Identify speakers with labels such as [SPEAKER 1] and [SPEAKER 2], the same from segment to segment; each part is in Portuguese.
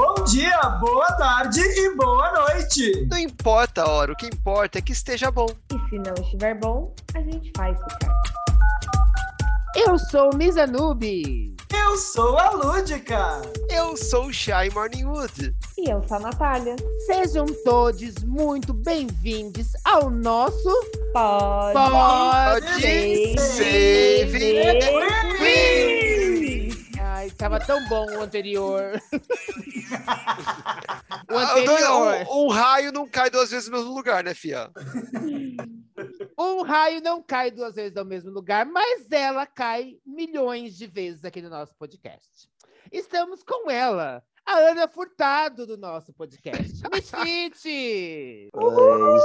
[SPEAKER 1] Bom dia, boa tarde e boa noite.
[SPEAKER 2] Não importa a hora, o que importa é que esteja bom.
[SPEAKER 3] E se não estiver bom, a gente faz ficar.
[SPEAKER 4] Eu sou Misa Noob.
[SPEAKER 1] Eu sou a Lúdica.
[SPEAKER 2] Eu sou o Shy Morningwood.
[SPEAKER 3] E eu sou a Natália.
[SPEAKER 4] Sejam todos muito bem-vindos ao nosso
[SPEAKER 3] Pode,
[SPEAKER 4] Pode
[SPEAKER 2] Save
[SPEAKER 1] Quiz!
[SPEAKER 4] Tava tão bom o anterior. o
[SPEAKER 2] Ah,
[SPEAKER 4] anterior.
[SPEAKER 2] um, um raio não cai duas vezes no mesmo lugar, né, Fia?
[SPEAKER 4] Um raio não cai duas vezes no mesmo lugar, mas ela cai milhões de vezes aqui no nosso podcast. Estamos com ela, a Ana Furtado do nosso podcast. Misfit!
[SPEAKER 5] Oi,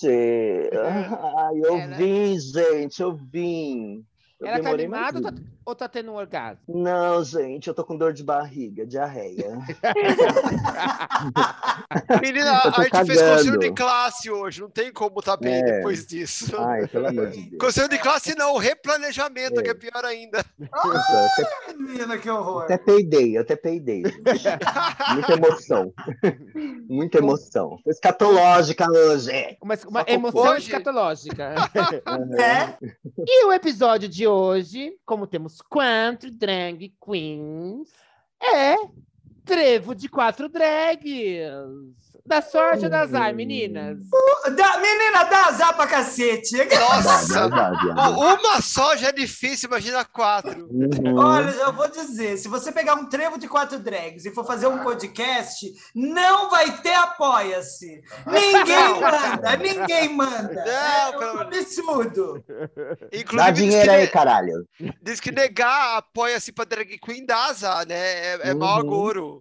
[SPEAKER 5] gente. Ai, eu
[SPEAKER 4] Ela-
[SPEAKER 5] vim, gente, eu vim. Eu
[SPEAKER 4] Ela tá animada tá, ou tá tendo um orgasmo?
[SPEAKER 5] Não, gente, eu tô com dor de barriga, diarreia.
[SPEAKER 2] Menina, a gente fez
[SPEAKER 5] cagando.
[SPEAKER 2] conselho de classe hoje, não tem como tá bem
[SPEAKER 5] É.
[SPEAKER 2] depois disso.
[SPEAKER 5] Ai, pelo amor de Deus.
[SPEAKER 2] Conselho de classe não, replanejamento,
[SPEAKER 5] É.
[SPEAKER 2] que é pior ainda.
[SPEAKER 5] Até,
[SPEAKER 1] menina, que horror.
[SPEAKER 5] até peidei, eu até peidei. Muita emoção. Muita emoção. Foi escatológica hoje.
[SPEAKER 4] Uma, uma emoção
[SPEAKER 2] hoje?
[SPEAKER 4] escatológica.
[SPEAKER 1] É?
[SPEAKER 4] E o episódio de hoje, como temos quatro drag queens, é trevo de quatro drags. Da sorte ou da azar, meninas?
[SPEAKER 1] Da, menina, dá azar pra cacete.
[SPEAKER 2] Nossa!
[SPEAKER 5] Dá, dá, dá.
[SPEAKER 2] Uma só já é difícil, imagina quatro.
[SPEAKER 5] Uhum.
[SPEAKER 1] Olha, já vou dizer, se você pegar um trevo de quatro drags e for fazer um podcast, não vai ter apoia-se. Ninguém manda, ninguém manda.
[SPEAKER 2] Não,
[SPEAKER 1] é um
[SPEAKER 2] pelo-
[SPEAKER 1] absurdo.
[SPEAKER 2] Inclusive,
[SPEAKER 5] Dá dinheiro
[SPEAKER 2] que,
[SPEAKER 5] aí, caralho.
[SPEAKER 2] diz que negar apoia-se pra drag queen dá azar, né? É, é mau
[SPEAKER 5] Uhum.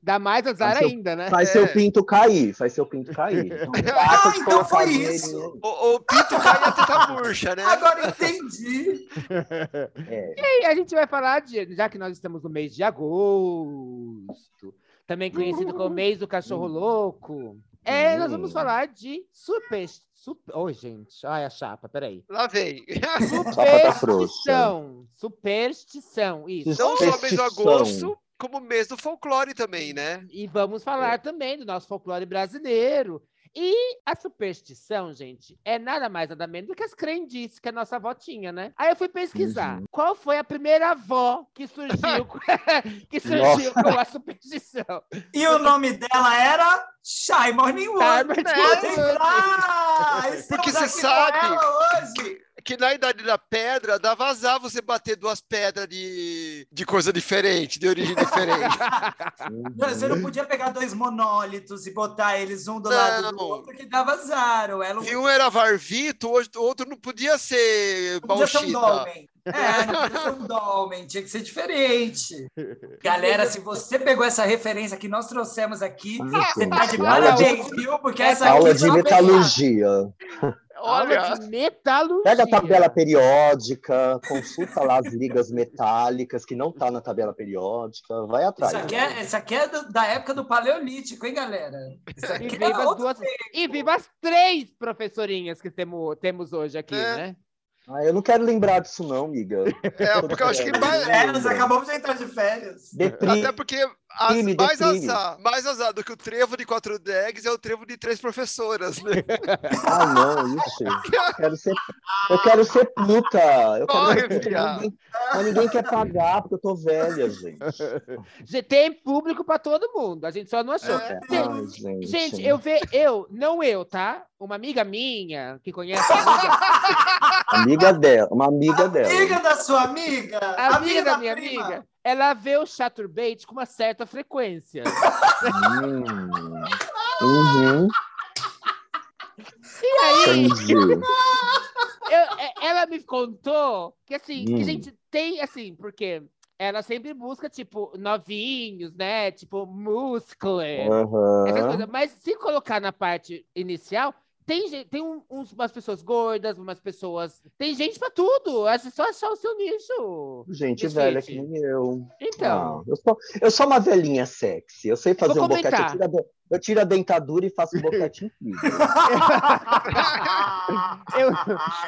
[SPEAKER 4] Dá mais azar
[SPEAKER 5] Faz seu-
[SPEAKER 4] ainda, né?
[SPEAKER 5] Faz
[SPEAKER 2] É.
[SPEAKER 5] seu pinto cair, faz seu pinto cair. Então, basta
[SPEAKER 1] Ah,
[SPEAKER 5] de
[SPEAKER 1] então foi isso.
[SPEAKER 5] aí.
[SPEAKER 2] O, o pinto cai e a teta murcha, né?
[SPEAKER 1] Agora entendi.
[SPEAKER 5] É.
[SPEAKER 4] E a gente vai falar de, já que nós estamos no mês de agosto, também conhecido como mês do cachorro louco. É, nós vamos
[SPEAKER 5] Hum.
[SPEAKER 4] falar de super. super Oi, gente. Ai, a chapa, peraí.
[SPEAKER 2] Lá vem.
[SPEAKER 5] Tá.
[SPEAKER 4] Superstição. Superstição, isso.
[SPEAKER 2] Não só mês do
[SPEAKER 5] Superstição.
[SPEAKER 2] agosto, como mês do folclore também, né?
[SPEAKER 4] E vamos falar também do nosso folclore brasileiro. E a superstição, gente, é nada mais nada menos do que as crendices que a nossa avó tinha, né? Aí eu fui pesquisar
[SPEAKER 5] Uhum.
[SPEAKER 4] qual foi a primeira avó que surgiu, com- que surgiu
[SPEAKER 5] Nossa.
[SPEAKER 4] com a superstição.
[SPEAKER 1] E o nome dela era Shy Morning Wood. Wood.
[SPEAKER 2] Porque você sabe
[SPEAKER 1] ela hoje.
[SPEAKER 2] Que na idade da pedra dá vazar você bater duas pedras de, de coisa diferente, de origem diferente.
[SPEAKER 1] Não, Você não podia pegar dois monólitos e botar eles um do lado do
[SPEAKER 2] Não.
[SPEAKER 1] outro, que dava zaro. Ela
[SPEAKER 2] Se um era Varvito, o outro não podia ser
[SPEAKER 1] não podia ser um
[SPEAKER 2] Bauxita.
[SPEAKER 1] dolmen. É, não podia ser um dolmen, tinha que ser diferente. Galera, se você pegou essa referência que nós trouxemos aqui, você tá de
[SPEAKER 5] Aula de-
[SPEAKER 1] parabéns, viu? Porque essa
[SPEAKER 5] Aula
[SPEAKER 1] aqui
[SPEAKER 5] de metalurgia.
[SPEAKER 2] Olha,
[SPEAKER 4] Aula de metalurgia.
[SPEAKER 5] Pega a tabela periódica, consulta lá as ligas metálicas que não tá na tabela periódica, vai atrás.
[SPEAKER 1] Isso aqui é, isso aqui é do- da época do Paleolítico, hein, galera? Isso
[SPEAKER 4] E viva,
[SPEAKER 1] é
[SPEAKER 4] duas, e viva as três professorinhas que temo, temos hoje aqui,
[SPEAKER 2] É.
[SPEAKER 4] né?
[SPEAKER 5] Ah, eu não quero lembrar disso não, amiga.
[SPEAKER 2] é, porque eu acho que
[SPEAKER 1] férias, acabamos de entrar de férias.
[SPEAKER 5] Deprime.
[SPEAKER 2] Até porque as-
[SPEAKER 5] Deprime,
[SPEAKER 2] mais,
[SPEAKER 5] deprime.
[SPEAKER 2] azar, mais azar do que o trevo de quatro drags é o trevo de três professoras, né?
[SPEAKER 5] Ah, não, isso. Eu quero ser, eu quero ser puta. Eu quero
[SPEAKER 2] Corre,
[SPEAKER 5] ser puta, ninguém, mas ninguém quer pagar porque eu tô velha, gente.
[SPEAKER 4] Tem público para todo mundo, a gente só não achou.
[SPEAKER 2] É.
[SPEAKER 5] Ai, gente.
[SPEAKER 4] Gente, eu ve, eu, não eu, tá? Uma amiga minha que conhece a amiga,
[SPEAKER 5] Amiga dela, uma amiga dela.
[SPEAKER 1] Amiga da sua amiga?
[SPEAKER 4] a amiga da minha
[SPEAKER 1] prima.
[SPEAKER 4] amiga, ela vê o Chaturbate com uma certa frequência.
[SPEAKER 5] Hum. Uhum,
[SPEAKER 4] E aí,
[SPEAKER 5] entendi.
[SPEAKER 4] eu- é- ela me contou que assim, que a
[SPEAKER 5] Hum.
[SPEAKER 4] gente tem assim, porque ela sempre busca tipo novinhos, né? Tipo muscular. essas
[SPEAKER 5] Aham.
[SPEAKER 4] coisas. Mas se colocar na parte inicial, tem, tem um- uns- umas pessoas gordas, umas pessoas. Tem gente pra tudo. É só achar o seu nicho.
[SPEAKER 5] Gente
[SPEAKER 4] Misfit.
[SPEAKER 5] velha que nem eu.
[SPEAKER 4] Então.
[SPEAKER 5] Ah, eu, sou, eu sou uma velhinha sexy. Eu sei fazer
[SPEAKER 4] vou
[SPEAKER 5] um
[SPEAKER 4] comentar.
[SPEAKER 5] Eu tiro, a, Eu tiro a dentadura e faço um boquete incrível.
[SPEAKER 4] Eu,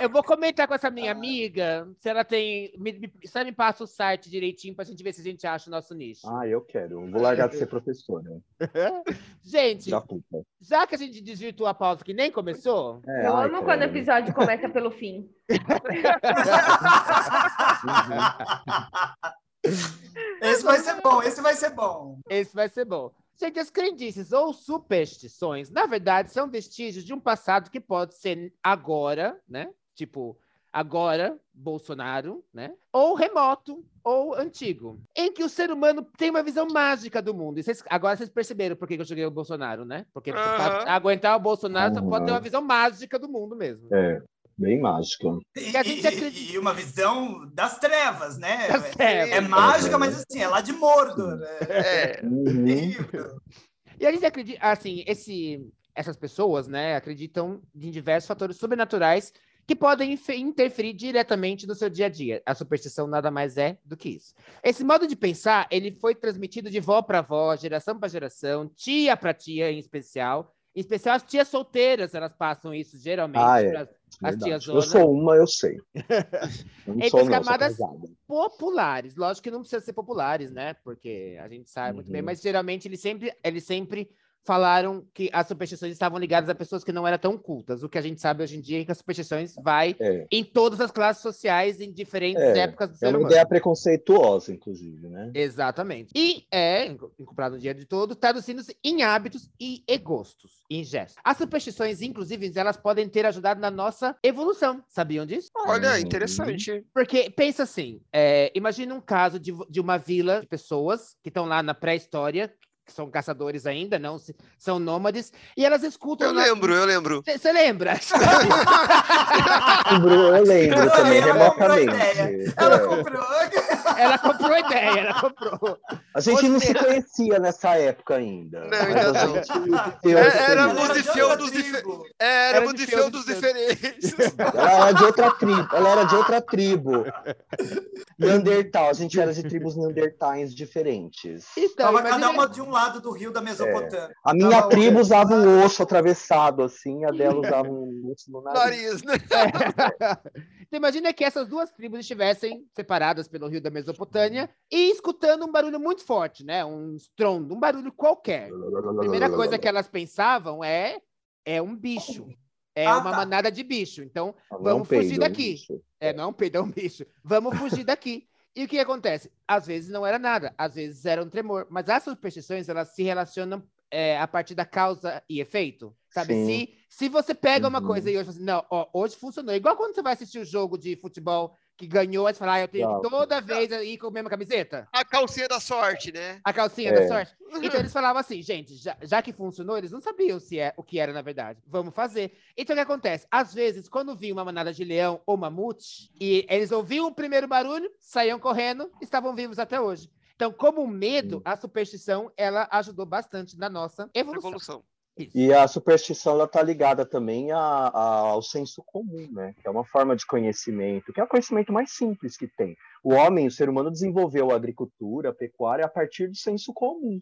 [SPEAKER 4] eu vou comentar com essa minha amiga se ela tem. Me, me, se ela me passa o site direitinho pra gente ver se a gente acha o nosso nicho.
[SPEAKER 5] Ah, eu quero. Vou largar de ser professora.
[SPEAKER 4] Gente,
[SPEAKER 5] Da puta.
[SPEAKER 4] já que a gente desvirtuou a pauta que nem começou,
[SPEAKER 5] É,
[SPEAKER 3] Eu
[SPEAKER 5] ai,
[SPEAKER 3] amo quando o episódio começa pelo fim.
[SPEAKER 1] Esse vai ser bom, esse vai ser bom.
[SPEAKER 4] esse vai ser bom. Gente, as crendices ou superstições, na verdade, são vestígios de um passado que pode ser agora, né? Tipo, agora, Bolsonaro, né? Ou remoto, ou antigo, em que o ser humano tem uma visão mágica do mundo. E vocês- agora vocês perceberam por que eu joguei o Bolsonaro, né? Porque pra aguentar o Bolsonaro, só pode ter uma visão mágica do mundo mesmo.
[SPEAKER 5] É, bem mágica.
[SPEAKER 1] E,
[SPEAKER 4] Que a gente
[SPEAKER 1] e-
[SPEAKER 4] acredita-
[SPEAKER 1] e uma visão das trevas, né?
[SPEAKER 4] Das
[SPEAKER 1] É-
[SPEAKER 4] trevas.
[SPEAKER 1] É mágica, mas assim, é lá de Mordor. É
[SPEAKER 2] É,
[SPEAKER 5] Uhum.
[SPEAKER 1] terrível.
[SPEAKER 4] E a gente acredita, assim, esse, essas pessoas, né, acreditam em diversos fatores sobrenaturais que podem interferir diretamente no seu dia a dia. A superstição nada mais é do que isso. Esse modo de pensar, ele foi transmitido de vó para vó, geração para geração, tia para tia em especial. Em especial as tias solteiras, elas passam isso geralmente
[SPEAKER 5] Ah, é.
[SPEAKER 4] as
[SPEAKER 5] Verdade.
[SPEAKER 4] tias
[SPEAKER 5] Eu sou uma, eu sei. Eu não
[SPEAKER 4] Entre
[SPEAKER 5] sou,
[SPEAKER 4] as
[SPEAKER 5] não,
[SPEAKER 4] camadas- populares. Lógico que não precisa ser populares, né? Porque a gente sabe muito bem,
[SPEAKER 5] Uhum.
[SPEAKER 4] mas geralmente eles sempre, eles sempre falaram que as superstições estavam ligadas a pessoas que não eram tão cultas. O que a gente sabe hoje em dia é que as superstições vai
[SPEAKER 5] É.
[SPEAKER 4] em todas as classes sociais, em diferentes
[SPEAKER 5] É,
[SPEAKER 4] épocas do
[SPEAKER 5] É
[SPEAKER 4] ser
[SPEAKER 5] uma
[SPEAKER 4] humano.
[SPEAKER 5] ideia preconceituosa, inclusive, né?
[SPEAKER 4] Exatamente. E é, incorporado no dia de todo, traduzindo-se em hábitos e, e gostos, em gestos. As superstições, inclusive, elas podem ter ajudado na nossa evolução. Sabiam disso?
[SPEAKER 2] olha,
[SPEAKER 5] Uhum.
[SPEAKER 2] interessante.
[SPEAKER 4] Porque pensa assim, é, imagina um caso de, de uma vila de pessoas que estão lá na pré-história, que são caçadores ainda, não se- são nômades, e elas escutam.
[SPEAKER 2] Eu lembro, eu lembro.
[SPEAKER 4] Você lembra?
[SPEAKER 5] Lembro- Eu lembro também,
[SPEAKER 1] Ela comprou a
[SPEAKER 5] remotamente.
[SPEAKER 1] Ela comprou.
[SPEAKER 4] Ela comprou a ideia, ela comprou.
[SPEAKER 5] A gente não
[SPEAKER 4] Você-
[SPEAKER 5] se conhecia nessa época ainda.
[SPEAKER 2] Não, ainda
[SPEAKER 5] a
[SPEAKER 2] não.
[SPEAKER 5] gente
[SPEAKER 2] É, éramos
[SPEAKER 1] Ela
[SPEAKER 2] de feudos. É, éramos
[SPEAKER 4] de
[SPEAKER 2] de
[SPEAKER 4] feudos
[SPEAKER 2] feudos diferentes.
[SPEAKER 5] Ela era de outra tribo. Ela era de outra tribo. Neandertal. A gente era de tribos neandertais diferentes.
[SPEAKER 4] Então,
[SPEAKER 1] Tava cada uma de um lado do rio da Mesopotâmia.
[SPEAKER 5] A minha
[SPEAKER 1] Tava
[SPEAKER 5] tribo usava um osso atravessado assim, a dela usava um osso no nariz.
[SPEAKER 2] Nariz, né?
[SPEAKER 4] então, imagina que essas duas tribos estivessem separadas pelo rio da Mesopotâmia e escutando um barulho muito forte, né? Um estrondo, um barulho qualquer. A primeira coisa que elas pensavam é é um bicho. É
[SPEAKER 1] Ah,
[SPEAKER 4] uma
[SPEAKER 1] tá.
[SPEAKER 4] manada de bicho. Então,
[SPEAKER 5] Não é um
[SPEAKER 4] vamos fugir
[SPEAKER 5] peido,
[SPEAKER 4] daqui.
[SPEAKER 5] bicho.
[SPEAKER 4] é, não é um peido, é um bicho. Vamos fugir daqui. E o que acontece? Às vezes não era nada, às vezes era um tremor. Mas as superstições, elas se relacionam é, a partir da causa e efeito. Sabe?
[SPEAKER 5] Sim.
[SPEAKER 4] Se, se você pega uma
[SPEAKER 5] Uhum.
[SPEAKER 4] coisa e hoje assim, não, ó, hoje funcionou. Igual quando você vai assistir o jogo de futebol que ganhou, aí você fala, ah, eu tenho que toda vez ir com a mesma camiseta.
[SPEAKER 2] A calcinha da sorte, né?
[SPEAKER 4] A calcinha
[SPEAKER 5] É.
[SPEAKER 4] da sorte. Então eles falavam assim, gente, já, já que funcionou, eles não sabiam se é o que era na verdade. Vamos fazer. Então o que acontece? Às vezes, quando vinha uma manada de leão ou mamute, e eles ouviam o primeiro barulho, saíam correndo, estavam vivos até hoje. Então, como o medo, a superstição, ela ajudou bastante na nossa evolução.
[SPEAKER 2] Evolução.
[SPEAKER 4] Isso.
[SPEAKER 5] E a superstição ela tá ligada também a- a- ao senso comum, né? Que é uma forma de conhecimento, que é o conhecimento mais simples que tem. O homem, o ser humano, desenvolveu a agricultura, a pecuária a partir do senso comum.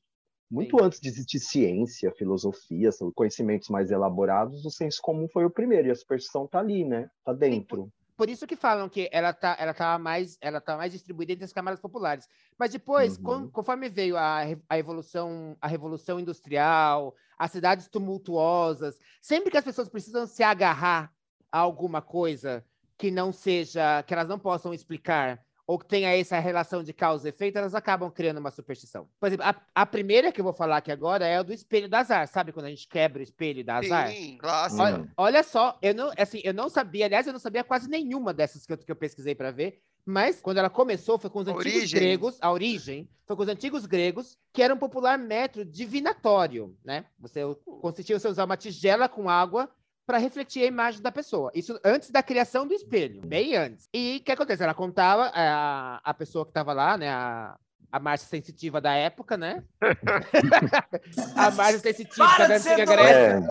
[SPEAKER 5] Muito
[SPEAKER 4] Sim.
[SPEAKER 5] antes de existir ciência, filosofia, conhecimentos mais elaborados, o senso comum foi o primeiro, e a superstição tá ali, né? Tá dentro.
[SPEAKER 4] Por isso que falam que ela tá, ela tá mais, ela tá mais distribuída entre as camadas populares. Mas depois,
[SPEAKER 5] Uhum.
[SPEAKER 4] con- conforme veio a, a evolução, a revolução industrial, as cidades tumultuosas, sempre que as pessoas precisam se agarrar a alguma coisa que não seja, que elas não possam explicar ou que tenha essa relação de causa e efeito, elas acabam criando uma superstição. Por exemplo, a, a primeira que eu vou falar aqui agora é a do espelho da azar. Sabe quando a gente quebra o espelho da azar?
[SPEAKER 2] Sim, clássico.
[SPEAKER 4] Olha, olha só, eu não, assim, eu não sabia, aliás, eu não sabia quase nenhuma dessas que eu, que eu pesquisei para ver, mas quando ela começou foi com os antigos
[SPEAKER 2] origem.
[SPEAKER 4] gregos, a origem foi com os antigos gregos, que era um popular método divinatório, né? Você consistia em usar uma tigela com água para refletir a imagem da pessoa. Isso antes da criação do espelho, bem antes. E o que acontece? Ela contava a, a pessoa que estava lá, né? A, a Márcia sensitiva da época, né? a Márcia sensitiva
[SPEAKER 1] Para
[SPEAKER 4] da antiga! Grécia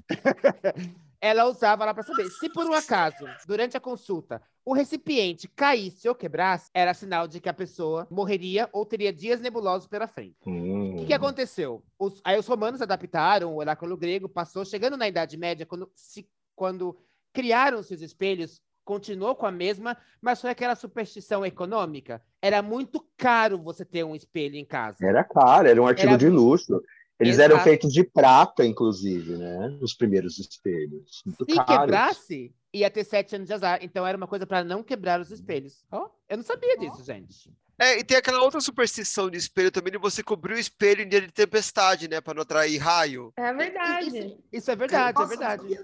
[SPEAKER 5] É,
[SPEAKER 4] ela usava lá para saber. Se por um acaso, durante a consulta, o recipiente caísse ou quebrasse, era sinal de que a pessoa morreria ou teria dias nebulosos pela frente.
[SPEAKER 5] Hum.
[SPEAKER 4] O que, que aconteceu? Os- aí os romanos adaptaram o oráculo grego, passou, chegando na Idade Média, quando, se, quando criaram seus espelhos, continuou com a mesma, mas foi aquela superstição econômica. Era muito caro você ter um espelho em casa.
[SPEAKER 5] Era caro, era um artigo
[SPEAKER 4] Era-
[SPEAKER 5] de luxo. Eles
[SPEAKER 4] Exato.
[SPEAKER 5] eram feitos de prata, inclusive, né? Os primeiros espelhos. Muito
[SPEAKER 4] Se
[SPEAKER 5] caros.
[SPEAKER 4] quebrasse, ia ter sete anos de azar. Então era uma coisa para não quebrar os espelhos. Ó, eu não sabia disso, gente.
[SPEAKER 2] É, e tem aquela outra superstição de espelho também, de você cobrir o espelho em dia de tempestade, né? Pra não atrair raio.
[SPEAKER 3] É verdade.
[SPEAKER 4] Isso, isso é verdade,
[SPEAKER 1] Nossa,
[SPEAKER 4] é verdade.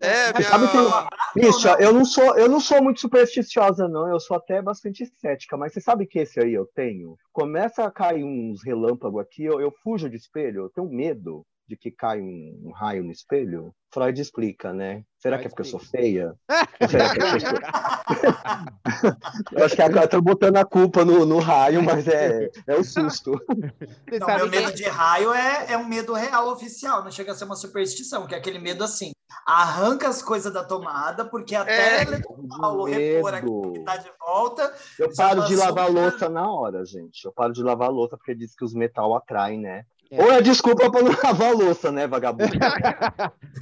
[SPEAKER 2] É,
[SPEAKER 5] Mas sabe que
[SPEAKER 2] minha...
[SPEAKER 5] Bicho, eu não sou, eu não sou muito supersticiosa, não. Eu sou até bastante cética, mas você sabe que esse aí eu tenho? Começa a cair uns relâmpagos aqui, eu, eu fujo de espelho, eu tenho medo de que caia um, um raio no espelho. Freud explica, né? Será
[SPEAKER 4] Freud
[SPEAKER 5] que é porque eu sou feia? Será que é porque eu sou... eu acho que eu tô botando a culpa no, no raio, mas é, é o susto.
[SPEAKER 4] Você
[SPEAKER 1] Não, meu medo de raio é, é um medo real oficial, não chega a ser uma superstição, que é aquele medo assim, arranca as coisas da tomada, porque até
[SPEAKER 2] É.
[SPEAKER 1] ele Paulo repor aqui
[SPEAKER 5] Medo.
[SPEAKER 1] que tá de volta.
[SPEAKER 5] Eu paro de
[SPEAKER 1] passou
[SPEAKER 5] lavar louça na hora, gente. Eu paro de lavar a louça porque diz que os metal atraem, né?
[SPEAKER 4] É.
[SPEAKER 5] Ou é desculpa pra não lavar a louça, né, vagabundo?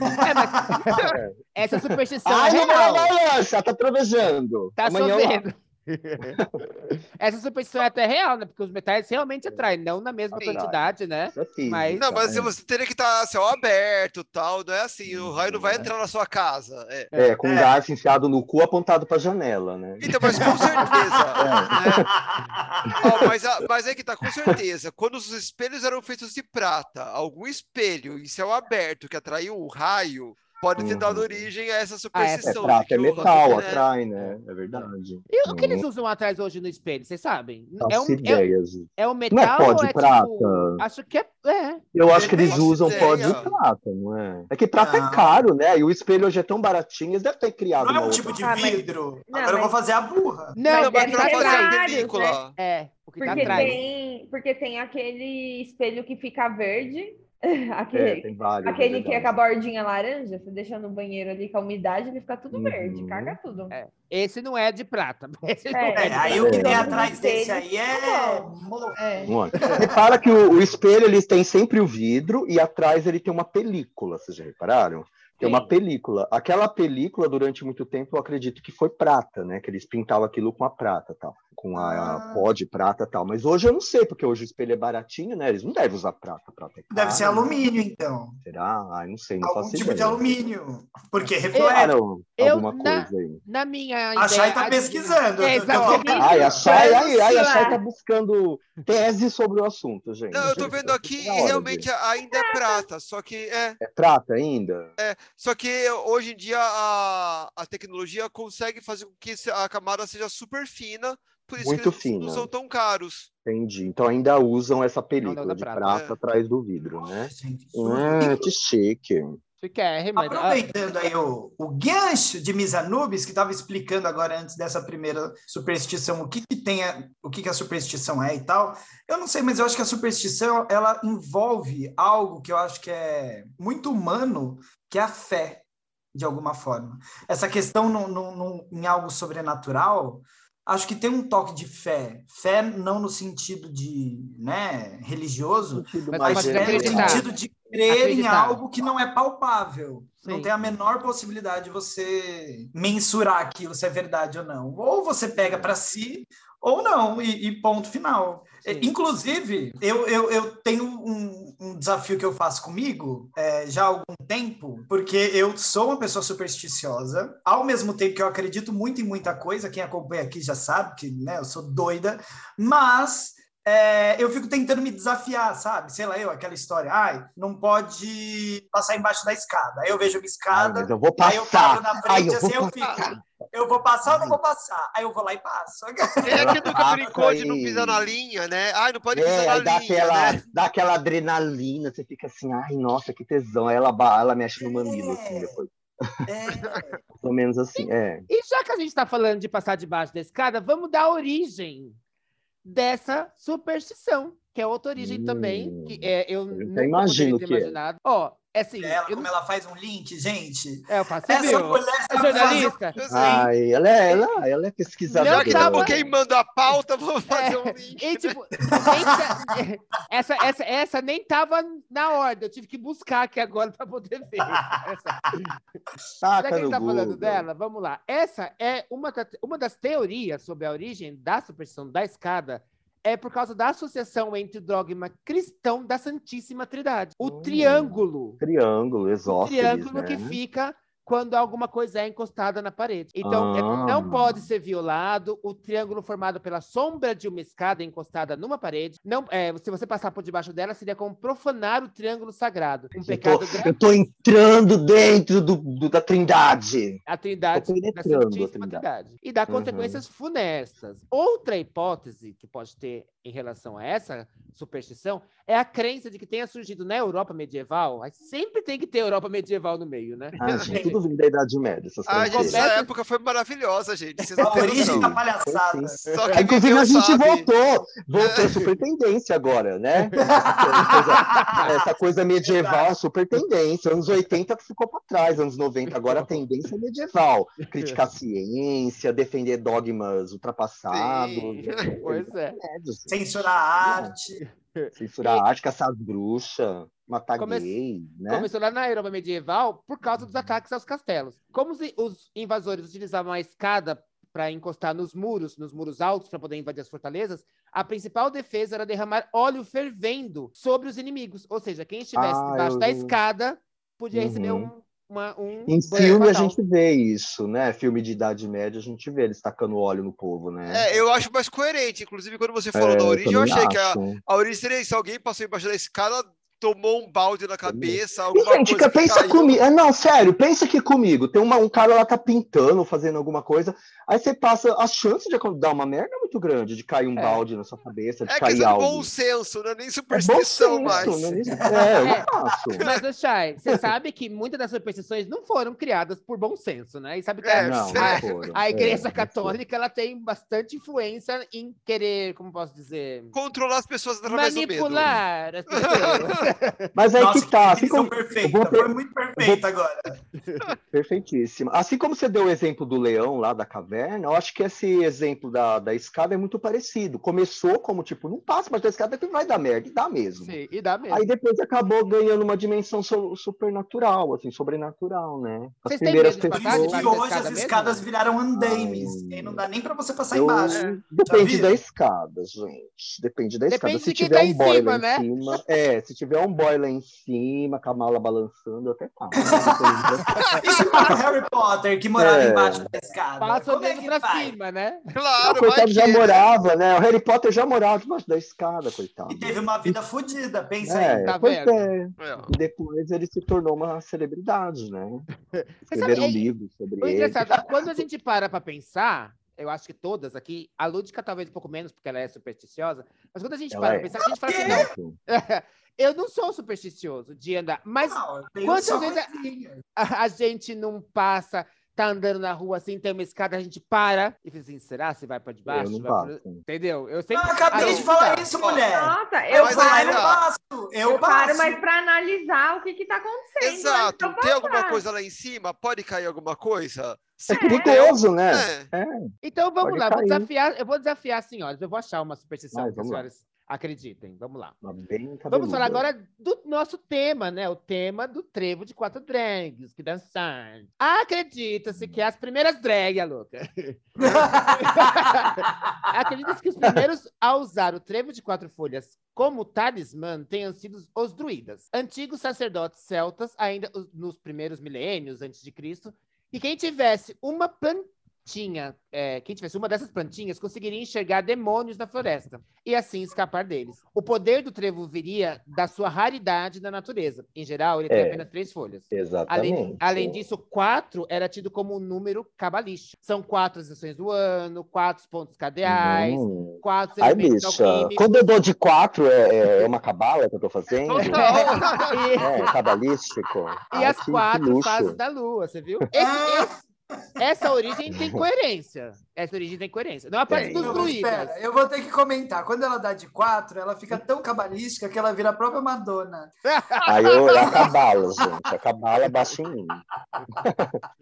[SPEAKER 4] É, mas- Essa superstição
[SPEAKER 5] Ai,
[SPEAKER 4] é
[SPEAKER 5] não lavar a louça, tá trovejando.
[SPEAKER 4] Tá
[SPEAKER 5] Amanhã
[SPEAKER 4] chovendo. Essa superstição é até real, né? Porque os metais realmente atraem, não na mesma
[SPEAKER 5] Sim.
[SPEAKER 4] quantidade, né?
[SPEAKER 5] É física,
[SPEAKER 4] Mas-
[SPEAKER 2] Não, mas
[SPEAKER 5] é.
[SPEAKER 2] você teria que estar céu aberto tal, não é assim, o raio não vai
[SPEAKER 5] É.
[SPEAKER 2] entrar na sua casa. É.
[SPEAKER 5] É, com um
[SPEAKER 1] É.
[SPEAKER 5] garfo enfiado no cu apontado pra janela, né?
[SPEAKER 2] Então, mas com certeza.
[SPEAKER 5] É.
[SPEAKER 2] né? Mas, mas aí que tá, com certeza. Quando os espelhos eram feitos de prata, algum espelho em céu aberto que atraiu um raio, pode ter
[SPEAKER 5] Uhum.
[SPEAKER 2] dado origem a essa
[SPEAKER 5] É
[SPEAKER 2] superstição. de
[SPEAKER 5] prata,
[SPEAKER 2] que
[SPEAKER 5] é metal,
[SPEAKER 2] né?
[SPEAKER 5] atrai, né? É verdade.
[SPEAKER 4] E o que eles
[SPEAKER 5] Hum,
[SPEAKER 4] usam atrás hoje no espelho, vocês sabem? É
[SPEAKER 5] faço
[SPEAKER 4] um, é, é um
[SPEAKER 5] Não é
[SPEAKER 4] metal
[SPEAKER 5] pó
[SPEAKER 4] ou
[SPEAKER 5] de
[SPEAKER 4] é
[SPEAKER 5] prata?
[SPEAKER 4] tipo... Acho que é... é.
[SPEAKER 5] Eu acho que eles usam pó
[SPEAKER 2] ideia.
[SPEAKER 5] de prata, não é? É que prata
[SPEAKER 1] Não.
[SPEAKER 5] é caro, né? E o espelho hoje é tão baratinho, eles devem ter criado
[SPEAKER 1] Não é um tipo de
[SPEAKER 3] Ah, mas-
[SPEAKER 1] vidro.
[SPEAKER 3] Não,
[SPEAKER 1] Agora eu vou fazer a burra.
[SPEAKER 4] Não,
[SPEAKER 2] Não,
[SPEAKER 3] Mas
[SPEAKER 2] mas
[SPEAKER 3] ter
[SPEAKER 2] fazer a
[SPEAKER 3] vários, né?
[SPEAKER 2] película.
[SPEAKER 4] É, o que tá
[SPEAKER 3] Porque
[SPEAKER 4] atrás.
[SPEAKER 3] tem, porque tem aquele espelho que fica verde,
[SPEAKER 5] É,
[SPEAKER 3] aquele,
[SPEAKER 5] tem vários.
[SPEAKER 3] aquele
[SPEAKER 5] é
[SPEAKER 3] que é com a bordinha laranja, você deixa no banheiro ali com a umidade, ele fica tudo
[SPEAKER 5] Uhum.
[SPEAKER 3] verde, caga tudo.
[SPEAKER 4] É. Esse não é de prata. Esse
[SPEAKER 3] É,
[SPEAKER 4] é
[SPEAKER 1] É,
[SPEAKER 4] de
[SPEAKER 1] aí
[SPEAKER 4] prata.
[SPEAKER 1] o que
[SPEAKER 5] É.
[SPEAKER 1] tem atrás desse aí é.
[SPEAKER 3] É.
[SPEAKER 5] Monte. Repara que o, o espelho eles têm sempre o vidro e atrás ele tem uma película, vocês já repararam? Tem uma película. Aquela película, durante muito tempo, eu acredito que foi prata, né? Que eles pintavam aquilo com a prata tal. Com a, a
[SPEAKER 1] Ah.
[SPEAKER 5] pó de prata tal. Mas hoje eu não sei, porque hoje o espelho é baratinho, né? Eles não devem usar prata. prata é
[SPEAKER 1] Deve ser
[SPEAKER 5] né?
[SPEAKER 1] alumínio, então.
[SPEAKER 5] Será? Ai, não sei, não
[SPEAKER 1] Algum tipo de
[SPEAKER 5] ideia.
[SPEAKER 1] alumínio. Porque reflete.
[SPEAKER 4] Eu-
[SPEAKER 5] alguma
[SPEAKER 4] na-
[SPEAKER 5] coisa aí.
[SPEAKER 4] Na minha
[SPEAKER 1] A Chay
[SPEAKER 4] ideia
[SPEAKER 1] tá
[SPEAKER 4] de-
[SPEAKER 1] pesquisando.
[SPEAKER 4] É, exatamente.
[SPEAKER 5] Ai, a Chay, ai, ai, a Chay tá buscando tese sobre o assunto, gente.
[SPEAKER 2] Não, eu tô vendo aqui
[SPEAKER 5] É hora
[SPEAKER 2] e
[SPEAKER 5] de-
[SPEAKER 2] realmente ainda é prata, só que é,
[SPEAKER 5] É prata ainda?
[SPEAKER 2] Só que hoje em dia a, a tecnologia consegue fazer com que a camada seja super fina, por isso
[SPEAKER 5] Muito
[SPEAKER 2] que eles não
[SPEAKER 5] fina.
[SPEAKER 2] são tão caros.
[SPEAKER 5] Entendi. Então ainda usam essa
[SPEAKER 4] Não,
[SPEAKER 5] película de
[SPEAKER 4] prata,
[SPEAKER 5] prata
[SPEAKER 2] é.
[SPEAKER 5] atrás do vidro, né?
[SPEAKER 1] Gente,
[SPEAKER 5] Hum, que chique.
[SPEAKER 4] Chiquérrimo. Ah,
[SPEAKER 1] Aproveitando aí o, o gancho de Misanubis, que estava explicando agora antes dessa primeira superstição, o que, que tem a, o que, que a superstição é e tal. Eu não sei, mas eu acho que a superstição ela envolve algo que eu acho que é muito humano, que é a fé, de alguma forma. Essa questão no, no, no- em algo sobrenatural, acho que tem um toque de fé. Fé não no sentido de né, religioso,
[SPEAKER 4] Mas
[SPEAKER 1] mas
[SPEAKER 4] pode
[SPEAKER 1] é no sentido de crer em
[SPEAKER 4] Acreditar.
[SPEAKER 1] algo que não é palpável. Não
[SPEAKER 4] Sim.
[SPEAKER 1] tem a menor possibilidade de você mensurar aquilo se é verdade ou não. Ou você pega para si, ou não, e, e ponto final.
[SPEAKER 4] Sim.
[SPEAKER 1] É, Inclusive, eu, eu, eu tenho um, um desafio que eu faço comigo é, já há algum tempo, porque eu sou uma pessoa supersticiosa, ao mesmo tempo que eu acredito muito em muita coisa, quem acompanha aqui já sabe que né, eu sou doida, mas é, eu fico tentando me desafiar, sabe? Sei lá, eu, aquela história, ai, não pode passar embaixo da escada. Aí eu vejo uma
[SPEAKER 5] Ai,
[SPEAKER 1] escada,
[SPEAKER 5] mas eu vou
[SPEAKER 1] aí eu paro
[SPEAKER 5] passar.
[SPEAKER 1] na
[SPEAKER 5] Ai,
[SPEAKER 1] frente,
[SPEAKER 5] eu vou
[SPEAKER 1] assim eu
[SPEAKER 5] passar.
[SPEAKER 1] fico. Eu vou passar ou não vou passar? Aí eu vou lá e passo.
[SPEAKER 2] Quem é que nunca
[SPEAKER 5] passa
[SPEAKER 2] brincou de não pisar na linha, né? Ai, não pode pisar
[SPEAKER 5] É,
[SPEAKER 2] na
[SPEAKER 5] aí dá
[SPEAKER 2] linha,
[SPEAKER 5] aquela,
[SPEAKER 2] né?
[SPEAKER 5] dá aquela adrenalina, você fica assim, ai, nossa, que tesão. Aí ela, ela mexe no mamilo, assim, depois.
[SPEAKER 1] É,
[SPEAKER 5] ou menos assim, é.
[SPEAKER 4] E já que a gente está falando de passar debaixo da escada, vamos dar origem dessa superstição, que é outra origem
[SPEAKER 5] Hum,
[SPEAKER 4] também, que é, eu
[SPEAKER 5] eu
[SPEAKER 4] nunca
[SPEAKER 5] imagino que é.
[SPEAKER 4] imaginado. Ó, É assim,
[SPEAKER 1] Ela,
[SPEAKER 4] eu
[SPEAKER 1] como
[SPEAKER 4] não...
[SPEAKER 1] ela faz um link, gente.
[SPEAKER 4] é, eu faço,
[SPEAKER 1] Essa
[SPEAKER 4] viu?
[SPEAKER 1] mulher
[SPEAKER 4] É
[SPEAKER 1] sabe fazer
[SPEAKER 4] jornalista?
[SPEAKER 5] Ai, ela é, ela, ela é
[SPEAKER 4] Não,
[SPEAKER 5] pesquisadora.
[SPEAKER 2] Já que
[SPEAKER 4] tava-
[SPEAKER 2] estamos queimando a pauta, vamos fazer um link.
[SPEAKER 4] E, tipo, nem tá- essa, essa, essa nem tava na ordem, eu tive que buscar aqui agora para poder ver. Essa, Já que a tá falando
[SPEAKER 5] Google.
[SPEAKER 4] dela, vamos lá. Essa é uma, uma das teorias sobre a origem da superstição da escada, é por causa da associação entre o dogma cristão da Santíssima Trindade. O
[SPEAKER 5] Hum.
[SPEAKER 4] triângulo.
[SPEAKER 5] Triângulo,
[SPEAKER 4] O
[SPEAKER 5] exósceles,
[SPEAKER 4] triângulo
[SPEAKER 5] né?
[SPEAKER 4] que fica quando alguma coisa é encostada na parede. Então, é-
[SPEAKER 5] Ah.
[SPEAKER 4] não pode ser violado. O triângulo formado pela sombra de uma escada encostada numa parede. Não, é, se você passar por debaixo dela, seria como profanar o triângulo sagrado. Um
[SPEAKER 5] Eu
[SPEAKER 4] pecado
[SPEAKER 5] tô,
[SPEAKER 4] grave.
[SPEAKER 5] eu tô entrando dentro do, do- da trindade.
[SPEAKER 4] A trindade da Santíssima
[SPEAKER 5] trindade.
[SPEAKER 4] Trindade. E dá
[SPEAKER 5] Uhum.
[SPEAKER 4] consequências funestas. Outra hipótese que pode ter em relação a essa superstição é a crença de que tenha surgido na Europa medieval. Sempre tem que ter Europa medieval no meio, né?
[SPEAKER 5] Ah, gente, tudo vindo da Idade Média, essas
[SPEAKER 2] A gente, essa época foi maravilhosa, gente. Vocês
[SPEAKER 1] A origem da palhaçada.
[SPEAKER 2] Só
[SPEAKER 5] É,
[SPEAKER 2] quem
[SPEAKER 5] Inclusive, a gente
[SPEAKER 2] sabe.
[SPEAKER 5] voltou. Voltou, super tendência agora, né? Essa coisa, essa coisa medieval é super tendência. Anos 80 ficou para trás, anos 90 agora a tendência é medieval. Criticar a ciência, defender dogmas ultrapassados.
[SPEAKER 2] Sim.
[SPEAKER 4] Pois é.
[SPEAKER 5] Médios.
[SPEAKER 1] Censurar a arte.
[SPEAKER 5] Censurar a arte, caçar as bruxas, matar
[SPEAKER 4] Come-
[SPEAKER 5] gay, né?
[SPEAKER 4] Começou lá na Europa medieval por causa dos ataques aos castelos. Como os, os invasores utilizavam a escada para encostar nos muros, nos muros altos, para poder invadir as fortalezas, a principal defesa era derramar óleo fervendo sobre os inimigos. Ou seja, quem estivesse
[SPEAKER 5] Ah,
[SPEAKER 4] debaixo
[SPEAKER 5] eu-
[SPEAKER 4] da escada podia
[SPEAKER 5] Uhum.
[SPEAKER 4] receber um, uma, um
[SPEAKER 5] Em filme a gente vê isso, né? Filme de Idade Média a gente vê eles tacando óleo no povo, né?
[SPEAKER 2] É, eu acho mais coerente. Inclusive, quando você falou
[SPEAKER 5] É,
[SPEAKER 2] da origem, eu
[SPEAKER 5] também
[SPEAKER 2] achei que a,
[SPEAKER 5] acho.
[SPEAKER 2] a origem seria isso. Alguém passou embaixo da escada, tomou um balde na cabeça, alguma
[SPEAKER 5] gente,
[SPEAKER 2] coisa que
[SPEAKER 5] pensa
[SPEAKER 2] caiu.
[SPEAKER 5] comigo. É, não, sério, pensa aqui comigo. Tem uma, um cara lá tá pintando, fazendo alguma coisa. Aí você passa. A chance de dar uma merda é muito grande, de cair um
[SPEAKER 4] É.
[SPEAKER 5] balde na sua cabeça, de
[SPEAKER 2] É
[SPEAKER 5] cair
[SPEAKER 2] de
[SPEAKER 5] algo.
[SPEAKER 2] bom senso, não é nem
[SPEAKER 5] É bom
[SPEAKER 2] superstição
[SPEAKER 5] senso,
[SPEAKER 2] mais.
[SPEAKER 5] não é nem- É, eu
[SPEAKER 4] É.
[SPEAKER 5] faço.
[SPEAKER 4] Mas, Chay, você sabe que muitas das superstições não foram criadas por bom senso, né? E sabe que
[SPEAKER 2] É,
[SPEAKER 4] a-
[SPEAKER 5] Não,
[SPEAKER 2] sim.
[SPEAKER 5] não
[SPEAKER 4] a, a
[SPEAKER 5] É,
[SPEAKER 4] Igreja Católica ela tem bastante influência em querer, como posso dizer,
[SPEAKER 2] Controlar as pessoas através do medo.
[SPEAKER 4] manipular as pessoas.
[SPEAKER 5] Mas aí
[SPEAKER 1] Nossa,
[SPEAKER 5] que tá. Assim como,
[SPEAKER 1] perfeita.
[SPEAKER 5] vou
[SPEAKER 1] Foi muito perfeita agora.
[SPEAKER 5] Perfeitíssima. Assim como você deu o exemplo do leão lá da caverna, eu acho que esse exemplo da, da escada é muito parecido. Começou como tipo, não passa mais da escada que vai dar merda, e dá mesmo.
[SPEAKER 4] Sim, e dá mesmo.
[SPEAKER 5] Aí depois acabou ganhando uma dimensão so- supernatural, assim, sobrenatural, né? As
[SPEAKER 4] Vocês têm
[SPEAKER 5] primeiras
[SPEAKER 4] medo de passar
[SPEAKER 1] isso
[SPEAKER 5] pessoas.
[SPEAKER 4] da
[SPEAKER 1] hoje
[SPEAKER 4] escada
[SPEAKER 1] as
[SPEAKER 4] mesmo?
[SPEAKER 1] escadas viraram andaimes.
[SPEAKER 5] Ai.
[SPEAKER 1] E não dá nem pra você passar
[SPEAKER 5] Eu-
[SPEAKER 1] embaixo.
[SPEAKER 5] Depende da escada, gente. Depende da escada.
[SPEAKER 4] Depende
[SPEAKER 5] Se
[SPEAKER 4] de
[SPEAKER 5] tiver
[SPEAKER 4] tá
[SPEAKER 5] um
[SPEAKER 4] em
[SPEAKER 5] boy
[SPEAKER 4] cima,
[SPEAKER 5] lá
[SPEAKER 4] né?
[SPEAKER 5] em cima. É, se tiver um boy lá em cima, com a mala balançando, eu até passo.
[SPEAKER 1] E se for o Harry Potter que morava
[SPEAKER 5] É.
[SPEAKER 1] embaixo da escada?
[SPEAKER 4] Passa
[SPEAKER 1] Como é que
[SPEAKER 4] pra
[SPEAKER 1] vai?
[SPEAKER 4] cima, né?
[SPEAKER 2] Claro,
[SPEAKER 5] coitado
[SPEAKER 2] que,
[SPEAKER 5] já
[SPEAKER 2] né?
[SPEAKER 5] morava, né? O Harry Potter já morava debaixo da escada, coitado.
[SPEAKER 1] E teve uma vida fodida, pensa aí.
[SPEAKER 5] É,
[SPEAKER 4] Tá
[SPEAKER 5] pois
[SPEAKER 4] vendo?
[SPEAKER 5] é.
[SPEAKER 2] É.
[SPEAKER 5] E depois ele se tornou uma celebridade, né? Escreveram
[SPEAKER 4] sabe, é-
[SPEAKER 5] livros sobre
[SPEAKER 4] O
[SPEAKER 5] ele.
[SPEAKER 4] quando a gente para pra pensar, eu acho que todas aqui, a Lúdica talvez um pouco menos, porque ela é supersticiosa, mas quando a gente
[SPEAKER 5] Ela
[SPEAKER 4] para
[SPEAKER 5] é.
[SPEAKER 4] pensar, a gente fala assim, não, eu não sou supersticioso de andar, mas
[SPEAKER 1] Não, eu
[SPEAKER 4] quantas vezes é- a, a gente não passa, tá andando na rua assim, tem uma escada, a gente para e fica assim, será se vai pra
[SPEAKER 5] Eu
[SPEAKER 4] debaixo?
[SPEAKER 5] não
[SPEAKER 4] Vai pra-. Entendeu? Eu
[SPEAKER 1] Eu
[SPEAKER 4] sempre...
[SPEAKER 1] acabei
[SPEAKER 4] Ah,
[SPEAKER 1] de falar
[SPEAKER 4] tá.
[SPEAKER 1] isso, mulher.
[SPEAKER 3] Nossa,
[SPEAKER 1] Eu
[SPEAKER 3] eu
[SPEAKER 2] Mas
[SPEAKER 1] paro,
[SPEAKER 2] aí
[SPEAKER 1] eu
[SPEAKER 3] paro,
[SPEAKER 1] passo. Eu,
[SPEAKER 3] eu paro,
[SPEAKER 1] passo.
[SPEAKER 3] mas para analisar o que que tá acontecendo.
[SPEAKER 2] Exato.
[SPEAKER 3] eu
[SPEAKER 2] Tem alguma coisa lá em cima? Pode cair alguma coisa?
[SPEAKER 5] É perigoso, né?
[SPEAKER 2] É.
[SPEAKER 5] É.
[SPEAKER 4] Então vamos
[SPEAKER 5] Pode
[SPEAKER 4] lá, vou desafiar, eu vou desafiar as senhoras, eu vou achar uma superstição que as senhoras acreditem. Vamos lá. Vamos falar agora do nosso tema, né? O tema do trevo de quatro drags que dançaram. Acredita-se que as primeiras drag, a louca. Acredita-se que os primeiros a usar o trevo de quatro folhas como talismã tenham sido os druidas, antigos sacerdotes celtas, ainda os- nos primeiros milênios antes de Cristo, e quem tivesse uma plantinha, é, quem tivesse uma dessas plantinhas conseguiria enxergar demônios na floresta e assim escapar deles. O poder do trevo viria da sua raridade na natureza. Em geral, ele tem
[SPEAKER 5] É.
[SPEAKER 4] apenas três folhas.
[SPEAKER 5] Exatamente.
[SPEAKER 4] Além, além disso, quatro era tido como um número cabalístico. São quatro estações do ano, quatro pontos cardeais,
[SPEAKER 5] Hum.
[SPEAKER 4] quatro
[SPEAKER 5] Ai, bicha,
[SPEAKER 4] alquímicos.
[SPEAKER 5] quando eu dou de quatro, é, é uma cabala que eu tô fazendo? É, cabalístico.
[SPEAKER 4] e
[SPEAKER 5] Ai,
[SPEAKER 4] as quatro fases da lua, você viu? Esse- esse- essa origem tem coerência. Essa origem tem coerência. Não a parte
[SPEAKER 5] Tem.
[SPEAKER 4] dos druidas.
[SPEAKER 1] espera, eu vou ter que comentar. Quando ela dá de quatro, ela fica tão cabalística que ela vira a própria Madonna.
[SPEAKER 5] Aí eu é a cabala, gente. A cabala baixa em mim.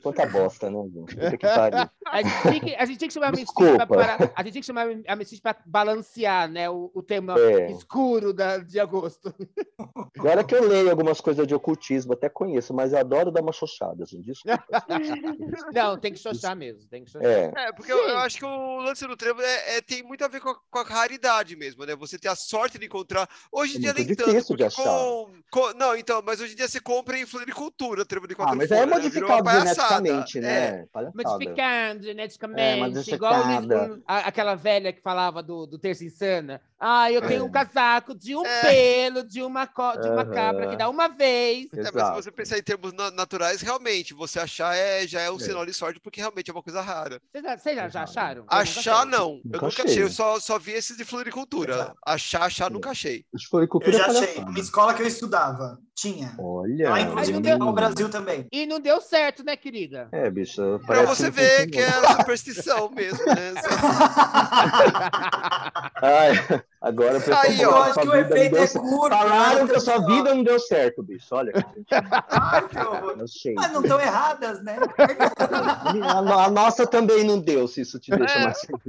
[SPEAKER 5] Quanta bosta, né, gente? Puta que pariu.
[SPEAKER 4] A gente tinha que, a gente tinha que chamar
[SPEAKER 5] Desculpa.
[SPEAKER 4] para- a gente tinha que chamar a para balancear, né, o, o tema
[SPEAKER 5] É.
[SPEAKER 4] escuro da, de agosto.
[SPEAKER 5] Agora que eu leio algumas coisas de ocultismo, até conheço, mas eu adoro dar uma xoxada, gente. Desculpa.
[SPEAKER 4] Não, tem que xoxar mesmo, tem que xoxar.
[SPEAKER 5] É.
[SPEAKER 2] É, porque eu, eu acho que o lance do trevo é, é- tem muito a ver com a, com a raridade mesmo, né? Você ter a sorte de encontrar. Hoje em
[SPEAKER 5] É
[SPEAKER 2] dia nem tanto.
[SPEAKER 5] de achar.
[SPEAKER 2] com- com- não, então, mas hoje em dia você compra em floricultura, trevo de quatro
[SPEAKER 5] Ah, mas aí é
[SPEAKER 2] né?
[SPEAKER 5] Modificado
[SPEAKER 2] palhaçada.
[SPEAKER 5] geneticamente,
[SPEAKER 2] É.
[SPEAKER 5] né? Palhaçada.
[SPEAKER 4] Modificando geneticamente,
[SPEAKER 5] É,
[SPEAKER 4] igual o- a- aquela velha que falava do, do terço insana. Ah, eu tenho
[SPEAKER 5] É.
[SPEAKER 4] um casaco de um
[SPEAKER 2] É.
[SPEAKER 4] pelo de uma, co- de uma cabra que dá uma vez.
[SPEAKER 2] É, mas se você pensar em termos na- naturais, realmente, você achar é, já é um
[SPEAKER 5] É.
[SPEAKER 2] sinal de sorte, porque realmente é uma coisa rara.
[SPEAKER 4] Vocês já, já, acharam? Eu nunca
[SPEAKER 2] Achar, não. Eu
[SPEAKER 5] Nunca
[SPEAKER 2] nunca
[SPEAKER 5] achei.
[SPEAKER 2] achei, eu só, só vi esses de floricultura. Achar, achar, nunca achei.
[SPEAKER 1] Eu
[SPEAKER 5] floricultura
[SPEAKER 1] já
[SPEAKER 5] é
[SPEAKER 1] achei. Uma escola que eu estudava. Tinha.
[SPEAKER 5] Olha.
[SPEAKER 1] Inclusive,
[SPEAKER 4] Mas não
[SPEAKER 1] no Brasil também.
[SPEAKER 4] E não deu certo, né, querida?
[SPEAKER 5] É, bicho.
[SPEAKER 2] Pra você ver que é superstição mesmo, né?
[SPEAKER 5] Ai, agora o pessoal
[SPEAKER 2] Aí, ó,
[SPEAKER 1] Eu acho
[SPEAKER 5] sua
[SPEAKER 1] que o efeito é curto.
[SPEAKER 5] Falaram
[SPEAKER 1] né?
[SPEAKER 5] que a sua vida não deu certo, bicho. Olha.
[SPEAKER 1] Ai, que horror.
[SPEAKER 5] Eu.
[SPEAKER 1] Mas não estão erradas, né?
[SPEAKER 5] A, no- a nossa também não deu, se isso te deixa
[SPEAKER 2] É.
[SPEAKER 5] mais feliz.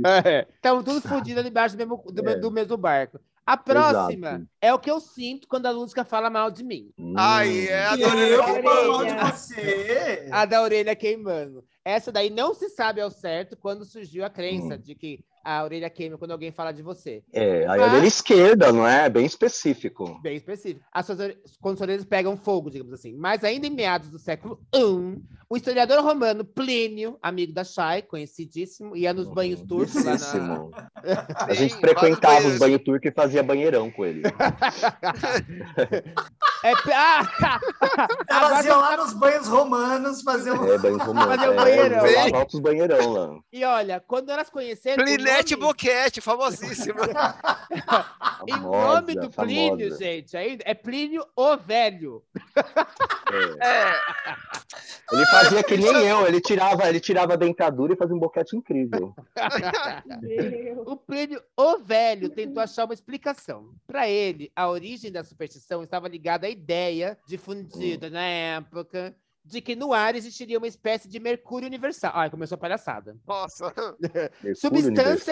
[SPEAKER 4] Estamos todos fodidos debaixo do mesmo, do,
[SPEAKER 5] É.
[SPEAKER 4] do mesmo barco. A próxima
[SPEAKER 5] Exato.
[SPEAKER 4] é o que eu sinto quando a Lúdica fala mal de mim.
[SPEAKER 2] Ai, é a Dona
[SPEAKER 1] falo mal de
[SPEAKER 3] Orelha.
[SPEAKER 1] você.
[SPEAKER 4] A da orelha queimando. Essa daí não se sabe ao certo quando surgiu a crença
[SPEAKER 5] Hum.
[SPEAKER 4] de que a orelha queima quando alguém fala de você.
[SPEAKER 5] É, a
[SPEAKER 4] Mas-
[SPEAKER 5] orelha esquerda, não é? Bem específico.
[SPEAKER 4] Bem específico. As suas quando suas orelhas pegam fogo, digamos assim. Mas ainda em meados do século I, o historiador romano Plínio, amigo da Chay, conhecidíssimo, ia nos banhos turcos lá na...
[SPEAKER 5] A gente
[SPEAKER 2] vários
[SPEAKER 5] frequentava os banhos turcos e fazia banheirão com ele.
[SPEAKER 4] É, ah,
[SPEAKER 1] Elas iam lá nos banhos romanos fazer um.
[SPEAKER 5] É, banhos romanos.
[SPEAKER 4] Fazer o
[SPEAKER 5] É,
[SPEAKER 4] banheirão.
[SPEAKER 5] rolava altos banheirão lá.
[SPEAKER 4] E olha, quando elas conheceram.
[SPEAKER 2] Plinete
[SPEAKER 4] nome-
[SPEAKER 2] Boquete, famosíssima.
[SPEAKER 4] E o
[SPEAKER 5] Famosa,
[SPEAKER 4] nome do Plínio,
[SPEAKER 5] famosa.
[SPEAKER 4] gente, ainda é Plínio o Velho.
[SPEAKER 5] É.
[SPEAKER 2] É,
[SPEAKER 5] Ele fazia que nem eu, ele tirava, ele tirava a dentadura e fazia um boquete incrível.
[SPEAKER 3] Meu.
[SPEAKER 4] O Plínio o Velho tentou achar uma explicação. Para ele, a origem da superstição estava ligada à ideia difundida na época de que no ar existiria uma espécie de mercúrio universal. Ai, começou a palhaçada.
[SPEAKER 2] nossa.
[SPEAKER 4] Substância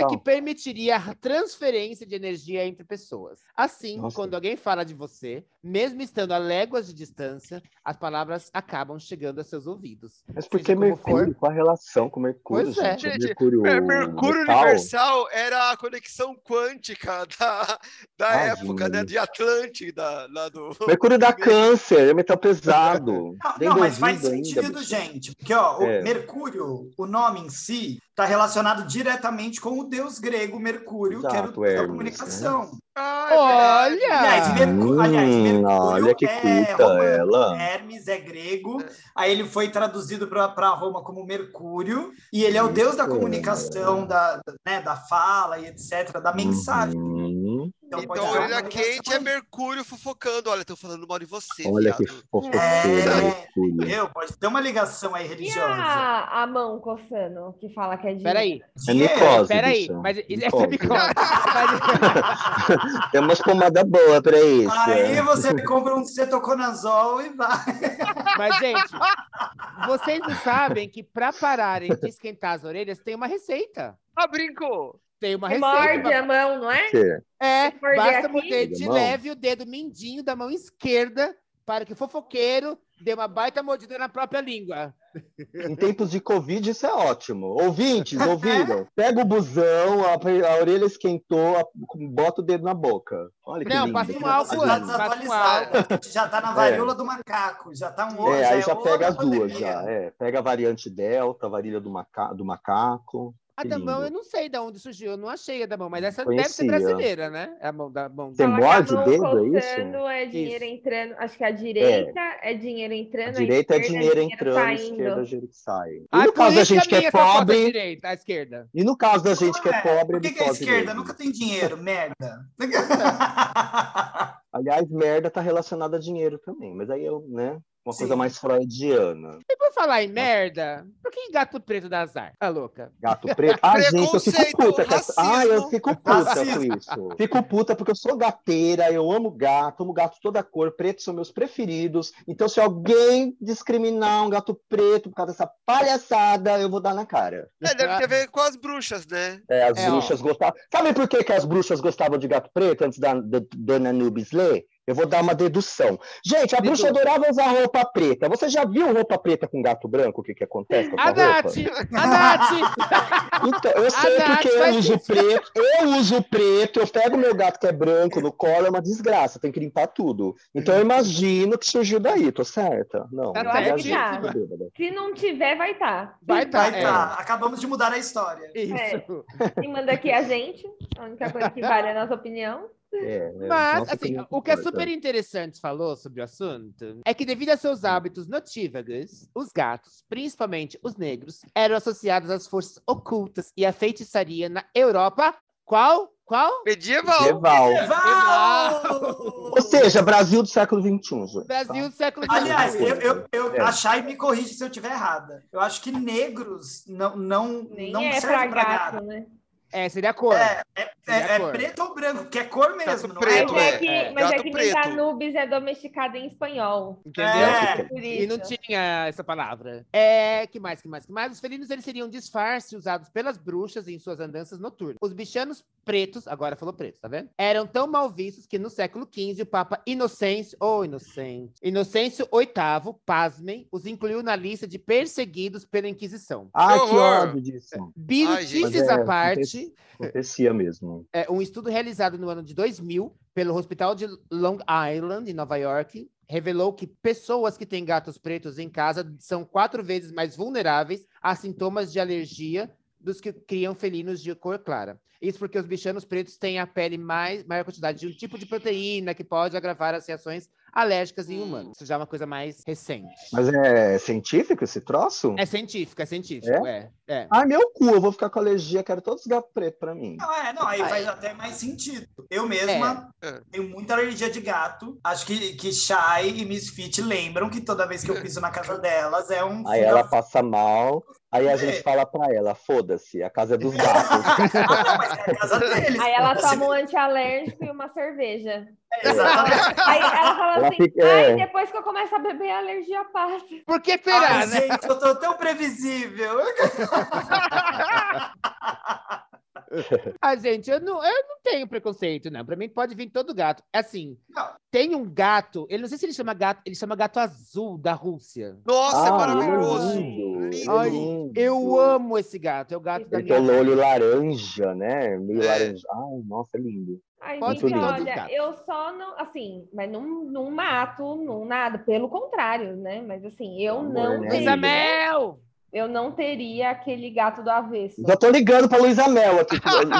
[SPEAKER 5] universal.
[SPEAKER 4] que permitiria a transferência de energia entre pessoas. Assim,
[SPEAKER 5] Nossa.
[SPEAKER 4] quando alguém fala de você, mesmo estando a léguas de distância, as palavras acabam chegando a seus ouvidos.
[SPEAKER 5] Mas por que Mercúrio?
[SPEAKER 4] for.
[SPEAKER 5] Qual a relação com Mercúrio,
[SPEAKER 4] Pois é.
[SPEAKER 5] gente?
[SPEAKER 2] Gente,
[SPEAKER 5] Mercúrio,
[SPEAKER 2] É, Mercúrio? Universal era a conexão quântica da, da
[SPEAKER 5] Ah,
[SPEAKER 2] época, né? De Atlântida, lá do.
[SPEAKER 5] Mercúrio dá câncer, é metal pesado.
[SPEAKER 1] Não, não, mas faz
[SPEAKER 5] ainda,
[SPEAKER 1] sentido,
[SPEAKER 5] bicho.
[SPEAKER 1] gente. Porque, ó, o
[SPEAKER 5] É.
[SPEAKER 1] Mercúrio, o nome em si, está relacionado diretamente com o deus grego Mercúrio, que era o
[SPEAKER 5] Exato,
[SPEAKER 1] deus da
[SPEAKER 5] Hermes,
[SPEAKER 1] comunicação.
[SPEAKER 2] Ah, é.
[SPEAKER 4] Olha!
[SPEAKER 1] Aliás, Mercú- aliás,
[SPEAKER 5] Hum,
[SPEAKER 1] Mercúrio
[SPEAKER 5] olha que
[SPEAKER 1] é romano.
[SPEAKER 5] ela.
[SPEAKER 1] Hermes é grego, aí ele foi traduzido para Roma como Mercúrio, e ele é o deus da comunicação, da, da, né, da fala e etc., da mensagem.
[SPEAKER 5] Uhum.
[SPEAKER 1] Então,
[SPEAKER 2] Então, orelha
[SPEAKER 1] ligação
[SPEAKER 2] quente é. Mercúrio fofocando. Olha, estão falando mal de você.
[SPEAKER 5] Olha que
[SPEAKER 2] viado.
[SPEAKER 5] fofoqueira,
[SPEAKER 1] É.
[SPEAKER 5] Mercúrio.
[SPEAKER 1] Eu, pode ter uma ligação aí
[SPEAKER 3] E
[SPEAKER 1] religiosa.
[SPEAKER 3] a, a mão coçando, que fala que é de.
[SPEAKER 4] Peraí,
[SPEAKER 5] É micose,
[SPEAKER 4] peraí. Mas essa é micose.
[SPEAKER 5] Tem umas pomadas boas pra isso.
[SPEAKER 1] Aí
[SPEAKER 5] é.
[SPEAKER 1] você compra um cetoconazol e vai.
[SPEAKER 4] Mas, gente, vocês não sabem que para pararem de esquentar as orelhas tem uma receita.
[SPEAKER 2] Ah, brincou.
[SPEAKER 4] Tem uma receita.
[SPEAKER 3] morde
[SPEAKER 4] pra-
[SPEAKER 3] a mão, não é?
[SPEAKER 4] É, basta morder de leve o dedo mindinho da mão esquerda para que o fofoqueiro dê uma baita mordida na própria língua.
[SPEAKER 5] Em tempos de Covid, isso é ótimo. Ouvintes, ouviram? Pega o busão, a, a orelha esquentou, a- bota o dedo na boca. Olha que
[SPEAKER 4] Não,
[SPEAKER 5] lindo.
[SPEAKER 4] passa um
[SPEAKER 5] que
[SPEAKER 4] álcool
[SPEAKER 1] Já tá
[SPEAKER 4] passa um
[SPEAKER 1] desatualizado. A gente já tá na varíola do macaco. Já tá um
[SPEAKER 5] É, aí já
[SPEAKER 1] é
[SPEAKER 5] pega as duas, já. É, pega a variante Delta, a varíola do, maca do macaco.
[SPEAKER 4] A da mão eu não sei de onde surgiu, eu não achei a da mão, mas essa deve ser
[SPEAKER 5] Conhecia.
[SPEAKER 4] brasileira, né? A mão da mão.
[SPEAKER 3] Que
[SPEAKER 5] morde
[SPEAKER 3] a
[SPEAKER 5] o dedo, é isso?
[SPEAKER 3] é dinheiro
[SPEAKER 4] Isso.
[SPEAKER 3] entrando. Acho que a direita é, dinheiro
[SPEAKER 5] A
[SPEAKER 3] entrando.
[SPEAKER 5] direita é
[SPEAKER 3] esquerda
[SPEAKER 5] dinheiro entrando, a
[SPEAKER 3] saindo.
[SPEAKER 5] esquerda é dinheiro que sai. E
[SPEAKER 4] Ah,
[SPEAKER 5] no caso da gente que
[SPEAKER 4] a
[SPEAKER 5] é pobre,
[SPEAKER 4] direita, à esquerda.
[SPEAKER 5] e no caso da gente que é pobre,
[SPEAKER 1] Por que, que é
[SPEAKER 5] pode
[SPEAKER 1] esquerda?
[SPEAKER 5] mesmo.
[SPEAKER 1] Nunca tem dinheiro, merda.
[SPEAKER 5] Aliás, merda tá relacionada a dinheiro também, mas aí eu, né? Uma
[SPEAKER 1] Sim.
[SPEAKER 5] coisa mais freudiana.
[SPEAKER 4] E por falar em merda, por que gato preto dá azar? Tá louca?
[SPEAKER 5] Gato preto. Ah, gente, eu fico puta. com essa- Ah, eu
[SPEAKER 2] racismo.
[SPEAKER 5] fico puta com
[SPEAKER 1] Racismo.
[SPEAKER 5] isso. Fico puta porque eu sou gateira, eu amo gato, amo gato toda cor, pretos são meus preferidos. Então, se alguém discriminar um gato preto por causa dessa palhaçada, eu vou dar na cara.
[SPEAKER 2] É, deve ter a ver com as bruxas, né?
[SPEAKER 5] É, as
[SPEAKER 4] É, ó.
[SPEAKER 5] bruxas gostavam. Sabe por que, que as bruxas gostavam de gato preto antes da, da Dona Nubis ler? Eu vou dar uma dedução. Gente, a bruxa adorava usar roupa preta. Você já viu roupa preta com gato branco? O que, que acontece com
[SPEAKER 4] A? Nath! A Nath!
[SPEAKER 5] Então, eu sei porque eu uso preto, eu uso preto, eu pego meu gato que é branco no colo, é uma desgraça, tem que limpar tudo. Então eu imagino que surgiu daí, tô certa? Não,
[SPEAKER 4] Tá
[SPEAKER 5] não viajei,
[SPEAKER 3] tá. Se não tiver, vai estar.
[SPEAKER 4] Vai tá,
[SPEAKER 1] Vai
[SPEAKER 4] é.
[SPEAKER 1] tá. Acabamos de mudar a história.
[SPEAKER 4] Isso.
[SPEAKER 3] Quem manda aqui é a gente. A única coisa que vale é a nossa opinião.
[SPEAKER 5] É, é,
[SPEAKER 4] Mas,
[SPEAKER 5] nossa
[SPEAKER 4] assim, o que é super interessante falou sobre o assunto é que, devido a seus hábitos notívagos, os gatos, principalmente os negros, eram associados às forças ocultas e à feitiçaria na Europa. Qual? Qual?
[SPEAKER 2] Medieval.
[SPEAKER 5] Medieval.
[SPEAKER 1] Val!
[SPEAKER 5] Ou seja, Brasil do século XXI. gente.
[SPEAKER 4] Brasil do século XXI.
[SPEAKER 1] Aliás, eu, eu, eu
[SPEAKER 5] É.
[SPEAKER 1] achar e me corrige se eu estiver errada. Eu acho que negros não, não,
[SPEAKER 3] Nem
[SPEAKER 1] não
[SPEAKER 3] é
[SPEAKER 1] serve
[SPEAKER 3] pra
[SPEAKER 1] pra
[SPEAKER 3] gato,
[SPEAKER 1] gato.
[SPEAKER 3] né?
[SPEAKER 4] É, seria a cor.
[SPEAKER 1] É, é, é- é
[SPEAKER 4] cor.
[SPEAKER 1] preto ou branco, que é cor mesmo. não
[SPEAKER 2] preto,
[SPEAKER 3] mas
[SPEAKER 1] é?
[SPEAKER 3] é,
[SPEAKER 2] é.
[SPEAKER 3] que,
[SPEAKER 4] É.
[SPEAKER 3] mas é que
[SPEAKER 2] preto.
[SPEAKER 3] Misanubis é domesticado em espanhol.
[SPEAKER 4] Entendeu?
[SPEAKER 1] É.
[SPEAKER 4] E não tinha essa palavra. É, que mais, que mais, que mais? Os felinos eles seriam disfarces usados pelas bruxas em suas andanças noturnas. Os bichanos pretos, agora falou preto, tá vendo? Eram tão mal vistos que no século XV o Papa Inocêncio, ou Inocente, Inocêncio VIII, pasmem, os incluiu na lista de perseguidos pela Inquisição.
[SPEAKER 5] Ai,
[SPEAKER 2] Que
[SPEAKER 5] que ódio disso. É,
[SPEAKER 4] à parte,
[SPEAKER 5] acontecia- Acontecia mesmo.
[SPEAKER 4] é, um estudo realizado no ano de 2000 pelo Hospital de Long Island, em Nova York, revelou que pessoas que têm gatos pretos em casa são quatro vezes mais vulneráveis a sintomas de alergia dos que criam felinos de cor clara. Isso porque os bichanos pretos têm a pele mais maior quantidade de um tipo de proteína que pode agravar as reações alérgicas em
[SPEAKER 2] Hum.
[SPEAKER 4] humanos. Isso já é uma coisa mais recente.
[SPEAKER 5] Mas é científico esse troço?
[SPEAKER 4] É científico, é científico, é. é.
[SPEAKER 5] Ai, meu cu, eu vou ficar com alergia, quero todos os gatos pretos pra mim.
[SPEAKER 1] Não, é, não, aí faz até mais sentido. Eu mesma
[SPEAKER 2] É.
[SPEAKER 1] tenho muita alergia de gato. Acho que, que Shai e Misfit lembram que toda vez que eu piso na casa delas é um.
[SPEAKER 5] Aí ela passa mal, aí a
[SPEAKER 1] É.
[SPEAKER 5] gente fala pra ela, foda-se, a casa é dos gatos.
[SPEAKER 1] Ah, não, mas é a casa deles.
[SPEAKER 3] Aí ela
[SPEAKER 1] Se-
[SPEAKER 3] toma um antialérgico e uma cerveja.
[SPEAKER 1] Exatamente.
[SPEAKER 3] Aí ela fala
[SPEAKER 5] Ela
[SPEAKER 3] assim:
[SPEAKER 5] fica-
[SPEAKER 3] ai,
[SPEAKER 5] é.
[SPEAKER 3] depois que eu começo a beber, a alergia passa.
[SPEAKER 4] Por que será,
[SPEAKER 1] Ai,
[SPEAKER 4] né?
[SPEAKER 1] gente, eu tô tão previsível.
[SPEAKER 4] Ah, gente, eu não, eu não tenho preconceito, não. Pra mim pode vir todo gato. Assim,
[SPEAKER 1] Não.
[SPEAKER 4] tem um gato, ele não sei se ele chama gato, ele chama gato azul da Rússia.
[SPEAKER 2] Nossa, é
[SPEAKER 5] Ah,
[SPEAKER 2] maravilhoso.
[SPEAKER 5] ele é lindo, ele é
[SPEAKER 2] Lindo.
[SPEAKER 4] Ai. Eu amo esse gato, é o gato da
[SPEAKER 5] Ele tem
[SPEAKER 4] minha
[SPEAKER 5] o olho laranja, né? Meio
[SPEAKER 2] É.
[SPEAKER 5] laranja. Ai, nossa, é lindo.
[SPEAKER 3] Ai,
[SPEAKER 4] Pode
[SPEAKER 3] gente, olha, eu só não, assim, mas não, não mato, não nada, pelo contrário, né? Mas assim, eu
[SPEAKER 5] Amor,
[SPEAKER 3] não
[SPEAKER 5] né,
[SPEAKER 4] Mel!
[SPEAKER 3] Eu não teria aquele gato do avesso.
[SPEAKER 5] Já tô ligando pra Luísa Mel aqui.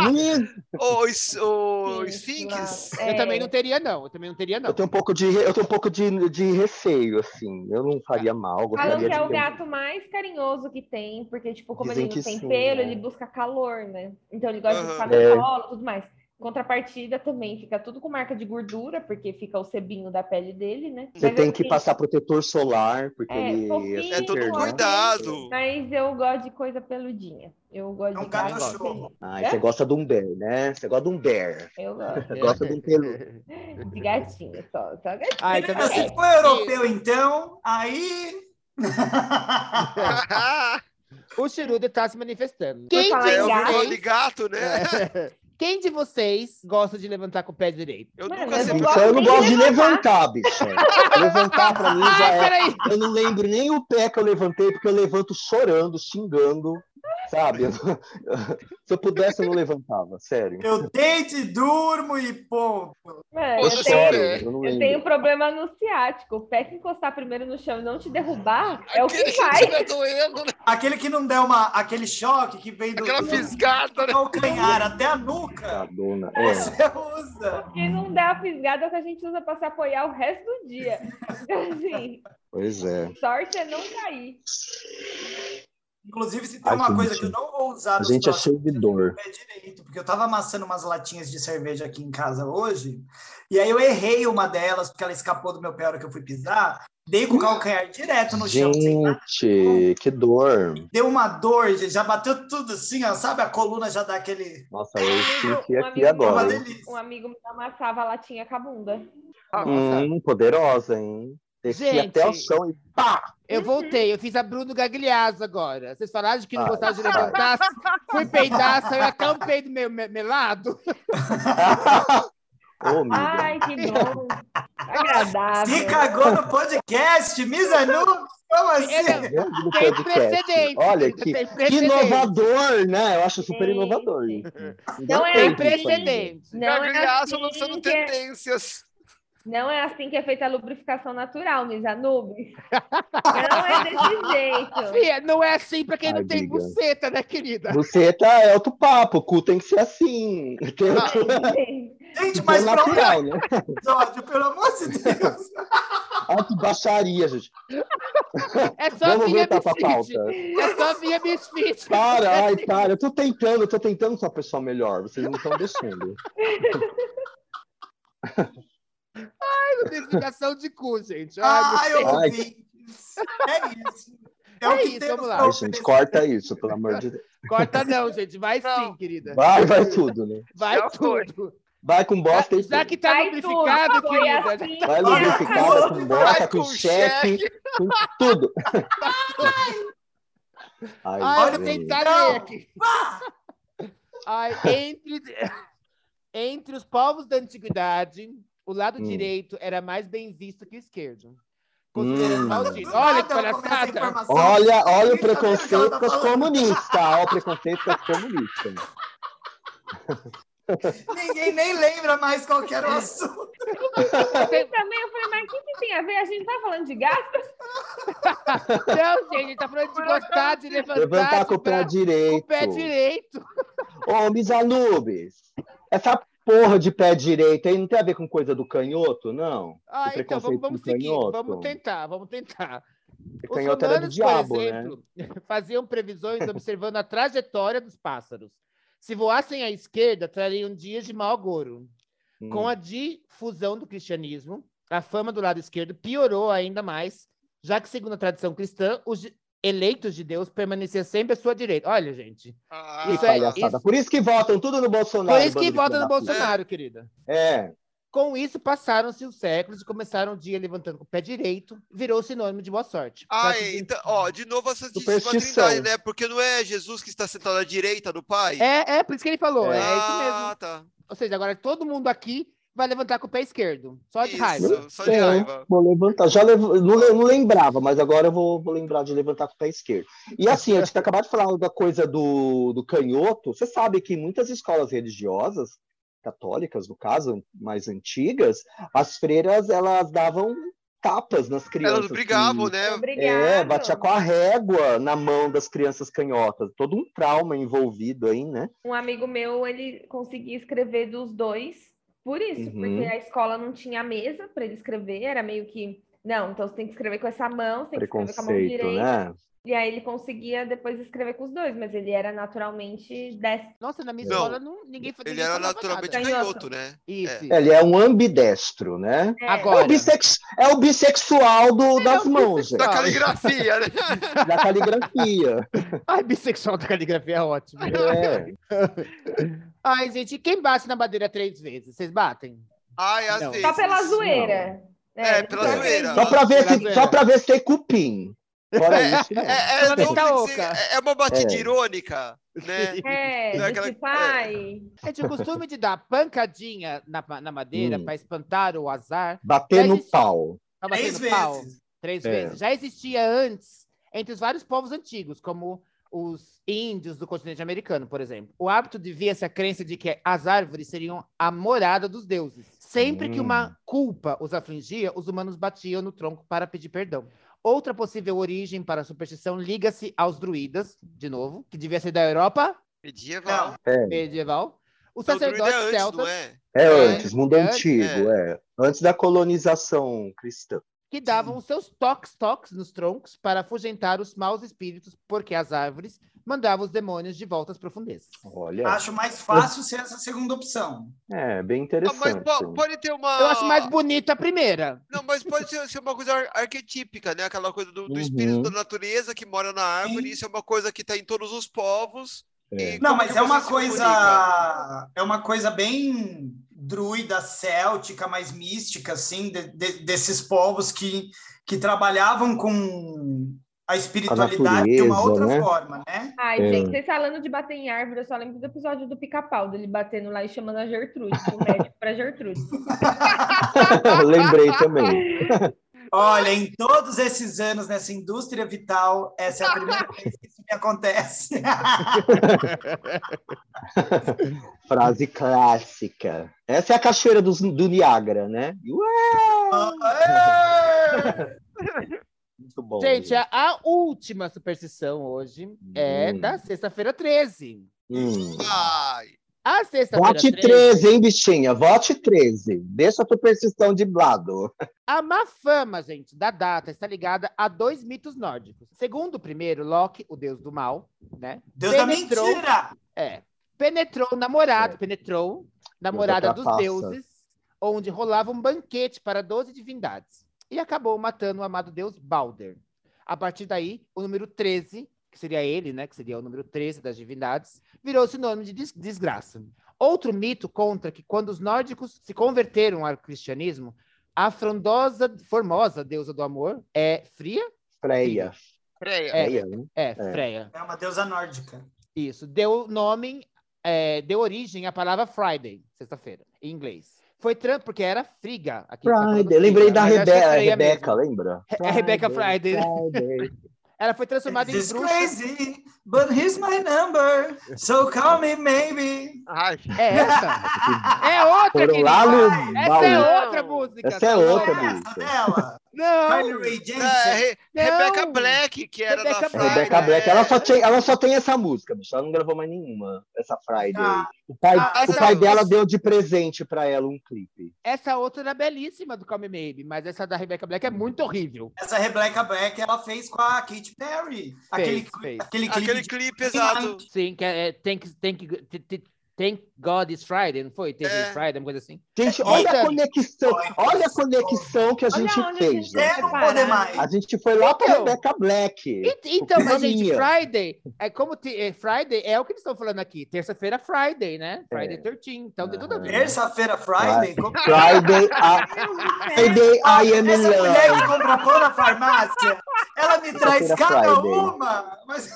[SPEAKER 5] Luiz,
[SPEAKER 2] O, es- o
[SPEAKER 3] Sim,
[SPEAKER 2] Sphinx.
[SPEAKER 4] Eu
[SPEAKER 3] É.
[SPEAKER 4] também não teria, não. Eu também não teria, não.
[SPEAKER 5] eu tenho um pouco de, eu tenho um pouco de, de receio, assim. Eu não faria mal,
[SPEAKER 3] Falam que
[SPEAKER 5] de
[SPEAKER 3] é o gato mais carinhoso que tem, porque, tipo, como
[SPEAKER 5] Dizem
[SPEAKER 3] ele não tem
[SPEAKER 5] sim,
[SPEAKER 3] pelo,
[SPEAKER 5] né?
[SPEAKER 3] ele busca calor, né? Então ele gosta de
[SPEAKER 2] Aham.
[SPEAKER 3] ficar no
[SPEAKER 5] É.
[SPEAKER 3] colo e tudo mais. Contrapartida também fica tudo com marca de gordura, porque fica o sebinho da pele dele, né?
[SPEAKER 5] Você
[SPEAKER 3] Mas,
[SPEAKER 5] tem que
[SPEAKER 3] assim,
[SPEAKER 5] passar protetor solar, porque
[SPEAKER 3] É,
[SPEAKER 5] ele
[SPEAKER 3] fofinho,
[SPEAKER 2] É todo
[SPEAKER 5] né?
[SPEAKER 2] cuidado.
[SPEAKER 3] Mas eu gosto de coisa peludinha. Eu gosto
[SPEAKER 1] É um
[SPEAKER 3] de
[SPEAKER 1] gato
[SPEAKER 3] gato
[SPEAKER 1] show.
[SPEAKER 3] feliz.
[SPEAKER 5] Ai,
[SPEAKER 3] É?
[SPEAKER 5] você gosta de um bear, né? Você gosta de um bear.
[SPEAKER 3] Eu gosto
[SPEAKER 5] Você gosta de um peludo.
[SPEAKER 3] de gatinho, só, só gatinho.
[SPEAKER 4] Ai, também.
[SPEAKER 1] Se for europeu, então, aí.
[SPEAKER 4] O Chirude tá se manifestando. Quem
[SPEAKER 2] é o
[SPEAKER 3] gato-
[SPEAKER 2] virtual de gato, né?
[SPEAKER 4] É. Quem de vocês gosta de levantar com o pé direito?
[SPEAKER 2] Eu nunca
[SPEAKER 3] eu
[SPEAKER 2] sei
[SPEAKER 5] Então eu não gosto de
[SPEAKER 3] levantar.
[SPEAKER 5] levantar, bicho. levantar pra mim já
[SPEAKER 4] Ai,
[SPEAKER 5] é.
[SPEAKER 4] peraí!
[SPEAKER 5] Eu não lembro nem o pé que eu levantei, porque eu levanto chorando, xingando, sabe? Se eu pudesse, eu não levantava, sério.
[SPEAKER 1] Eu deito e durmo e ponto.
[SPEAKER 3] Mano,
[SPEAKER 5] Eu
[SPEAKER 3] eu,
[SPEAKER 5] choro,
[SPEAKER 3] tenho,
[SPEAKER 5] eu
[SPEAKER 3] eu tenho problema no ciático. O pé que encostar primeiro no chão e não te derrubar é o que
[SPEAKER 2] Aquele que estiver doendo, né?
[SPEAKER 1] Aquele que não der uma, aquele choque que vem do,
[SPEAKER 2] Aquela
[SPEAKER 1] do
[SPEAKER 2] fisgada, né?
[SPEAKER 1] calcanhar até a nuca,
[SPEAKER 5] A dona. É.
[SPEAKER 1] você usa.
[SPEAKER 3] Que não dá a fisgada é o que a gente usa pra se apoiar o resto do dia. Então, assim,
[SPEAKER 5] Pois é.
[SPEAKER 3] sorte é não cair.
[SPEAKER 1] Inclusive, se tem
[SPEAKER 5] Ai,
[SPEAKER 1] uma
[SPEAKER 5] que
[SPEAKER 1] coisa que eu não vou usar
[SPEAKER 5] A gente é
[SPEAKER 1] próximos
[SPEAKER 5] cheio de dor.
[SPEAKER 1] pé direito, porque eu tava amassando umas latinhas de cerveja aqui em casa hoje, e aí eu errei uma delas, porque ela escapou do meu pé a hora que eu fui pisar, dei com o calcanhar direto no chão, sem nada.
[SPEAKER 5] Gente, que dor.
[SPEAKER 1] deu uma dor, gente, já bateu tudo assim, ó, sabe? A coluna já dá aquele...
[SPEAKER 5] Nossa, eu senti
[SPEAKER 3] Um
[SPEAKER 5] aqui
[SPEAKER 1] É
[SPEAKER 5] agora.
[SPEAKER 3] Um amigo me amassava a latinha com a bunda.
[SPEAKER 4] Nossa.
[SPEAKER 5] Hum, poderosa, hein? Desci
[SPEAKER 4] Gente.
[SPEAKER 5] até o chão e pá!
[SPEAKER 4] Eu voltei, eu fiz a Bruno Gagliasso agora. Vocês falaram de que não
[SPEAKER 5] Ah.
[SPEAKER 4] gostavam de levantar. Fui peidar, saiu até um peido meu me- melado.
[SPEAKER 3] Ai, que bom. Agradável.
[SPEAKER 1] Se cagou no podcast, Mizanu, como assim?
[SPEAKER 4] É, não, Tem
[SPEAKER 5] podcast.
[SPEAKER 4] precedente.
[SPEAKER 5] Olha que,
[SPEAKER 4] tem
[SPEAKER 5] que
[SPEAKER 4] precedente.
[SPEAKER 5] inovador, né? Eu acho super inovador. isso.
[SPEAKER 3] Não é
[SPEAKER 4] Tem
[SPEAKER 3] assim.
[SPEAKER 4] precedente.
[SPEAKER 3] Não é,
[SPEAKER 2] Gagliasso
[SPEAKER 3] assim
[SPEAKER 2] lançando
[SPEAKER 3] que é,
[SPEAKER 2] tendências.
[SPEAKER 3] Não é assim que é feita a lubrificação natural, Misa Nubes. Não é desse jeito.
[SPEAKER 4] Fia, não é assim pra quem
[SPEAKER 5] Ai,
[SPEAKER 4] não tem
[SPEAKER 5] amiga.
[SPEAKER 4] buceta, né, querida?
[SPEAKER 5] Buceta é outro papo, o cu tem que ser assim. Tem
[SPEAKER 3] Gente,
[SPEAKER 1] Gente,
[SPEAKER 5] mais
[SPEAKER 1] mas pronto,
[SPEAKER 5] natural, né?
[SPEAKER 1] episódio, pelo amor de Deus.
[SPEAKER 5] Olha que baixaria, gente.
[SPEAKER 4] É só
[SPEAKER 5] Vamos
[SPEAKER 4] minha misfit.
[SPEAKER 5] pauta.
[SPEAKER 4] É só minha misfit.
[SPEAKER 5] Para, ai, para. Eu tô tentando, eu tô tentando ser uma pessoa melhor. Vocês não estão deixando.
[SPEAKER 4] Lubrificação de cu, gente. Ai,
[SPEAKER 1] Ai.
[SPEAKER 5] Ai.
[SPEAKER 1] ouvintes. É isso. É,
[SPEAKER 4] É
[SPEAKER 1] o que
[SPEAKER 4] isso,
[SPEAKER 1] temos
[SPEAKER 4] vamos lá.
[SPEAKER 5] gente, corta isso, pelo amor de Deus.
[SPEAKER 4] Corta não, gente. Vai
[SPEAKER 2] Não.
[SPEAKER 4] sim, querida.
[SPEAKER 5] Vai, vai tudo, né?
[SPEAKER 4] Vai
[SPEAKER 2] foi.
[SPEAKER 4] tudo.
[SPEAKER 5] Vai com bosta e
[SPEAKER 4] Já que tá
[SPEAKER 3] vai
[SPEAKER 4] lubrificado,
[SPEAKER 3] tudo.
[SPEAKER 4] Querida.
[SPEAKER 3] assim
[SPEAKER 5] Vai lubrificada com bota,
[SPEAKER 2] Vai
[SPEAKER 5] com
[SPEAKER 2] com
[SPEAKER 5] cheque, com tudo. Ai,
[SPEAKER 4] Ai, eu vou
[SPEAKER 5] gente.
[SPEAKER 4] tentar
[SPEAKER 1] Não.
[SPEAKER 4] ler aqui. Ai, entre, entre os povos da antiguidade, o lado
[SPEAKER 5] Hum.
[SPEAKER 4] direito era mais bem visto que o esquerdo.
[SPEAKER 5] Hum.
[SPEAKER 4] Olha que
[SPEAKER 1] a
[SPEAKER 4] palhaçada.
[SPEAKER 5] Olha, olha o preconceito com os comunistas. Olha o preconceito com os comunistas.
[SPEAKER 1] Ninguém nem lembra mais qual que era o assunto.
[SPEAKER 3] Eu também, eu falei, mas o que, que tem a ver? A gente tá falando de gato?
[SPEAKER 4] Não, gente, ele tá falando de gostar de levantar,
[SPEAKER 5] Levantar com o pé direito.
[SPEAKER 4] com o pé direito.
[SPEAKER 5] Ô, Misalubes, essa porra de pé direito aí não tem a ver com coisa do canhoto, não?
[SPEAKER 4] Ah, então, vamos, vamos
[SPEAKER 5] com
[SPEAKER 4] seguir. Vamos tentar, vamos tentar. Os
[SPEAKER 5] canhoto era do diabo,
[SPEAKER 4] por
[SPEAKER 5] né?
[SPEAKER 4] exemplo, faziam previsões observando a trajetória dos pássaros. Se voassem à esquerda, trariam dias de mau agouro. Com
[SPEAKER 5] Hum.
[SPEAKER 4] a difusão do cristianismo, a fama do lado esquerdo piorou ainda mais, já que, segundo a tradição cristã, os eleitos de Deus permaneciam sempre à sua direita. Olha, gente.
[SPEAKER 2] Ah,
[SPEAKER 5] Que
[SPEAKER 4] Isso é-
[SPEAKER 5] palhaçada.
[SPEAKER 4] isso-
[SPEAKER 5] Por isso que votam tudo no Bolsonaro.
[SPEAKER 4] Por isso que
[SPEAKER 5] bando de
[SPEAKER 4] vota
[SPEAKER 5] filha
[SPEAKER 4] no. Bolsonaro, querida.
[SPEAKER 5] É.
[SPEAKER 4] Com isso, passaram-se os séculos e começaram o dia levantando com o pé direito, virou sinônimo de boa sorte.
[SPEAKER 2] Ah, então, ó, de novo a Santíssima
[SPEAKER 5] Superstição.
[SPEAKER 2] Trindade, né? Porque não é Jesus que está sentado à direita do Pai?
[SPEAKER 4] É, é, por isso que ele falou, é,
[SPEAKER 5] É.
[SPEAKER 4] isso mesmo.
[SPEAKER 2] Ah, tá.
[SPEAKER 4] Ou seja, agora todo mundo aqui vai levantar com o pé esquerdo, só de
[SPEAKER 2] Isso,
[SPEAKER 4] raiva.
[SPEAKER 2] só de
[SPEAKER 5] É,
[SPEAKER 2] raiva.
[SPEAKER 5] Vou levantar. Já lev... não, não lembrava, mas agora eu vou, vou lembrar de levantar com o pé esquerdo. E assim, a gente acabou de falar da coisa do, do canhoto. Você sabe que em muitas escolas religiosas, católicas no caso, mais antigas, as freiras elas davam tapas nas crianças.
[SPEAKER 2] Elas brigavam,
[SPEAKER 5] que-
[SPEAKER 2] né?
[SPEAKER 5] É, batia com a régua na mão das crianças canhotas. Todo um trauma envolvido aí, né?
[SPEAKER 3] Um amigo meu, ele conseguia escrever dos dois por isso,
[SPEAKER 5] Uhum.
[SPEAKER 3] porque a escola não tinha mesa para ele escrever, era meio que, não, então você tem que escrever com essa mão, você tem que escrever com a mão direita.
[SPEAKER 5] né?
[SPEAKER 3] E aí ele conseguia depois escrever com os dois, mas ele era naturalmente destro.
[SPEAKER 4] Nossa, na minha
[SPEAKER 2] Não,
[SPEAKER 4] escola não, ninguém fa-
[SPEAKER 2] Ele era naturalmente
[SPEAKER 4] nada.
[SPEAKER 3] Canhoto.
[SPEAKER 2] né?
[SPEAKER 4] Isso.
[SPEAKER 2] É.
[SPEAKER 5] Ele é um ambidestro, né?
[SPEAKER 3] É,
[SPEAKER 5] É
[SPEAKER 4] Agora,
[SPEAKER 5] o, bissex... é o bissexual do- das mãos.
[SPEAKER 2] Da caligrafia, né?
[SPEAKER 5] da caligrafia.
[SPEAKER 4] ai, bissexual da caligrafia é ótimo.
[SPEAKER 5] É.
[SPEAKER 4] Ai, gente, quem bate na madeira três vezes? Vocês batem?
[SPEAKER 2] Ai, às
[SPEAKER 4] Não.
[SPEAKER 2] vezes.
[SPEAKER 3] só pela zoeira.
[SPEAKER 2] É, pela
[SPEAKER 3] não
[SPEAKER 2] zoeira.
[SPEAKER 5] Só para ver, se,
[SPEAKER 4] zoeira.
[SPEAKER 5] só pra ver se tem cupim. Fora isso, não.
[SPEAKER 2] É, é,
[SPEAKER 4] vista
[SPEAKER 2] dizer,
[SPEAKER 4] oca.
[SPEAKER 2] é uma batida
[SPEAKER 5] É.
[SPEAKER 2] irônica, né?
[SPEAKER 3] É,
[SPEAKER 2] é
[SPEAKER 3] de
[SPEAKER 2] aquela-
[SPEAKER 3] tipo, ai,
[SPEAKER 4] Gente, o costume de dar pancadinha na, na madeira
[SPEAKER 5] Hum.
[SPEAKER 4] para espantar o azar,
[SPEAKER 5] Bater
[SPEAKER 4] Já
[SPEAKER 5] no pau.
[SPEAKER 4] tá
[SPEAKER 1] Três
[SPEAKER 4] batendo pau
[SPEAKER 1] vezes.
[SPEAKER 4] três
[SPEAKER 5] É.
[SPEAKER 4] vezes. Já existia antes entre os vários povos antigos, como os índios do continente americano, por exemplo. O hábito devia-se à crença de que as árvores seriam a morada dos deuses. Sempre que
[SPEAKER 5] Hum.
[SPEAKER 4] uma culpa os afligia, os humanos batiam no tronco para pedir perdão. Outra possível origem para a superstição liga-se aos druidas, de novo, que devia ser da Europa
[SPEAKER 2] Medieval.
[SPEAKER 5] É,
[SPEAKER 4] medieval. Os
[SPEAKER 2] Então, é antes,
[SPEAKER 4] celtas.
[SPEAKER 2] não é?
[SPEAKER 5] é
[SPEAKER 4] É,
[SPEAKER 5] antes, mundo
[SPEAKER 4] é,
[SPEAKER 5] antigo, é. Antes da colonização cristã.
[SPEAKER 4] que davam os seus toques-toques nos troncos para afugentar os maus espíritos, porque as árvores mandavam os demônios de volta às profundezas.
[SPEAKER 5] Olha,
[SPEAKER 1] Acho mais fácil ser essa segunda opção.
[SPEAKER 5] é bem
[SPEAKER 2] Ah,
[SPEAKER 5] interessante.
[SPEAKER 2] mas po- pode ter uma.
[SPEAKER 4] Eu acho mais bonita a primeira.
[SPEAKER 2] Não, mas pode ser, ser uma coisa ar- arquetípica, né? Aquela coisa do, do espírito
[SPEAKER 5] Uhum.
[SPEAKER 2] da natureza que mora na árvore.
[SPEAKER 1] Sim.
[SPEAKER 2] Isso é uma coisa que está em todos os povos.
[SPEAKER 5] É.
[SPEAKER 1] Não, mas é uma coisa. É uma coisa bem druida céltica, mais mística, assim, de- de- desses povos que, que trabalhavam com a espiritualidade de uma
[SPEAKER 5] natureza,
[SPEAKER 1] outra
[SPEAKER 5] né?
[SPEAKER 1] forma, né?
[SPEAKER 3] Ai,
[SPEAKER 5] É.
[SPEAKER 3] gente, vocês falando de bater em árvore, eu só lembro do episódio do pica-pau, dele batendo lá e chamando a Gertrude, o médico para Gertrude.
[SPEAKER 5] Lembrei também.
[SPEAKER 1] Olha, em todos esses anos nessa indústria vital, essa é a primeira vez que isso me acontece.
[SPEAKER 5] Frase clássica. Essa é a cachoeira dos- do, Niágara, né? Ué! Muito bom.
[SPEAKER 4] Gente, a, a última superstição hoje é
[SPEAKER 5] Hum.
[SPEAKER 4] da sexta-feira 13.
[SPEAKER 5] Hum.
[SPEAKER 2] Ai,
[SPEAKER 4] A sexta-feira
[SPEAKER 5] Vote 13, hein, bichinha? Vote 13. Deixa a tua persistão de lado.
[SPEAKER 4] A má fama, gente, da data está ligada a dois mitos nórdicos. Segundo o primeiro, Loki, o deus do mal, né?
[SPEAKER 1] Deus da
[SPEAKER 4] Penetrou-
[SPEAKER 1] mentira!
[SPEAKER 4] É. Penetrou o namorado,
[SPEAKER 5] É.
[SPEAKER 4] penetrou namorada dos deuses, onde rolava um banquete para 12 divindades. E acabou matando o amado deus Balder. A partir daí, o número 13, que seria ele, né? Que seria o número 13 das divindades, virou sinônimo de des- desgraça. Outro mito conta que quando os nórdicos se converteram ao cristianismo, a frondosa, formosa deusa do amor é Fria?
[SPEAKER 5] Freia.
[SPEAKER 2] Freia.
[SPEAKER 4] É.
[SPEAKER 5] Freia, né?
[SPEAKER 4] É, Freia.
[SPEAKER 1] É uma deusa nórdica.
[SPEAKER 4] Isso, deu nome, é, deu origem à palavra Friday, sexta-feira, em inglês. Foi Trump, porque era Friga. Tá
[SPEAKER 5] Friday. Lembrei
[SPEAKER 4] Friga,
[SPEAKER 5] da Rebe
[SPEAKER 4] é
[SPEAKER 5] Rebeca,
[SPEAKER 4] mesmo.
[SPEAKER 5] lembra?
[SPEAKER 4] É a Rebecca Friday.
[SPEAKER 5] Friday.
[SPEAKER 4] Ela foi transformada em
[SPEAKER 1] This is
[SPEAKER 4] bruxa.
[SPEAKER 1] crazy, but here's my number, so call me maybe.
[SPEAKER 2] Ai,
[SPEAKER 4] É essa. É outra,
[SPEAKER 5] Foram
[SPEAKER 4] querida.
[SPEAKER 5] lá
[SPEAKER 4] Essa é outra música.
[SPEAKER 5] Essa é
[SPEAKER 4] tá
[SPEAKER 5] outra música.
[SPEAKER 1] Essa dela,
[SPEAKER 4] Não,
[SPEAKER 1] Rae Jepsen.
[SPEAKER 2] é, Re-. Rebecca Black, que era
[SPEAKER 4] Rebecca
[SPEAKER 2] da
[SPEAKER 4] Friday.
[SPEAKER 5] Rebecca. Black, ela só, tem, ela só tem essa música, bicho. Ela não gravou mais nenhuma, essa Friday.
[SPEAKER 1] Ah.
[SPEAKER 5] o pai,
[SPEAKER 1] Ah,
[SPEAKER 5] o pai
[SPEAKER 2] é-
[SPEAKER 5] dela deu de presente pra ela um clipe.
[SPEAKER 4] essa outra era belíssima do Call Me Maybe, mas essa da Rebecca Black é muito horrível.
[SPEAKER 1] Essa Rebecca Black ela fez com a Katy Perry. aquele,
[SPEAKER 4] fez.
[SPEAKER 1] aquele clipe.
[SPEAKER 2] Aquele clipe, exato.
[SPEAKER 4] Sim, que é, tem que, tem que, Thank God It's Friday, não foi? Teve
[SPEAKER 2] É.
[SPEAKER 4] Friday, uma coisa assim.
[SPEAKER 5] Gente, olha a conexão, olha a conexão que a
[SPEAKER 3] Olha
[SPEAKER 5] gente
[SPEAKER 3] onde a
[SPEAKER 5] fez.
[SPEAKER 3] gente.
[SPEAKER 1] É, poder mais.
[SPEAKER 5] A gente foi lá pra
[SPEAKER 4] Então.
[SPEAKER 5] Rebecca Black.
[SPEAKER 4] E- Então, mas gente. Friday, é como é, Friday é o que eles estão falando aqui. Terça-feira, Friday, né? Friday
[SPEAKER 5] É.
[SPEAKER 4] 13. Então tem tudo a ver.
[SPEAKER 1] Terça-feira, Friday. como-
[SPEAKER 5] Friday, I, Friday, I am in
[SPEAKER 1] Essa mulher que
[SPEAKER 5] love.
[SPEAKER 1] compra pão na farmácia, ela me traz
[SPEAKER 5] Terça-feira,
[SPEAKER 1] cada
[SPEAKER 5] Friday.
[SPEAKER 1] uma. Mas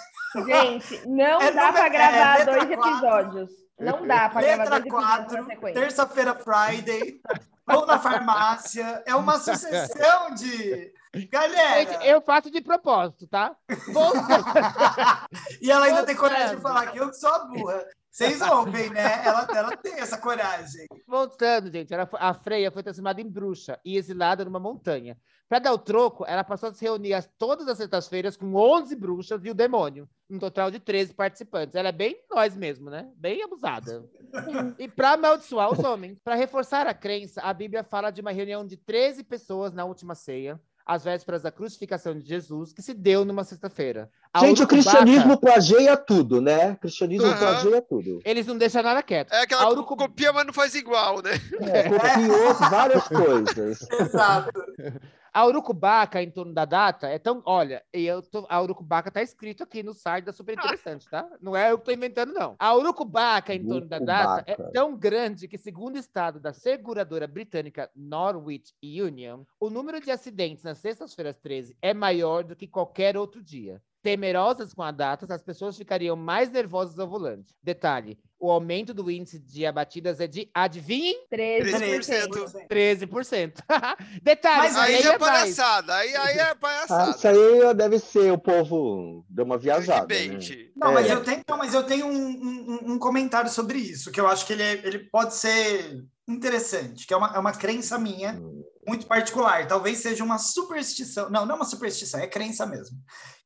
[SPEAKER 3] Gente, não
[SPEAKER 1] É
[SPEAKER 3] dá para gravar
[SPEAKER 1] é,
[SPEAKER 3] dois
[SPEAKER 1] quatro.
[SPEAKER 3] episódios. Não dá para
[SPEAKER 1] letra
[SPEAKER 3] dois episódios
[SPEAKER 1] 4,
[SPEAKER 3] na sequência.
[SPEAKER 1] terça-feira, Friday, pão na farmácia. É uma sucessão de. Galera!
[SPEAKER 4] Gente, eu faço de propósito, tá?
[SPEAKER 1] E ela ainda tem coragem de falar que eu sou a burra. Vocês ouvem, né? Ela, ela tem essa coragem.
[SPEAKER 4] Voltando, gente, ela a Freia foi transformada em bruxa e exilada numa montanha. Para dar o troco, ela passou a se reunir as- todas as sextas-feiras com 11 bruxas e o demônio, um total de 13 participantes. Ela é bem nós mesmo, né? Bem abusada. E para amaldiçoar os homens, para reforçar a crença, a Bíblia fala de uma reunião de 13 pessoas na última ceia, às vésperas da crucificação de Jesus, que se deu numa sexta-feira. A
[SPEAKER 5] Gente, o cristianismo plageia tudo, né? O cristianismo
[SPEAKER 2] Aham.
[SPEAKER 5] plageia tudo.
[SPEAKER 4] Eles não deixam nada quieto.
[SPEAKER 2] É aquela
[SPEAKER 4] A
[SPEAKER 2] que
[SPEAKER 4] urucu-
[SPEAKER 2] copia, mas não faz igual, né?
[SPEAKER 5] É, copiou várias coisas.
[SPEAKER 1] Exato.
[SPEAKER 4] A urucubaca em torno da data é tão. Olha, e eu tô, a urucubaca tá escrito aqui no site da Super Interessante, tá? Não é eu que tô inventando, não. A urucubaca em torno da data é
[SPEAKER 5] Urucubaca.
[SPEAKER 4] tão grande que, segundo o estado da seguradora britânica Norwich Union, o número de acidentes nas sextas-feiras 13 é maior do que qualquer outro dia. Temerosas com a data, as pessoas ficariam mais nervosas ao volante. Detalhe: o aumento do índice de abatidas é de, adivinhem,
[SPEAKER 3] 13%.
[SPEAKER 4] 13%. Detalhe:
[SPEAKER 1] Mas
[SPEAKER 2] Aí
[SPEAKER 4] aí
[SPEAKER 2] já é
[SPEAKER 4] é mais.
[SPEAKER 2] palhaçada. Aí, aí é
[SPEAKER 5] Ah,
[SPEAKER 2] palhaçada.
[SPEAKER 5] isso aí deve ser o povo deu uma viajada. Né?
[SPEAKER 1] Não, mas
[SPEAKER 5] É.
[SPEAKER 1] eu tenho, não, mas eu tenho um, um- um comentário sobre isso, que eu acho que ele, é- ele pode ser interessante, que é uma, é uma crença minha,
[SPEAKER 5] Hum.
[SPEAKER 1] muito particular. Talvez seja uma superstição. Não, não é uma superstição, é crença mesmo.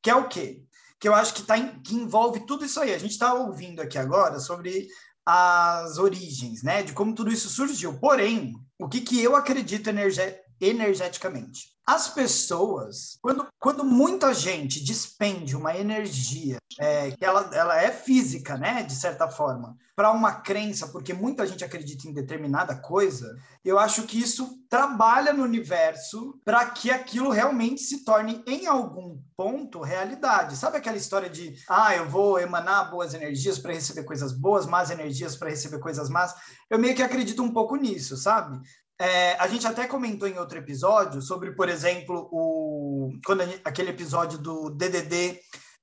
[SPEAKER 1] Que é o quê? Que eu acho que, tá em- que envolve tudo isso aí. A gente está ouvindo aqui agora sobre as origens, né? De como tudo isso surgiu. Porém, o que, que eu acredito energe- energeticamente. As pessoas, quando, quando muita gente despende uma energia, é, que ela, ela é física, né, de certa forma, para uma crença, porque muita gente acredita em determinada coisa, eu acho que isso trabalha no universo para que aquilo realmente se torne, em algum ponto, realidade. Sabe aquela história de, ah, eu vou emanar boas energias para receber coisas boas, más energias para receber coisas más? Eu meio que acredito um pouco nisso, sabe? É, a gente até comentou em outro episódio sobre, por exemplo, o quando gente, aquele episódio do DDD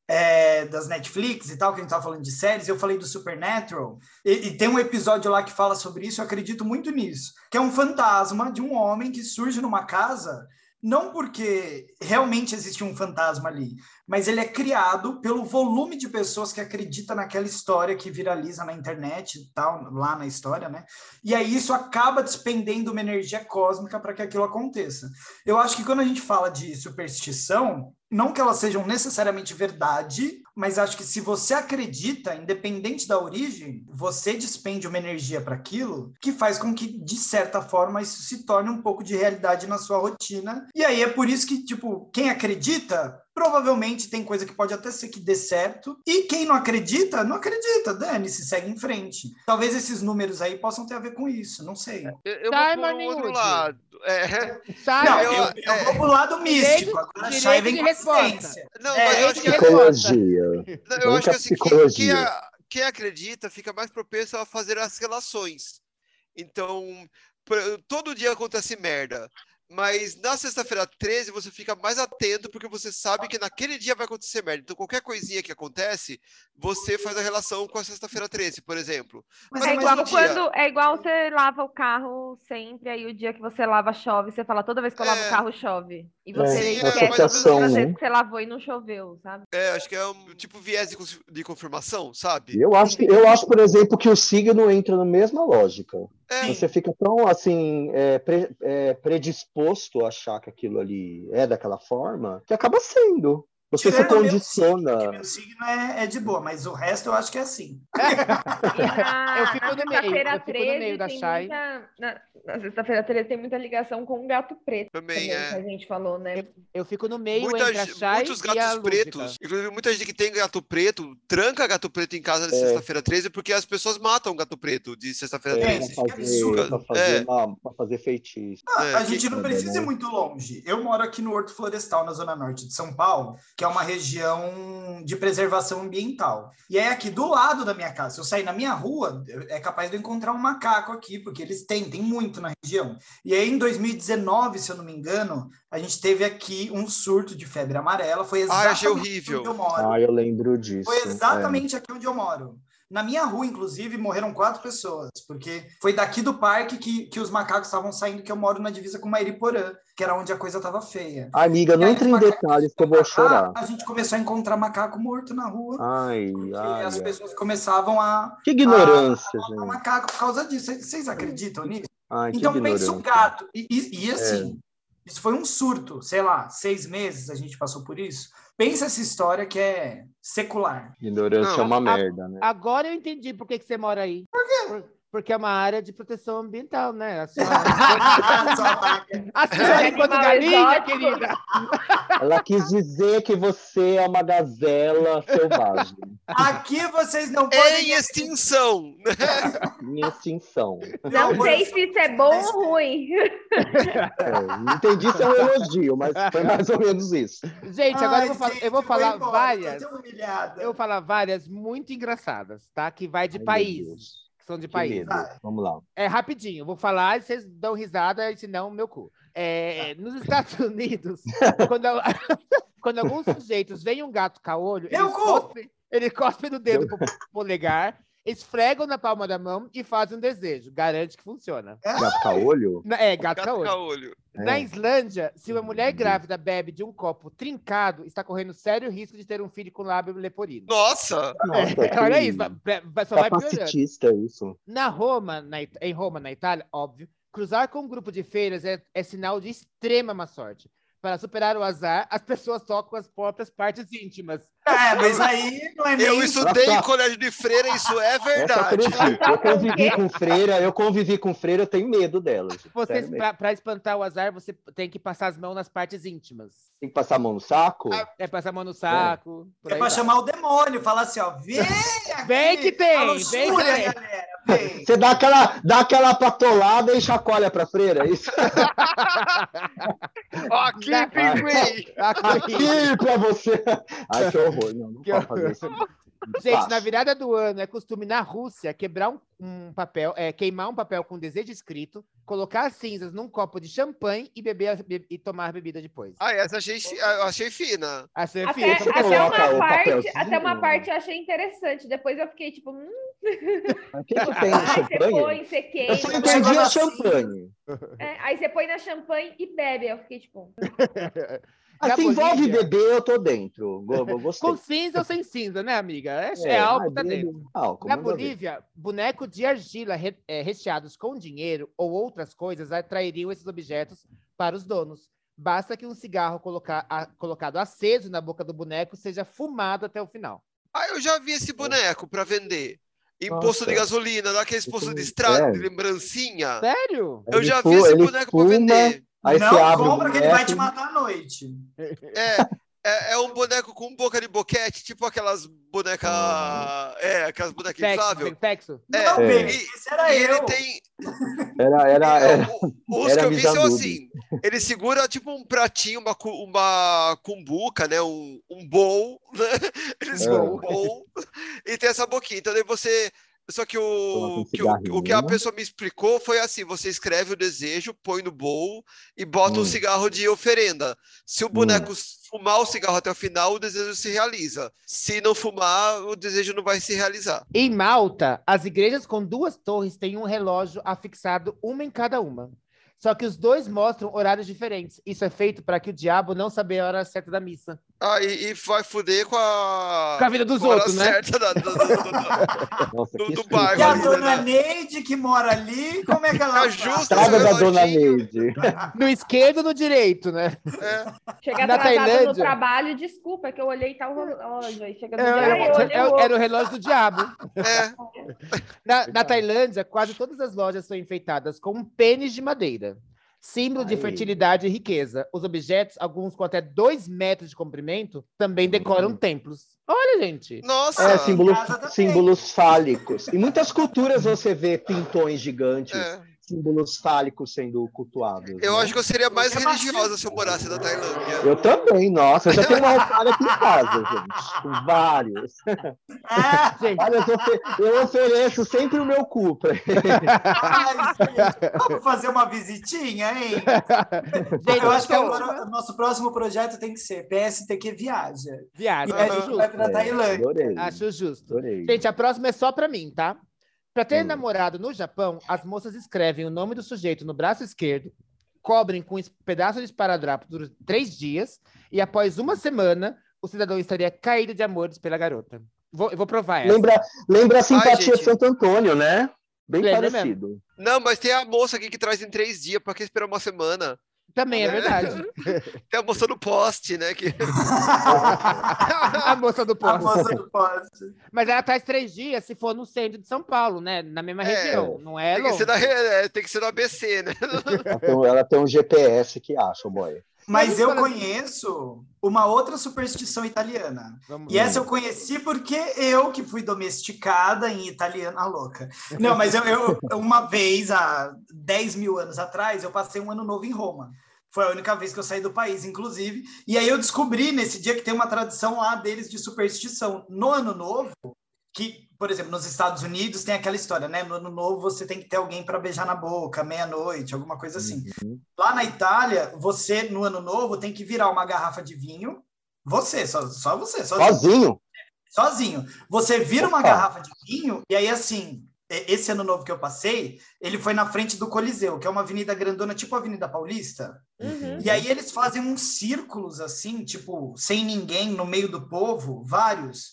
[SPEAKER 1] é, das Netflix e tal, que a gente estava falando de séries, eu falei do Supernatural, e, e, tem um episódio lá que fala sobre isso, eu acredito muito nisso, que é um fantasma de um homem que surge numa casa não porque realmente existe um fantasma ali, mas ele é criado pelo volume de pessoas que acredita naquela história que viraliza na internet e tal, lá na história, né? E aí isso acaba despendendo uma energia cósmica para que aquilo aconteça. Eu acho que quando a gente fala de superstição, não que elas sejam necessariamente verdade, mas acho que se você acredita, independente da origem, você despende uma energia para aquilo que faz com que, de certa forma, isso se torne um pouco de realidade na sua rotina. E aí é por isso que, tipo, quem acredita provavelmente tem coisa que pode até ser que dê certo. E quem não acredita, não acredita, Dani, se segue em frente. Talvez esses números aí possam ter a ver com isso, não sei.
[SPEAKER 2] Eu, eu vou pro outro lado. É.
[SPEAKER 1] Não, eu, eu, eu é. vou pro lado místico. Agora Chay vem com ciência.
[SPEAKER 2] Não, é, mas eu acho que...
[SPEAKER 5] Psicologia.
[SPEAKER 2] eu acho que assim, quem, quem, quem acredita fica mais propenso a fazer as relações. Então, todo dia acontece merda. Mas na sexta-feira 13 você fica mais atento porque você sabe que naquele dia vai acontecer merda. Então qualquer coisinha que acontece, você faz a relação com a sexta-feira 13, por exemplo.
[SPEAKER 3] Mas é igual quando é igual você lava o carro sempre, aí o dia que você lava chove, você fala toda vez que eu lavo é... o carro chove. E você é, esquece é, todas as vezes que você lavou e não choveu, sabe?
[SPEAKER 2] É, acho que é um tipo viés de confirmação, sabe?
[SPEAKER 5] Eu acho, eu acho, por exemplo, que o signo entra na mesma lógica. É. Você fica tão assim é, pre, é, predisposto a achar que aquilo ali é daquela forma que acaba sendo. Você Tirando se condiciona.
[SPEAKER 1] Meu signo, meu signo é, é, de boa, mas o resto eu acho que é assim.
[SPEAKER 3] na, eu fico no meio. Eu fico no meio da Chay. Na, na sexta-feira 13 tem muita ligação com o gato preto.
[SPEAKER 2] Também, também é.
[SPEAKER 3] Que a gente falou, né?
[SPEAKER 4] Eu, eu fico no meio muita, entre a Chay Muitos gatos pretos.
[SPEAKER 2] Inclusive, muita gente que tem gato preto, tranca gato preto em casa na é. sexta-feira 13 porque as pessoas matam o gato preto de sexta-feira
[SPEAKER 5] é, 13. Pra fazer, pra fazer, é. pra fazer feitiço.
[SPEAKER 1] Ah, a gente não precisa ir muito longe. Eu moro aqui no Horto Florestal, na Zona Norte de São Paulo, que é uma região de preservação ambiental. E é aqui do lado da minha casa. Se eu sair na minha rua, é capaz de eu encontrar um macaco aqui, porque eles têm, tem muito na região. E aí, em 2019, se eu não me engano, a gente teve aqui um surto de febre amarela. Foi exatamente
[SPEAKER 2] ah, horrível.
[SPEAKER 1] onde eu moro.
[SPEAKER 5] Ah, eu lembro disso.
[SPEAKER 1] Foi exatamente é. aqui onde eu moro. Na minha rua, inclusive, morreram quatro pessoas, porque foi daqui do parque que, que os macacos estavam saindo, que eu moro na divisa com Mairiporã, que era onde a coisa estava feia.
[SPEAKER 5] Amiga, não entre em detalhes que eu vou chorar.
[SPEAKER 1] A gente começou a encontrar macaco morto na rua.
[SPEAKER 5] Ai, ai.
[SPEAKER 1] as pessoas começavam a.
[SPEAKER 5] Que ignorância, a,
[SPEAKER 1] a, a, gente. macaco por causa disso. Vocês acreditam nisso?
[SPEAKER 5] Ai,
[SPEAKER 1] então pensa o gato. E, e, e assim, é. isso foi um surto, sei lá, seis meses a gente passou por isso. Pensa essa história que é secular.
[SPEAKER 5] Ignorância Não, é uma a, merda, né?
[SPEAKER 4] Agora eu entendi por que, que você mora aí.
[SPEAKER 1] Por quê? Por,
[SPEAKER 4] porque é uma área de proteção ambiental, né? A senhora, a senhora enquanto galinha, querida.
[SPEAKER 5] Ela quis dizer que você é uma gazela selvagem.
[SPEAKER 1] Aqui vocês não podem...
[SPEAKER 2] Em extinção.
[SPEAKER 5] em extinção.
[SPEAKER 3] Não, não sei se isso é bom ou ruim.
[SPEAKER 5] É, entendi se é um elogio, mas foi mais ou menos isso.
[SPEAKER 4] Gente, agora Ai, eu vou, falar, eu vou falar várias... Eu vou falar várias muito engraçadas, tá? Que vai de Ai, país são de país.
[SPEAKER 5] Vamos lá.
[SPEAKER 4] É rapidinho, vou falar e vocês dão risada, senão meu cu. É, nos Estados Unidos, quando, quando, alguns sujeitos veem um gato caolho, ele cospe, ele cospe no dedo pro polegar esfregam na palma da mão e fazem um desejo. Garante que funciona.
[SPEAKER 5] Gato caolho?
[SPEAKER 4] É, gato, gato caolho. caolho. Na é. Islândia, se uma mulher grávida bebe de um copo trincado, está correndo sério risco de ter um filho com lábio leporino.
[SPEAKER 2] Nossa!
[SPEAKER 4] Nossa é, olha isso, só vai
[SPEAKER 5] piorando. isso.
[SPEAKER 4] Na Roma, na, em Roma, na Itália, óbvio, cruzar com um grupo de feiras é, é sinal de extrema má sorte. Para superar o azar, as pessoas tocam as próprias partes íntimas.
[SPEAKER 1] É, mas aí não é.
[SPEAKER 2] Eu estudei em colégio de freira, isso é verdade.
[SPEAKER 5] Eu convivi com freira, eu convivi com freira, eu tenho medo delas.
[SPEAKER 4] Para espantar o azar, você tem que passar as mãos nas partes íntimas.
[SPEAKER 5] Tem que passar a mão no saco?
[SPEAKER 4] É, passar a mão no saco.
[SPEAKER 1] É, é para chamar o demônio, falar assim, ó, vem aqui,
[SPEAKER 4] Vem que tem, vem que tem.
[SPEAKER 5] galera. Você dá aquela, dá aquela patolada e chacoalha pra freira, é isso?
[SPEAKER 2] aqui, pinguim!
[SPEAKER 5] Aqui pra você! Ai, que horror. Não, não pode fazer isso.
[SPEAKER 4] Gente, na virada do ano é costume na Rússia quebrar um, um, papel, é, queimar um papel com desejo escrito, colocar as cinzas num copo de champanhe e beber e tomar a bebida depois.
[SPEAKER 2] Ah, essa achei, achei fina.
[SPEAKER 3] Achei até, fina. Até uma, parte, até uma parte eu achei interessante. Depois eu fiquei tipo. Hum.
[SPEAKER 5] O que, que tem champanhe? Você põe, você queima. Eu só entendi a champanhe.
[SPEAKER 3] É, aí você põe na champanhe e bebe. Eu fiquei tipo.
[SPEAKER 5] Ah, se envolve bebê, eu tô dentro.
[SPEAKER 4] Com cinza ou sem cinza, né, amiga? É, é, é álcool, tá dentro. Álcool, Na Bolívia, boneco de argila re, é, recheados com dinheiro ou outras coisas atrairiam esses objetos para os donos. Basta que um cigarro colocar, a, colocado aceso na boca do boneco seja fumado até o final.
[SPEAKER 2] Ah, eu já vi esse boneco para vender. Em Nossa. posto de gasolina, naqueles postos de estrada, de lembrancinha.
[SPEAKER 4] Sério?
[SPEAKER 2] Eu já vi esse boneco para vender.
[SPEAKER 1] Aí não abre compra que ele vai te matar à noite.
[SPEAKER 2] É, é, é, um boneco com boca de boquete, tipo aquelas bonecas. Ah. É, aquelas bonecas infláveis.
[SPEAKER 4] Sexo.
[SPEAKER 1] É, não, é. Baby, esse era e eu. ele tem.
[SPEAKER 5] Era, era, era,
[SPEAKER 2] Os era que eu vi são assim: ele segura tipo um pratinho, uma, uma cumbuca, né? Um, um bowl. Né? Ele segura é. um bowl e tem essa boquinha. Então daí você só que o, que o, o, que a pessoa me explicou foi assim: você escreve o desejo, põe no bowl e bota hum. um cigarro de oferenda. Se o boneco hum. fumar o cigarro até o final, o desejo se realiza. Se não fumar, o desejo não vai se realizar.
[SPEAKER 4] Em Malta, as igrejas com duas torres têm um relógio afixado, uma em cada uma. Só que os dois mostram horários diferentes. Isso é feito para que o diabo não saber a hora certa da missa.
[SPEAKER 2] Ah, e, e vai fuder com a...
[SPEAKER 4] Com a vida dos outros, né?
[SPEAKER 2] certa da, do, do, do,
[SPEAKER 1] Nossa, do, do bairro. E a dona né? Neide, que mora ali, como é que ela...
[SPEAKER 2] A justa
[SPEAKER 5] da dona Neide.
[SPEAKER 4] No esquerdo no direito, né?
[SPEAKER 3] É. Chega Na Tailândia... no trabalho, desculpa, que eu olhei tal relógio. Aí chega no é, dia,
[SPEAKER 4] é, era o relógio do diabo. É. Na, na Tailândia, quase todas as lojas são enfeitadas com um pênis de madeira símbolo Aí. de fertilidade e riqueza. Os objetos, alguns com até dois metros de comprimento, também decoram uhum. templos. Olha, gente.
[SPEAKER 2] Nossa!
[SPEAKER 5] É, símbolos, símbolos fálicos. Em muitas culturas você vê pintões gigantes. É símbolos fálicos sendo cultuados.
[SPEAKER 2] Eu né? acho que eu seria mais é religiosa se eu morasse na Tailândia.
[SPEAKER 5] Eu também, nossa. Eu já tenho uma altar aqui em casa, gente. Vários. Ah, eu, eu ofereço sempre o meu cu pra
[SPEAKER 1] Vamos fazer uma visitinha, hein? Gente, eu acho que agora o nosso próximo projeto tem que ser PSTQ Viaja.
[SPEAKER 4] Viaja.
[SPEAKER 1] E a gente vai pra Tailândia.
[SPEAKER 4] Adorei. Acho justo. Adorei. Gente, a próxima é só pra mim, tá? Para ter hum. namorado no Japão, as moças escrevem o nome do sujeito no braço esquerdo, cobrem com um pedaço de esparadrapo por três dias, e após uma semana, o cidadão estaria caído de amores pela garota. Vou, eu vou provar essa.
[SPEAKER 5] Lembra, lembra a simpatia Ai, de Santo Antônio, né? Bem Lembra parecido. Mesmo.
[SPEAKER 2] Não, mas tem a moça aqui que traz em três dias, para que esperar uma semana?
[SPEAKER 4] Também é, é verdade.
[SPEAKER 2] Tem a moça do poste, né? Que...
[SPEAKER 4] a moça do poste. A moça do poste. Mas ela traz três dias se for no centro de São Paulo, né? Na mesma é, região. Não é
[SPEAKER 2] tem
[SPEAKER 4] longe.
[SPEAKER 2] Que na, é, tem que ser no ABC, né?
[SPEAKER 5] ela tem um GPS que acha, boy.
[SPEAKER 1] Mas eu conheço uma outra superstição italiana. Vamos e essa eu conheci porque eu, que fui domesticada em italiana louca. Não, mas eu, eu, uma vez, há 10 mil anos atrás, eu passei um ano novo em Roma. Foi a única vez que eu saí do país, inclusive. E aí eu descobri nesse dia que tem uma tradição lá deles de superstição. No ano novo, que, por exemplo, nos Estados Unidos tem aquela história, né? No ano novo você tem que ter alguém para beijar na boca, meia-noite, alguma coisa assim. Uhum. Lá na Itália, você, no ano novo, tem que virar uma garrafa de vinho. Você, só, só você.
[SPEAKER 5] Sozinho? Sozinho.
[SPEAKER 1] sozinho. Você vira Opa. uma garrafa de vinho e aí, assim, esse ano novo que eu passei, ele foi na frente do Coliseu, que é uma avenida grandona, tipo a Avenida Paulista. Uhum. E aí eles fazem uns círculos assim, tipo, sem ninguém, no meio do povo, vários.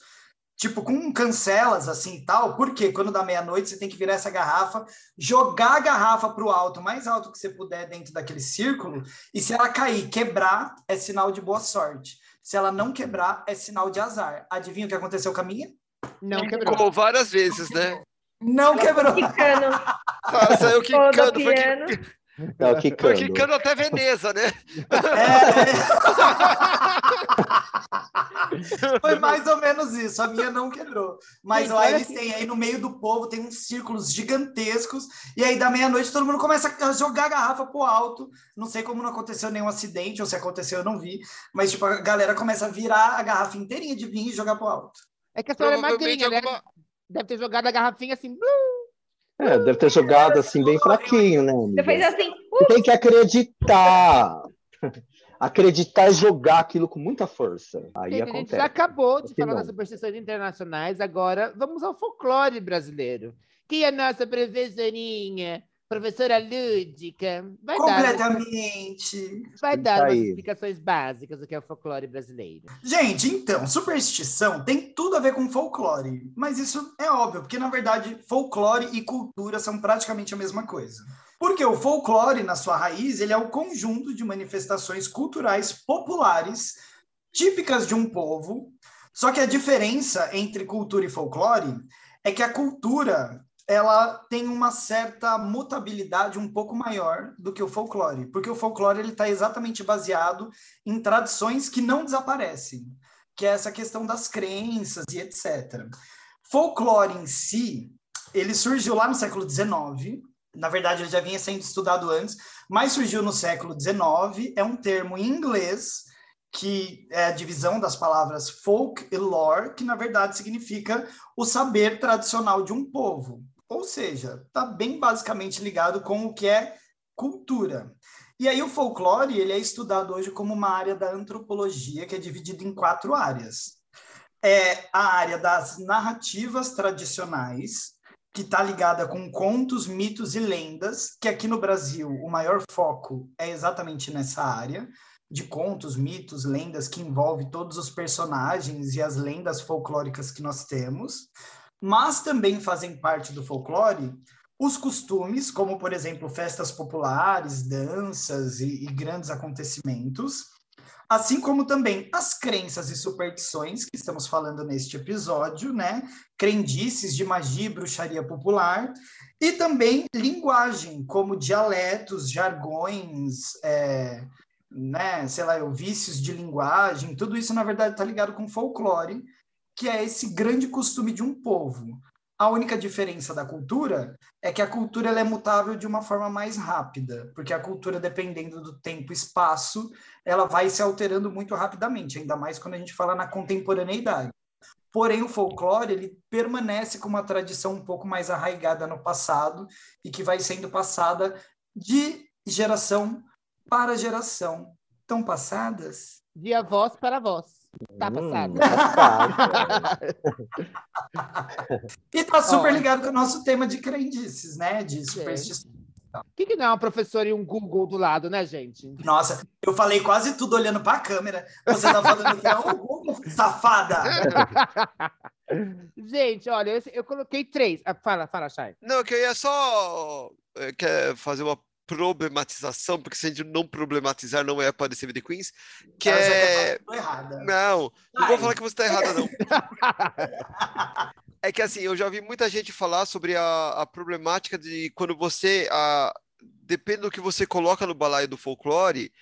[SPEAKER 1] tipo com cancelas assim e tal, porque quando dá meia-noite você tem que virar essa garrafa, jogar a garrafa para o alto, mais alto que você puder dentro daquele círculo, e se ela cair, quebrar, é sinal de boa sorte. Se ela não quebrar, é sinal de azar. Adivinha o que aconteceu com a minha?
[SPEAKER 2] Não quebrou. Como várias vezes, né?
[SPEAKER 1] Não quebrou.
[SPEAKER 3] Quicando.
[SPEAKER 2] Saiu quicando. Foi,
[SPEAKER 5] Não, quicando.
[SPEAKER 2] Foi quicando até Veneza, né?
[SPEAKER 1] É. Foi mais ou menos isso. A minha não quebrou. Mas lá eles têm aí no meio do povo, tem uns círculos gigantescos. E aí, da meia-noite, todo mundo começa a jogar a garrafa pro alto. Não sei como não aconteceu nenhum acidente, ou se aconteceu, eu não vi. Mas, tipo, a galera começa a virar a garrafa inteirinha de vinho e jogar pro alto.
[SPEAKER 4] É que a senhora é magrinha, né? Deve ter jogado a garrafinha assim.
[SPEAKER 5] É, deve ter jogado assim bem fraquinho, né?
[SPEAKER 3] Amiga? Você fez assim.
[SPEAKER 5] Tem que acreditar. acreditar e jogar aquilo com muita força. Aí Sim, acontece. A gente
[SPEAKER 4] já acabou de falar das superstições internacionais, agora vamos ao folclore brasileiro. Que é a nossa professorinha Professora Lúdica,
[SPEAKER 1] vai Completamente.
[SPEAKER 4] dar, vai dar umas explicações básicas do que é o folclore brasileiro.
[SPEAKER 1] Gente, então, superstição tem tudo a ver com folclore, mas isso é óbvio, porque na verdade folclore e cultura são praticamente a mesma coisa. Porque o folclore, na sua raiz, ele é o conjunto de manifestações culturais populares típicas de um povo. Só que a diferença entre cultura e folclore é que a cultura ela tem uma certa mutabilidade um pouco maior do que o folclore, porque o folclore ele está exatamente baseado em tradições que não desaparecem, que é essa questão das crenças e etc. Folclore em si, ele surgiu lá no século XIX, na verdade ele já vinha sendo estudado antes, mas surgiu no século XIX, é um termo em inglês que é a divisão das palavras folk e lore, que na verdade significa o saber tradicional de um povo. Ou seja, está bem basicamente ligado com o que é cultura. E aí o folclore ele é estudado hoje como uma área da antropologia que é dividida em quatro áreas. É a área das narrativas tradicionais, que está ligada com contos, mitos e lendas, que aqui no Brasil o maior foco é exatamente nessa área de contos, mitos, lendas que envolve todos os personagens e as lendas folclóricas que nós temos mas também fazem parte do folclore os costumes, como, por exemplo, festas populares, danças e, e grandes acontecimentos, assim como também as crenças e superstições que estamos falando neste episódio, né? Crendices de magia e bruxaria popular, e também linguagem, como dialetos, jargões, é, né? Sei lá, vícios de linguagem, tudo isso, na verdade, está ligado com folclore, que é esse grande costume de um povo. A única diferença da cultura é que a cultura ela é mutável de uma forma mais rápida, porque a cultura, dependendo do tempo e espaço, ela vai se alterando muito rapidamente, ainda mais quando a gente fala na contemporaneidade. Porém, o folclore ele permanece com uma tradição um pouco mais arraigada no passado e que vai sendo passada de geração para geração. Tão passadas?
[SPEAKER 4] De avós para avós. Tá hum, passado.
[SPEAKER 1] e tá super ligado com o nosso tema de crendices, né? De superstição.
[SPEAKER 4] O que, que não é uma professora e um Google do lado, né, gente?
[SPEAKER 1] Nossa, eu falei quase tudo olhando para a câmera. Você tá falando que é um Google, safada!
[SPEAKER 4] gente, olha, eu, eu, coloquei três. Ah, fala, fala, Chay.
[SPEAKER 2] Não, que eu ia só eh, quer fazer uma problematização, porque se a gente não problematizar, não é aparecer The Queens, que ah, é. Não, não vou falar que você está errada, não. é que assim, eu já vi muita gente falar sobre a, a problemática de quando você. A, depende do que você coloca no balaio do folclore,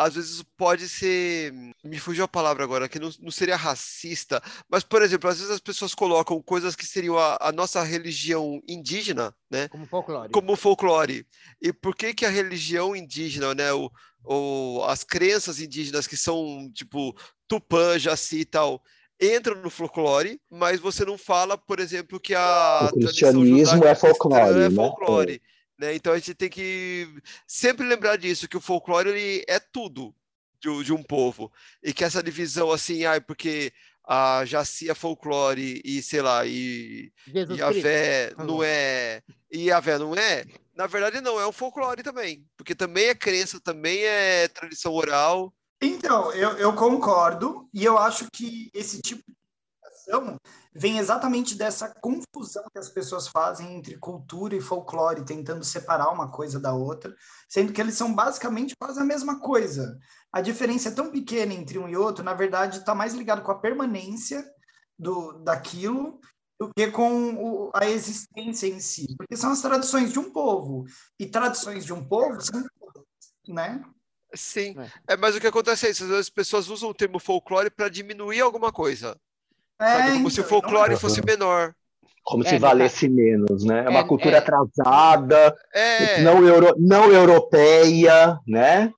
[SPEAKER 2] às vezes pode ser. Me fugiu a palavra agora, que não, não seria racista, mas, por exemplo, às vezes as pessoas colocam coisas que seriam a, a, nossa religião indígena, né?
[SPEAKER 4] Como folclore.
[SPEAKER 2] Como folclore. E por que, que a religião indígena, né? O, o, as crenças indígenas que são, tipo, Tupã, Jaci e tal, entram no folclore, mas você não fala, por exemplo, que a.
[SPEAKER 5] O cristianismo é folclore. É
[SPEAKER 2] folclore. Né? Né? Então a gente tem que sempre lembrar disso, que o folclore ele é tudo de, de um povo. E que essa divisão assim, ah, porque a Jaci é folclore e, sei lá, e, e a Vé não é, e a Vé não é, na verdade não, é um folclore também, porque também é crença, também é tradição oral.
[SPEAKER 1] Então, eu, eu concordo, e eu acho que esse tipo superstição vem exatamente dessa confusão que as pessoas fazem entre cultura e folclore, tentando separar uma coisa da outra, sendo que eles são basicamente quase a mesma coisa. A diferença é tão pequena entre um e outro, na verdade, está mais ligado com a permanência do, daquilo do que com o, a existência em si, porque são as tradições de um povo, e tradições de um povo são, né?
[SPEAKER 2] Sim, é. é. mas o que acontece é isso, as pessoas usam o termo folclore para diminuir alguma coisa. É, Sabe? Como então, se o folclore não... fosse menor.
[SPEAKER 5] Como é, se valesse tá. menos, né? É uma é, cultura atrasada, não, euro, não europeia, né?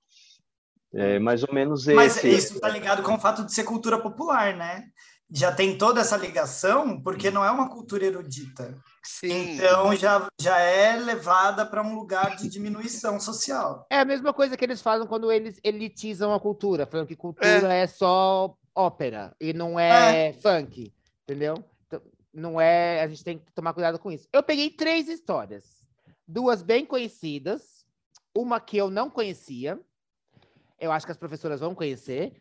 [SPEAKER 5] É mais ou menos esse.
[SPEAKER 1] Mas isso está ligado com o fato de ser cultura popular, né? Já tem toda essa ligação, porque não é uma cultura erudita. Sim. Então já, já é levada para um lugar de diminuição social.
[SPEAKER 4] É a mesma coisa que eles falam quando eles elitizam a cultura, falando que cultura é, é só ópera e não é, é. funk, entendeu? Então, não é, a gente tem que tomar cuidado com isso. Eu peguei três histórias, duas bem conhecidas, uma que eu não conhecia, eu acho que as professoras vão conhecer,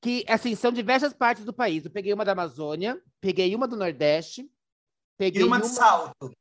[SPEAKER 4] que assim são diversas partes do país. Eu peguei uma da Amazônia, peguei uma do Nordeste,
[SPEAKER 1] Peguei e uma, uma... de salto.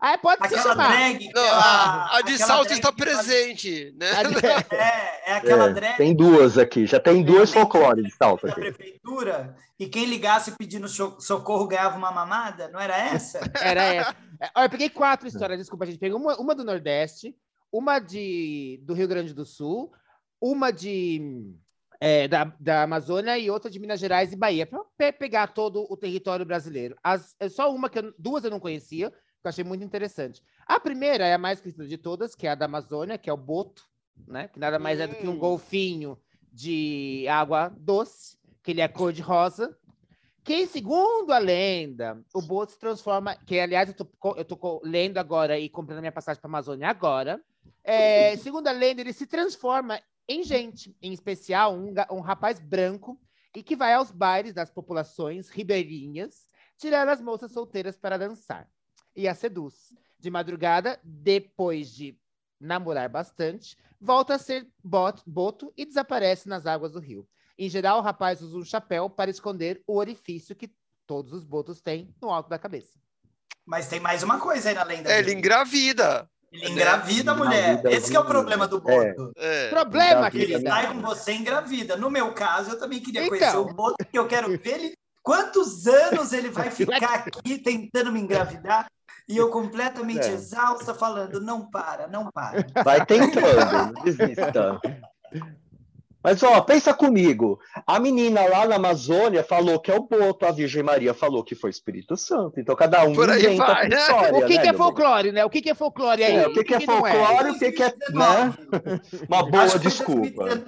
[SPEAKER 4] ah, pode
[SPEAKER 2] aquela
[SPEAKER 4] se chamar.
[SPEAKER 2] Drag, Não, a, a, de salto está presente, né?
[SPEAKER 1] É, é aquela é, drag.
[SPEAKER 5] Tem duas aqui, já tem duas folclores de salto aqui.
[SPEAKER 1] prefeitura, e quem ligasse pedindo socorro ganhava uma mamada, não era essa?
[SPEAKER 4] Era essa. É, olha, eu peguei quatro histórias, desculpa, a gente pegou uma, uma do Nordeste, uma de, do Rio Grande do Sul, uma de é, da, da Amazônia e outra de Minas Gerais e Bahia, para pegar todo o território brasileiro. As, é só uma que eu, duas eu não conhecia, que eu achei muito interessante. A primeira é a mais conhecida de todas, que é a da Amazônia, que é o boto, né? Que nada mais é do que um hum. golfinho de água doce, que ele é cor de rosa. Que, segundo a lenda, o boto se transforma. Que, aliás, eu tô, eu tô lendo agora e comprando minha passagem para a Amazônia agora. É, segundo a lenda, ele se transforma em gente, em especial um, um rapaz branco e que vai aos bailes das populações ribeirinhas tirar as moças solteiras para dançar e a seduz. De madrugada, depois de namorar bastante, volta a ser bot, boto e desaparece nas águas do rio. Em geral, o rapaz usa um chapéu para esconder o orifício que todos os botos têm no alto da cabeça.
[SPEAKER 1] Mas tem mais uma coisa aí na lenda.
[SPEAKER 2] É, ele engravida.
[SPEAKER 1] Ele engravida a mulher. Esse é o problema do Boto.
[SPEAKER 4] É. É. Problema,
[SPEAKER 1] querida. Ele sai com você engravida. No meu caso, eu também queria então. conhecer o Boto, porque eu quero ver ele. Quantos anos ele vai ficar aqui tentando me engravidar? E eu completamente é. exausta, falando: não para, não para.
[SPEAKER 5] Vai tentando, não desista. Mas, ó, pensa comigo. A menina lá na Amazônia falou que é o Boto, a Virgem Maria falou que foi Espírito Santo. Então, cada um
[SPEAKER 2] Por inventa vai, né?
[SPEAKER 4] história, O que, né, que é folclore, né? O que, que é folclore aí?
[SPEAKER 5] É, o que, que, que é folclore, é? o que, que é... Né? Uma boa Acho desculpa.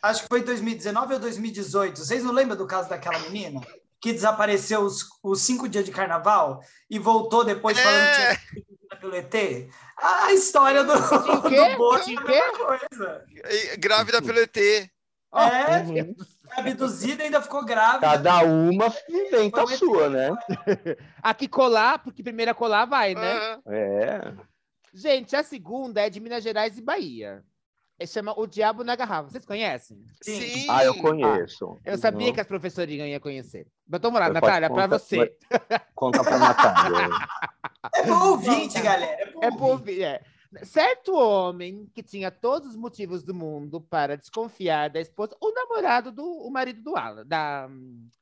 [SPEAKER 1] Acho que foi 2019 ou 2018. Vocês não lembram do caso daquela menina? Que desapareceu os, os cinco dias de carnaval e voltou depois falando é. que tinha pelo ET? A história do,
[SPEAKER 4] do Boto é
[SPEAKER 2] coisa. Grávida pelo ET.
[SPEAKER 1] É, uhum. abduzida ainda ficou grávida.
[SPEAKER 5] Cada uma inventa a sua, né?
[SPEAKER 4] a que colar, porque primeira colar vai, né?
[SPEAKER 5] Uhum. É.
[SPEAKER 4] Gente, a segunda é de Minas Gerais e Bahia. Ele chama O Diabo na Garrafa. Vocês conhecem?
[SPEAKER 5] Sim. Ah, eu conheço.
[SPEAKER 4] Ah, eu sabia uhum. que as professorinhas iam conhecer. Mas vamos lá, Natália, para você.
[SPEAKER 5] Conta para Natália.
[SPEAKER 1] é bom ouvinte, galera. É bom
[SPEAKER 4] é ouvir. É. Certo homem que tinha todos os motivos do mundo para desconfiar da esposa, o namorado do o marido do Alan, da,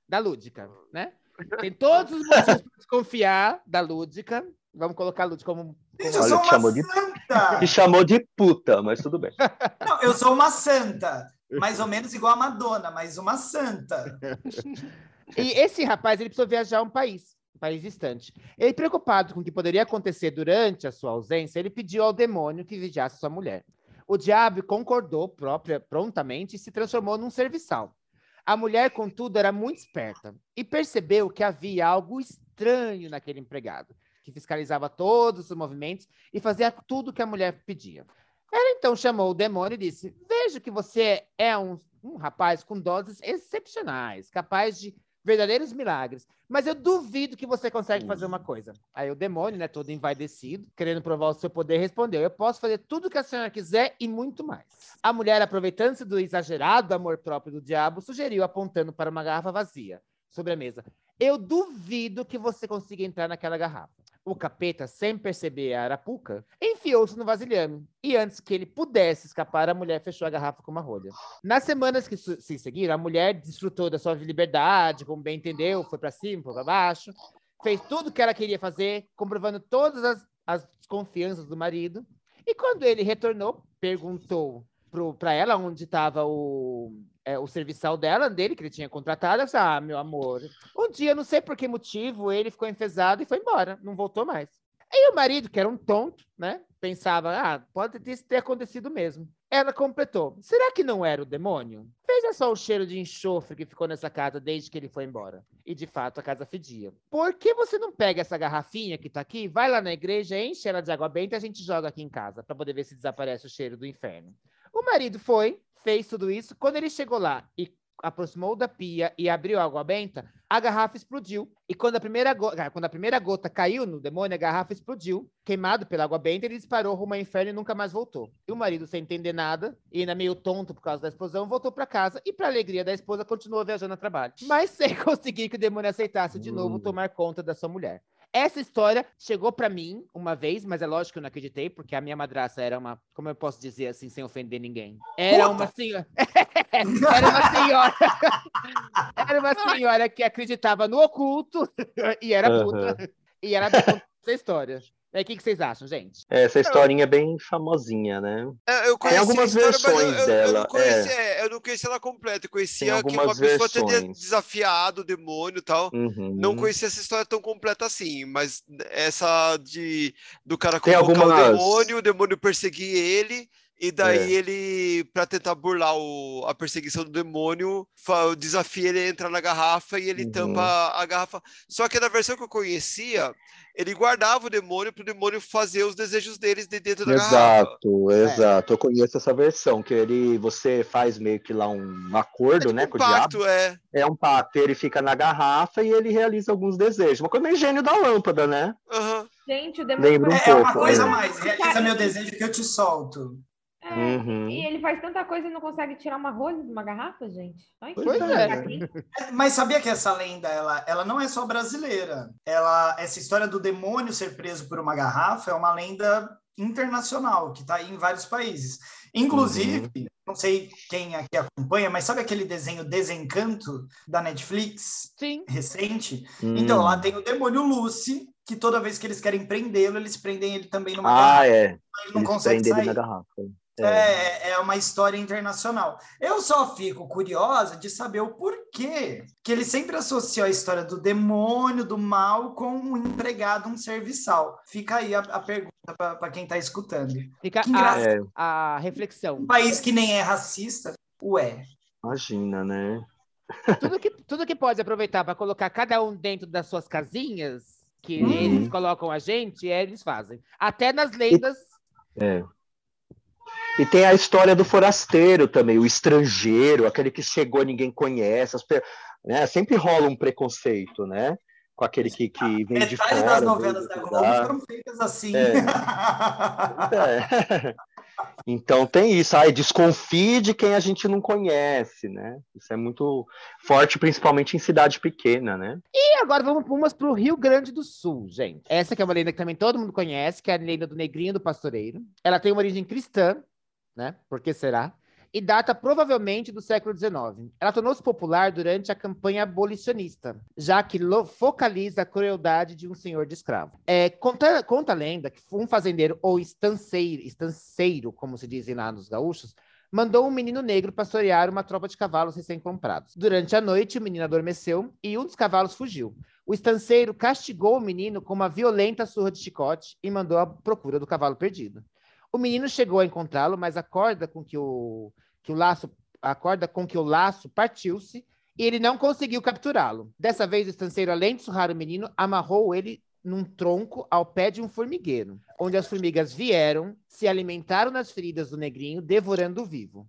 [SPEAKER 4] da Lúdica, né? Tem todos os motivos para desconfiar da Lúdica. Vamos colocar a Lúdica como
[SPEAKER 1] Gente, eu sou uma chamou santa.
[SPEAKER 5] De, que chamou de puta, mas tudo bem.
[SPEAKER 1] Não, eu sou uma santa. Mais ou menos igual a Madonna, mas uma santa.
[SPEAKER 4] E esse rapaz, ele precisou viajar um país, país distante. Ele, preocupado com o que poderia acontecer durante a sua ausência, ele pediu ao demônio que vigiasse sua mulher. O diabo concordou própria, prontamente e se transformou num serviçal. A mulher, contudo, era muito esperta e percebeu que havia algo estranho naquele empregado que fiscalizava todos os movimentos e fazia tudo que a mulher pedia. Ela então chamou o demônio e disse: Vejo que você é um, um rapaz com doses excepcionais, capaz de verdadeiros milagres, mas eu duvido que você consegue fazer uma coisa. Aí o demônio, né, todo envaidecido, querendo provar o seu poder, respondeu: Eu posso fazer tudo o que a senhora quiser e muito mais. A mulher, aproveitando-se do exagerado amor próprio do diabo, sugeriu, apontando para uma garrafa vazia: sobre a mesa. Eu duvido que você consiga entrar naquela garrafa. O capeta, sem perceber a arapuca, enfiou-se no vasilhame. E antes que ele pudesse escapar, a mulher fechou a garrafa com uma rolha. Nas semanas que se seguiram, a mulher desfrutou da sua liberdade, como bem entendeu, foi para cima, foi para baixo, fez tudo o que ela queria fazer, comprovando todas as, as desconfianças do marido. E quando ele retornou, perguntou para ela onde estava o, é, o serviçal dela, dele, que ele tinha contratado. Eu disse, ah, meu amor. Um dia, não sei por que motivo, ele ficou enfesado e foi embora, não voltou mais. Aí o marido, que era um tonto, né? Pensava, ah, pode ter acontecido mesmo. Ela completou: será que não era o demônio? Veja só o cheiro de enxofre que ficou nessa casa desde que ele foi embora. E de fato a casa fedia. Por que você não pega essa garrafinha que tá aqui, vai lá na igreja, enche ela de água benta e a gente joga aqui em casa para poder ver se desaparece o cheiro do inferno? O marido foi, fez tudo isso. Quando ele chegou lá e aproximou da pia e abriu a água benta, a garrafa explodiu. E quando a primeira, gota, quando a primeira gota caiu no demônio, a garrafa explodiu. Queimado pela água benta, ele disparou rumo ao inferno e nunca mais voltou. E o marido, sem entender nada, e ainda meio tonto por causa da explosão, voltou para casa e, para alegria da esposa, continuou viajando a trabalho. Mas sem conseguir que o demônio aceitasse de novo hum. tomar conta da sua mulher. Essa história chegou para mim uma vez, mas é lógico que eu não acreditei, porque a minha madraça era uma, como eu posso dizer assim, sem ofender ninguém? Era Puta. uma senhora. era uma senhora. era uma senhora que acreditava no oculto e era puta. Uhum. E era da essa história. O que, que, vocês acham, gente?
[SPEAKER 5] Essa historinha é bem famosinha, né?
[SPEAKER 2] É, eu Tem algumas história, versões eu, dela. Eu não, conheci, é. é. eu não conhecia ela completa. Eu conhecia que uma pessoa tinha desafiado o demônio e tal. Uhum. Não conhecia essa história tão completa assim. Mas essa de do cara convocar algumas... o demônio, o demônio perseguir ele. E daí é. ele, para tentar burlar o, a perseguição do demônio, desafia ele a entrar na garrafa e ele uhum. tampa a garrafa. Só que na versão que eu conhecia, ele guardava o demônio para o demônio fazer os desejos deles de dentro da
[SPEAKER 5] exato,
[SPEAKER 2] garrafa.
[SPEAKER 5] Exato, é. exato. Eu conheço essa versão, que ele, você faz meio que lá um acordo, é tipo né, um com pacto, o diabo. É. é um pacto, ele fica na garrafa e ele realiza alguns desejos. Uma coisa meio gênio da lâmpada, né?
[SPEAKER 3] Uhum. Gente, o demônio...
[SPEAKER 1] Lembra um é, pouco, é uma coisa a mais, realiza meu desejo que eu te solto.
[SPEAKER 3] É, uhum. E ele faz tanta coisa e não consegue tirar uma rolha de uma garrafa, gente?
[SPEAKER 1] Ai, pois é. é. Mas sabia que essa lenda, ela, ela não é só brasileira. Ela, essa história do demônio ser preso por uma garrafa é uma lenda internacional, que está em vários países. Inclusive, uhum. não sei quem aqui acompanha, mas sabe aquele desenho Desencanto da Netflix?
[SPEAKER 3] Sim.
[SPEAKER 1] Recente? Uhum. Então, lá tem o demônio Lucy, que toda vez que eles querem prendê-lo, eles prendem ele também numa ah, garrafa. Ah,
[SPEAKER 5] é. Ele não eles consegue sair. Ele na garrafa.
[SPEAKER 1] É. é. É, uma história internacional. Eu só fico curiosa de saber o porquê que ele sempre associou a história do demônio, do mal, com um empregado, um serviçal. Fica aí a, a pergunta para quem está escutando.
[SPEAKER 4] Fica a, é. a, reflexão.
[SPEAKER 1] Um país que nem é racista, ué.
[SPEAKER 5] Imagina, né?
[SPEAKER 4] tudo, que, tudo que pode aproveitar para colocar cada um dentro das suas casinhas, que uhum. eles colocam a gente, é, eles fazem. Até nas lendas.
[SPEAKER 5] É. E tem a história do forasteiro também, o estrangeiro, aquele que chegou e ninguém conhece. As, né? Sempre rola um preconceito, né? Com aquele que, que vem de fora.
[SPEAKER 1] das novelas da Globo foram feitas assim.
[SPEAKER 5] É. é. Então tem isso, aí desconfie de quem a gente não conhece, né? Isso é muito forte, principalmente em cidade pequena, né?
[SPEAKER 4] E agora vamos, vamos para o Rio Grande do Sul, gente. Essa que é uma lenda que também todo mundo conhece, que é a lenda do Negrinho do Pastoreiro. Ela tem uma origem cristã, né? Por que será? E data provavelmente do século XIX. Ela tornou-se popular durante a campanha abolicionista, já que focaliza a crueldade de um senhor de escravo. É, conta, conta a lenda que um fazendeiro ou estanceiro, estanceiro, como se dizem lá nos gaúchos, mandou um menino negro pastorear uma tropa de cavalos recém-comprados. Durante a noite, o menino adormeceu e um dos cavalos fugiu. O estanceiro castigou o menino com uma violenta surra de chicote e mandou à procura do cavalo perdido. O menino chegou a encontrá-lo, mas a corda com que o, que o laço, a corda com que o laço partiu-se e ele não conseguiu capturá-lo. Dessa vez, o estanceiro, além de surrar o menino, amarrou ele num tronco ao pé de um formigueiro, onde as formigas vieram, se alimentaram nas feridas do negrinho, devorando-o vivo.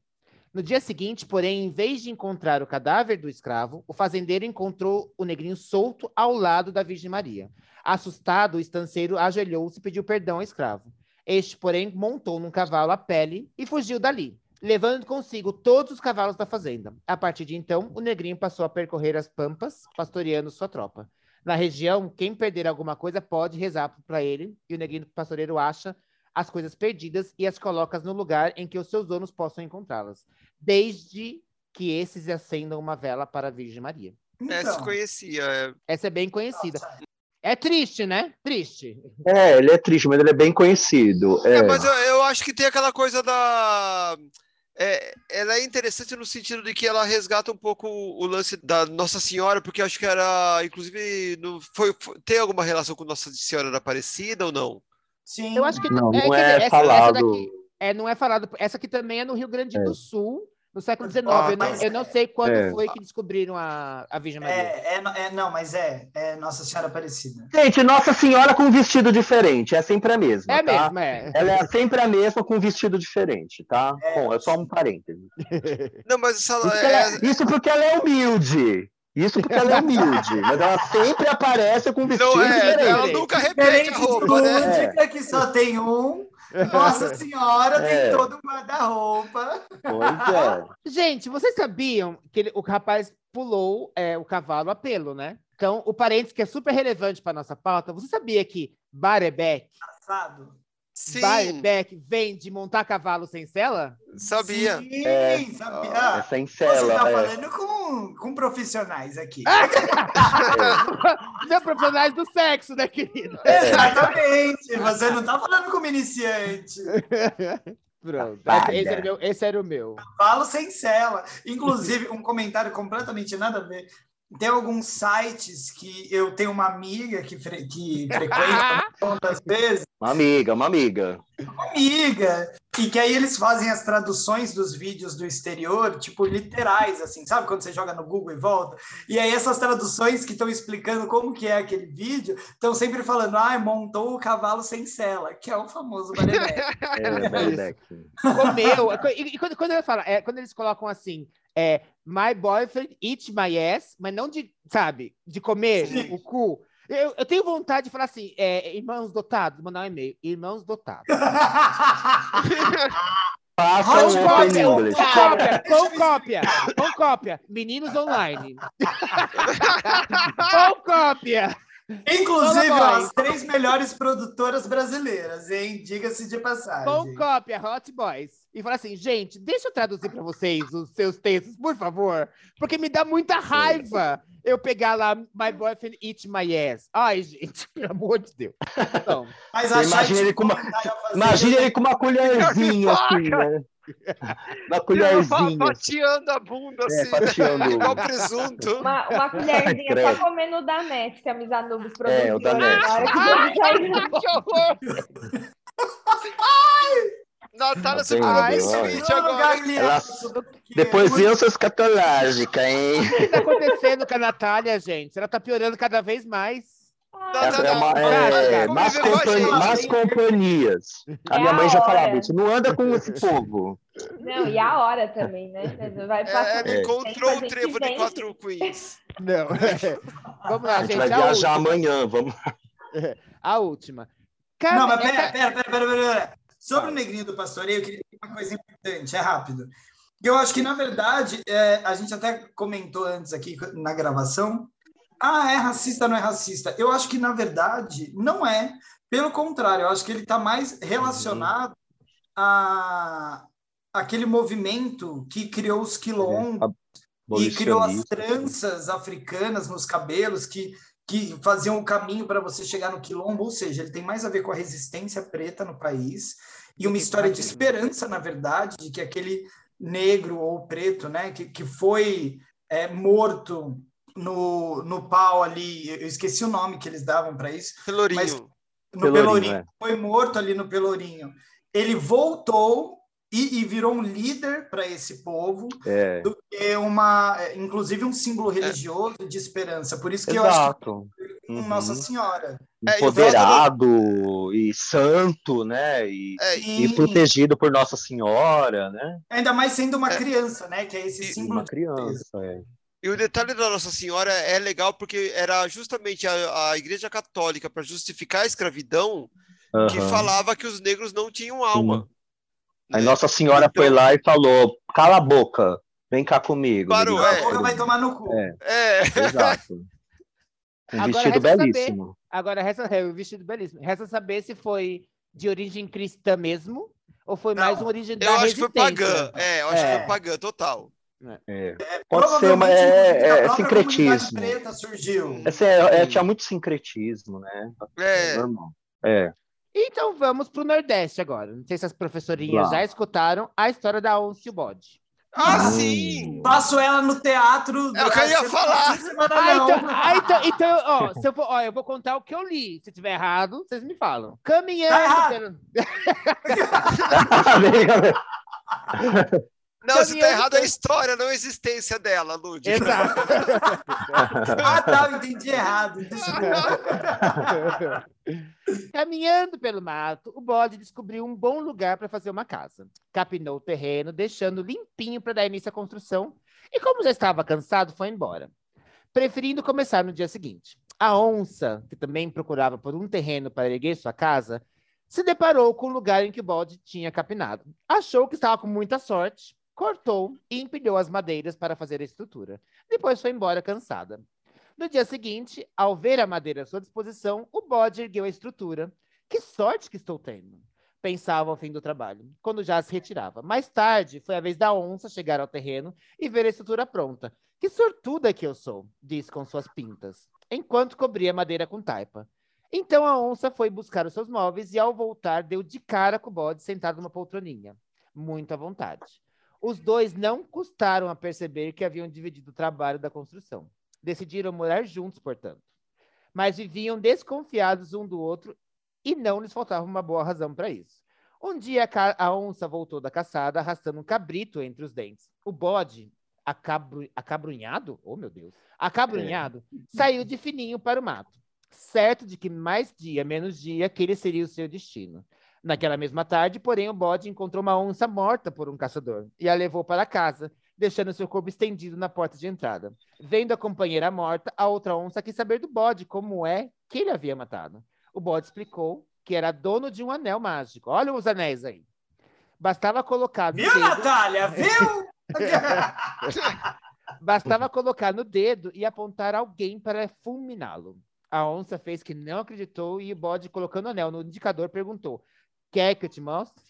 [SPEAKER 4] No dia seguinte, porém, em vez de encontrar o cadáver do escravo, o fazendeiro encontrou o negrinho solto ao lado da Virgem Maria. Assustado, o estanceiro ajoelhou-se e pediu perdão ao escravo. Este, porém, montou num cavalo a pele e fugiu dali, levando consigo todos os cavalos da fazenda. A partir de então, o negrinho passou a percorrer as pampas, pastoreando sua tropa. Na região, quem perder alguma coisa pode rezar para ele, e o negrinho pastoreiro acha as coisas perdidas e as coloca no lugar em que os seus donos possam encontrá-las, desde que esses acendam uma vela para a Virgem Maria.
[SPEAKER 2] Então. Essa conhecia. É.
[SPEAKER 4] Essa é bem conhecida. É triste, né? Triste.
[SPEAKER 5] É, ele é triste, mas ele é bem conhecido. É,
[SPEAKER 2] é mas eu, eu, acho que tem aquela coisa da. É, ela é interessante no sentido de que ela resgata um pouco o lance da Nossa Senhora, porque acho que era, inclusive, no, foi, foi, tem alguma relação com Nossa Senhora da Aparecida ou não?
[SPEAKER 4] Sim. Eu acho que
[SPEAKER 5] não, é, não é, dizer, falado. Essa, essa daqui,
[SPEAKER 4] é, não é falado. Essa aqui também é no Rio Grande do é. Sul no século XIX. Ah, eu, não, eu, não, sei quando é. foi que descobriram a, a Virgem Maria.
[SPEAKER 1] É, é, é, não, mas é, é Nossa Senhora Aparecida.
[SPEAKER 5] Gente, Nossa Senhora com vestido diferente, é sempre a mesma.
[SPEAKER 4] É
[SPEAKER 5] tá?
[SPEAKER 4] mesmo, é.
[SPEAKER 5] Ela é sempre a mesma com vestido diferente, tá? É. Bom, é só um parêntese.
[SPEAKER 2] Não, mas
[SPEAKER 5] isso, é... ela, isso porque ela é humilde. Isso porque ela é humilde, mas ela sempre aparece com vestido não, é, diferente.
[SPEAKER 2] Ela nunca repete a roupa,
[SPEAKER 1] né? É. que só tem um nossa Senhora é. tem todo um guarda-roupa.
[SPEAKER 5] É.
[SPEAKER 4] Gente, vocês sabiam que ele, o rapaz pulou é, o cavalo a pelo, né? Então, o parênteses que é super relevante para nossa pauta, você sabia que Barebeck
[SPEAKER 1] Passado.
[SPEAKER 4] Sim. Vem de montar cavalo sem sela?
[SPEAKER 2] Sabia.
[SPEAKER 1] Sim, é, sabia. É
[SPEAKER 5] sem cela. Você
[SPEAKER 1] tá é. falando com, com profissionais aqui.
[SPEAKER 4] não, profissionais do sexo, né, querido?
[SPEAKER 1] É. Exatamente. Você não tá falando como iniciante.
[SPEAKER 4] Pronto. Esse era, meu, esse era o meu.
[SPEAKER 1] Cavalo sem cela. Inclusive, um comentário completamente nada a ver. Tem alguns sites que eu tenho uma amiga que, fre que frequenta muitas vezes.
[SPEAKER 5] Uma amiga, uma amiga.
[SPEAKER 1] Uma amiga. E que aí eles fazem as traduções dos vídeos do exterior, tipo, literais, assim, sabe? Quando você joga no Google e volta. E aí essas traduções que estão explicando como que é aquele vídeo, estão sempre falando, ah, montou o cavalo sem cela, que é o famoso Baredeck.
[SPEAKER 5] é.
[SPEAKER 4] Comeu. E, e quando, quando, falo, é, quando eles colocam assim, é My boyfriend eat my ass, mas não de, sabe, de comer Sim. o cu. Eu, eu, tenho vontade de falar assim, é, irmãos dotados, mandar um e-mail. Irmãos dotados.
[SPEAKER 5] Faça um cópia,
[SPEAKER 4] cópia, com cópia, com cópia. Meninos online. com cópia.
[SPEAKER 1] Inclusive, ó, as três melhores produtoras brasileiras, hein? Diga-se de passagem.
[SPEAKER 4] Com cópia, Hot Boys. E fala assim, gente, deixa eu traduzir para vocês os seus textos, por favor. Porque me dá muita raiva eu pegar lá My Boyfriend Eat My Ass. Ai, gente, pelo amor de Deus.
[SPEAKER 5] Então, Mas imagina ele, com uma, imagina ele com uma colherzinha assim, né? Uma colherzinha.
[SPEAKER 2] Fatiando a bunda, é, assim,
[SPEAKER 5] fatiando.
[SPEAKER 2] igual presunto.
[SPEAKER 3] Uma, uma colherzinha Ai, só comendo o da NET, que a Misa Nubes produziu.
[SPEAKER 5] É, o da NET.
[SPEAKER 2] que horror! Ai! Natália, você falou esse vídeo agora. Ela...
[SPEAKER 5] Depois eu sou escatológica, hein?
[SPEAKER 4] O que tá acontecendo com a Natália, gente? Ela tá piorando cada vez mais.
[SPEAKER 5] Não, não, não. É, é, más, companhi más companhias. A minha mãe já falava isso. Não anda com esse povo.
[SPEAKER 3] Não, e a hora também, né? Vai passar
[SPEAKER 2] é, encontrou o trevo de quatro queens.
[SPEAKER 4] Não. Vamos lá,
[SPEAKER 5] a gente. Vai viajar amanhã, vamos
[SPEAKER 4] A última.
[SPEAKER 1] Cara, não, mas pera, essa... pera, pera, pera, pera. Sobre o negrinho do pastoreio, eu queria dizer uma coisa importante, é rápido. Eu acho que, na verdade, é, a gente até comentou antes aqui na gravação, ah, é racista, não é racista. Eu acho que, na verdade, não é. Pelo contrário, eu acho que ele está mais relacionado uhum. a aquele movimento que criou os quilombos e criou as tranças africanas nos cabelos que, que faziam o caminho para você chegar no quilombo. Ou seja, ele tem mais a ver com a resistência preta no país e uma história de esperança, na verdade, de que aquele negro ou preto, né, que, que foi é, morto no, no pau ali, eu esqueci o nome que eles davam para isso.
[SPEAKER 2] Pelourinho. Mas, no
[SPEAKER 1] Pelourinho, Pelourinho é. foi morto ali no Pelourinho. Ele voltou e, e virou um líder para esse povo,
[SPEAKER 5] é.
[SPEAKER 1] do que uma, inclusive um símbolo religioso de esperança. Por isso que
[SPEAKER 5] Exato.
[SPEAKER 1] eu acho que uhum. Nossa Senhora.
[SPEAKER 5] É, empoderado e santo, né? E, é, e, protegido por Nossa Senhora, né?
[SPEAKER 1] Ainda mais sendo uma é. criança, né? Que é esse símbolo.
[SPEAKER 5] Uma criança, é.
[SPEAKER 2] E o detalhe da Nossa Senhora é legal porque era justamente a, a Igreja Católica, para justificar a escravidão, uhum. que falava que os negros não tinham alma.
[SPEAKER 5] Aí Nossa Senhora então... foi lá e falou: cala a boca, vem cá comigo.
[SPEAKER 1] Parou, é. A boca vai tomar no cu.
[SPEAKER 5] É, é. exato. Um agora vestido belíssimo.
[SPEAKER 4] Saber, agora resta é, um vestido belíssimo. Resta saber se foi de origem cristã mesmo ou foi Não, mais uma origem da Eu acho que foi
[SPEAKER 2] pagã. É, eu acho é. que foi pagã total.
[SPEAKER 5] É. é. Pode ser, mas é, é, é sincretismo.
[SPEAKER 1] Preta surgiu.
[SPEAKER 5] É, é, tinha muito sincretismo, né? É. Normal. É.
[SPEAKER 4] Então vamos para o Nordeste agora. Não sei se as professorinhas já escutaram a história da onça e o bode.
[SPEAKER 2] Ah, hum. sim!
[SPEAKER 1] Passo ela no teatro.
[SPEAKER 2] É o que eu ia falar.
[SPEAKER 4] Ah, então, ah, então, então ó, se eu, for, ó, eu vou contar o que eu li. Se tiver errado, vocês me falam. Caminhando. Tá pelo...
[SPEAKER 2] Não, se tá errado é a história, não a existência dela, Lud.
[SPEAKER 4] Exato.
[SPEAKER 1] ah, tá, eu entendi errado.
[SPEAKER 4] Caminhando pelo mato, o bode descobriu um bom lugar para fazer uma casa. Capinou o terreno, deixando limpinho para dar início à construção, e como já estava cansado, foi embora, preferindo começar no dia seguinte. A onça, que também procurava por um terreno para erguer sua casa, se deparou com o lugar em que o bode tinha capinado. Achou que estava com muita sorte cortou e empilhou as madeiras para fazer a estrutura. Depois foi embora cansada. No dia seguinte, ao ver a madeira à sua disposição, o bode ergueu a estrutura. Que sorte que estou tendo! Pensava ao fim do trabalho, quando já se retirava. Mais tarde, foi a vez da onça chegar ao terreno e ver a estrutura pronta. Que sortuda que eu sou, disse com suas pintas, enquanto cobria a madeira com taipa. Então a onça foi buscar os seus móveis e, ao voltar, deu de cara com o bode sentado numa poltroninha. Muito à vontade. Os dois não custaram a perceber que haviam dividido o trabalho da construção. Decidiram morar juntos, portanto. Mas viviam desconfiados um do outro e não lhes faltava uma boa razão para isso. Um dia a onça voltou da caçada arrastando um cabrito entre os dentes. O bode, acabru... acabrunhado, oh meu Deus, acabrunhado, é. saiu de fininho para o mato, certo de que mais dia, menos dia, aquele seria o seu destino. Naquela mesma tarde, porém, o bode encontrou uma onça morta por um caçador e a levou para casa, deixando seu corpo estendido na porta de entrada. Vendo a companheira morta, a outra onça quis saber do bode como é que ele havia matado. O bode explicou que era dono de um anel mágico. Olha os anéis aí. Bastava colocar no
[SPEAKER 1] Viu, dedo... Natália? Viu?
[SPEAKER 4] Bastava colocar no dedo e apontar alguém para fulminá-lo. A onça fez que não acreditou e o bode, colocando o anel no indicador, perguntou: Quer que eu te mostre?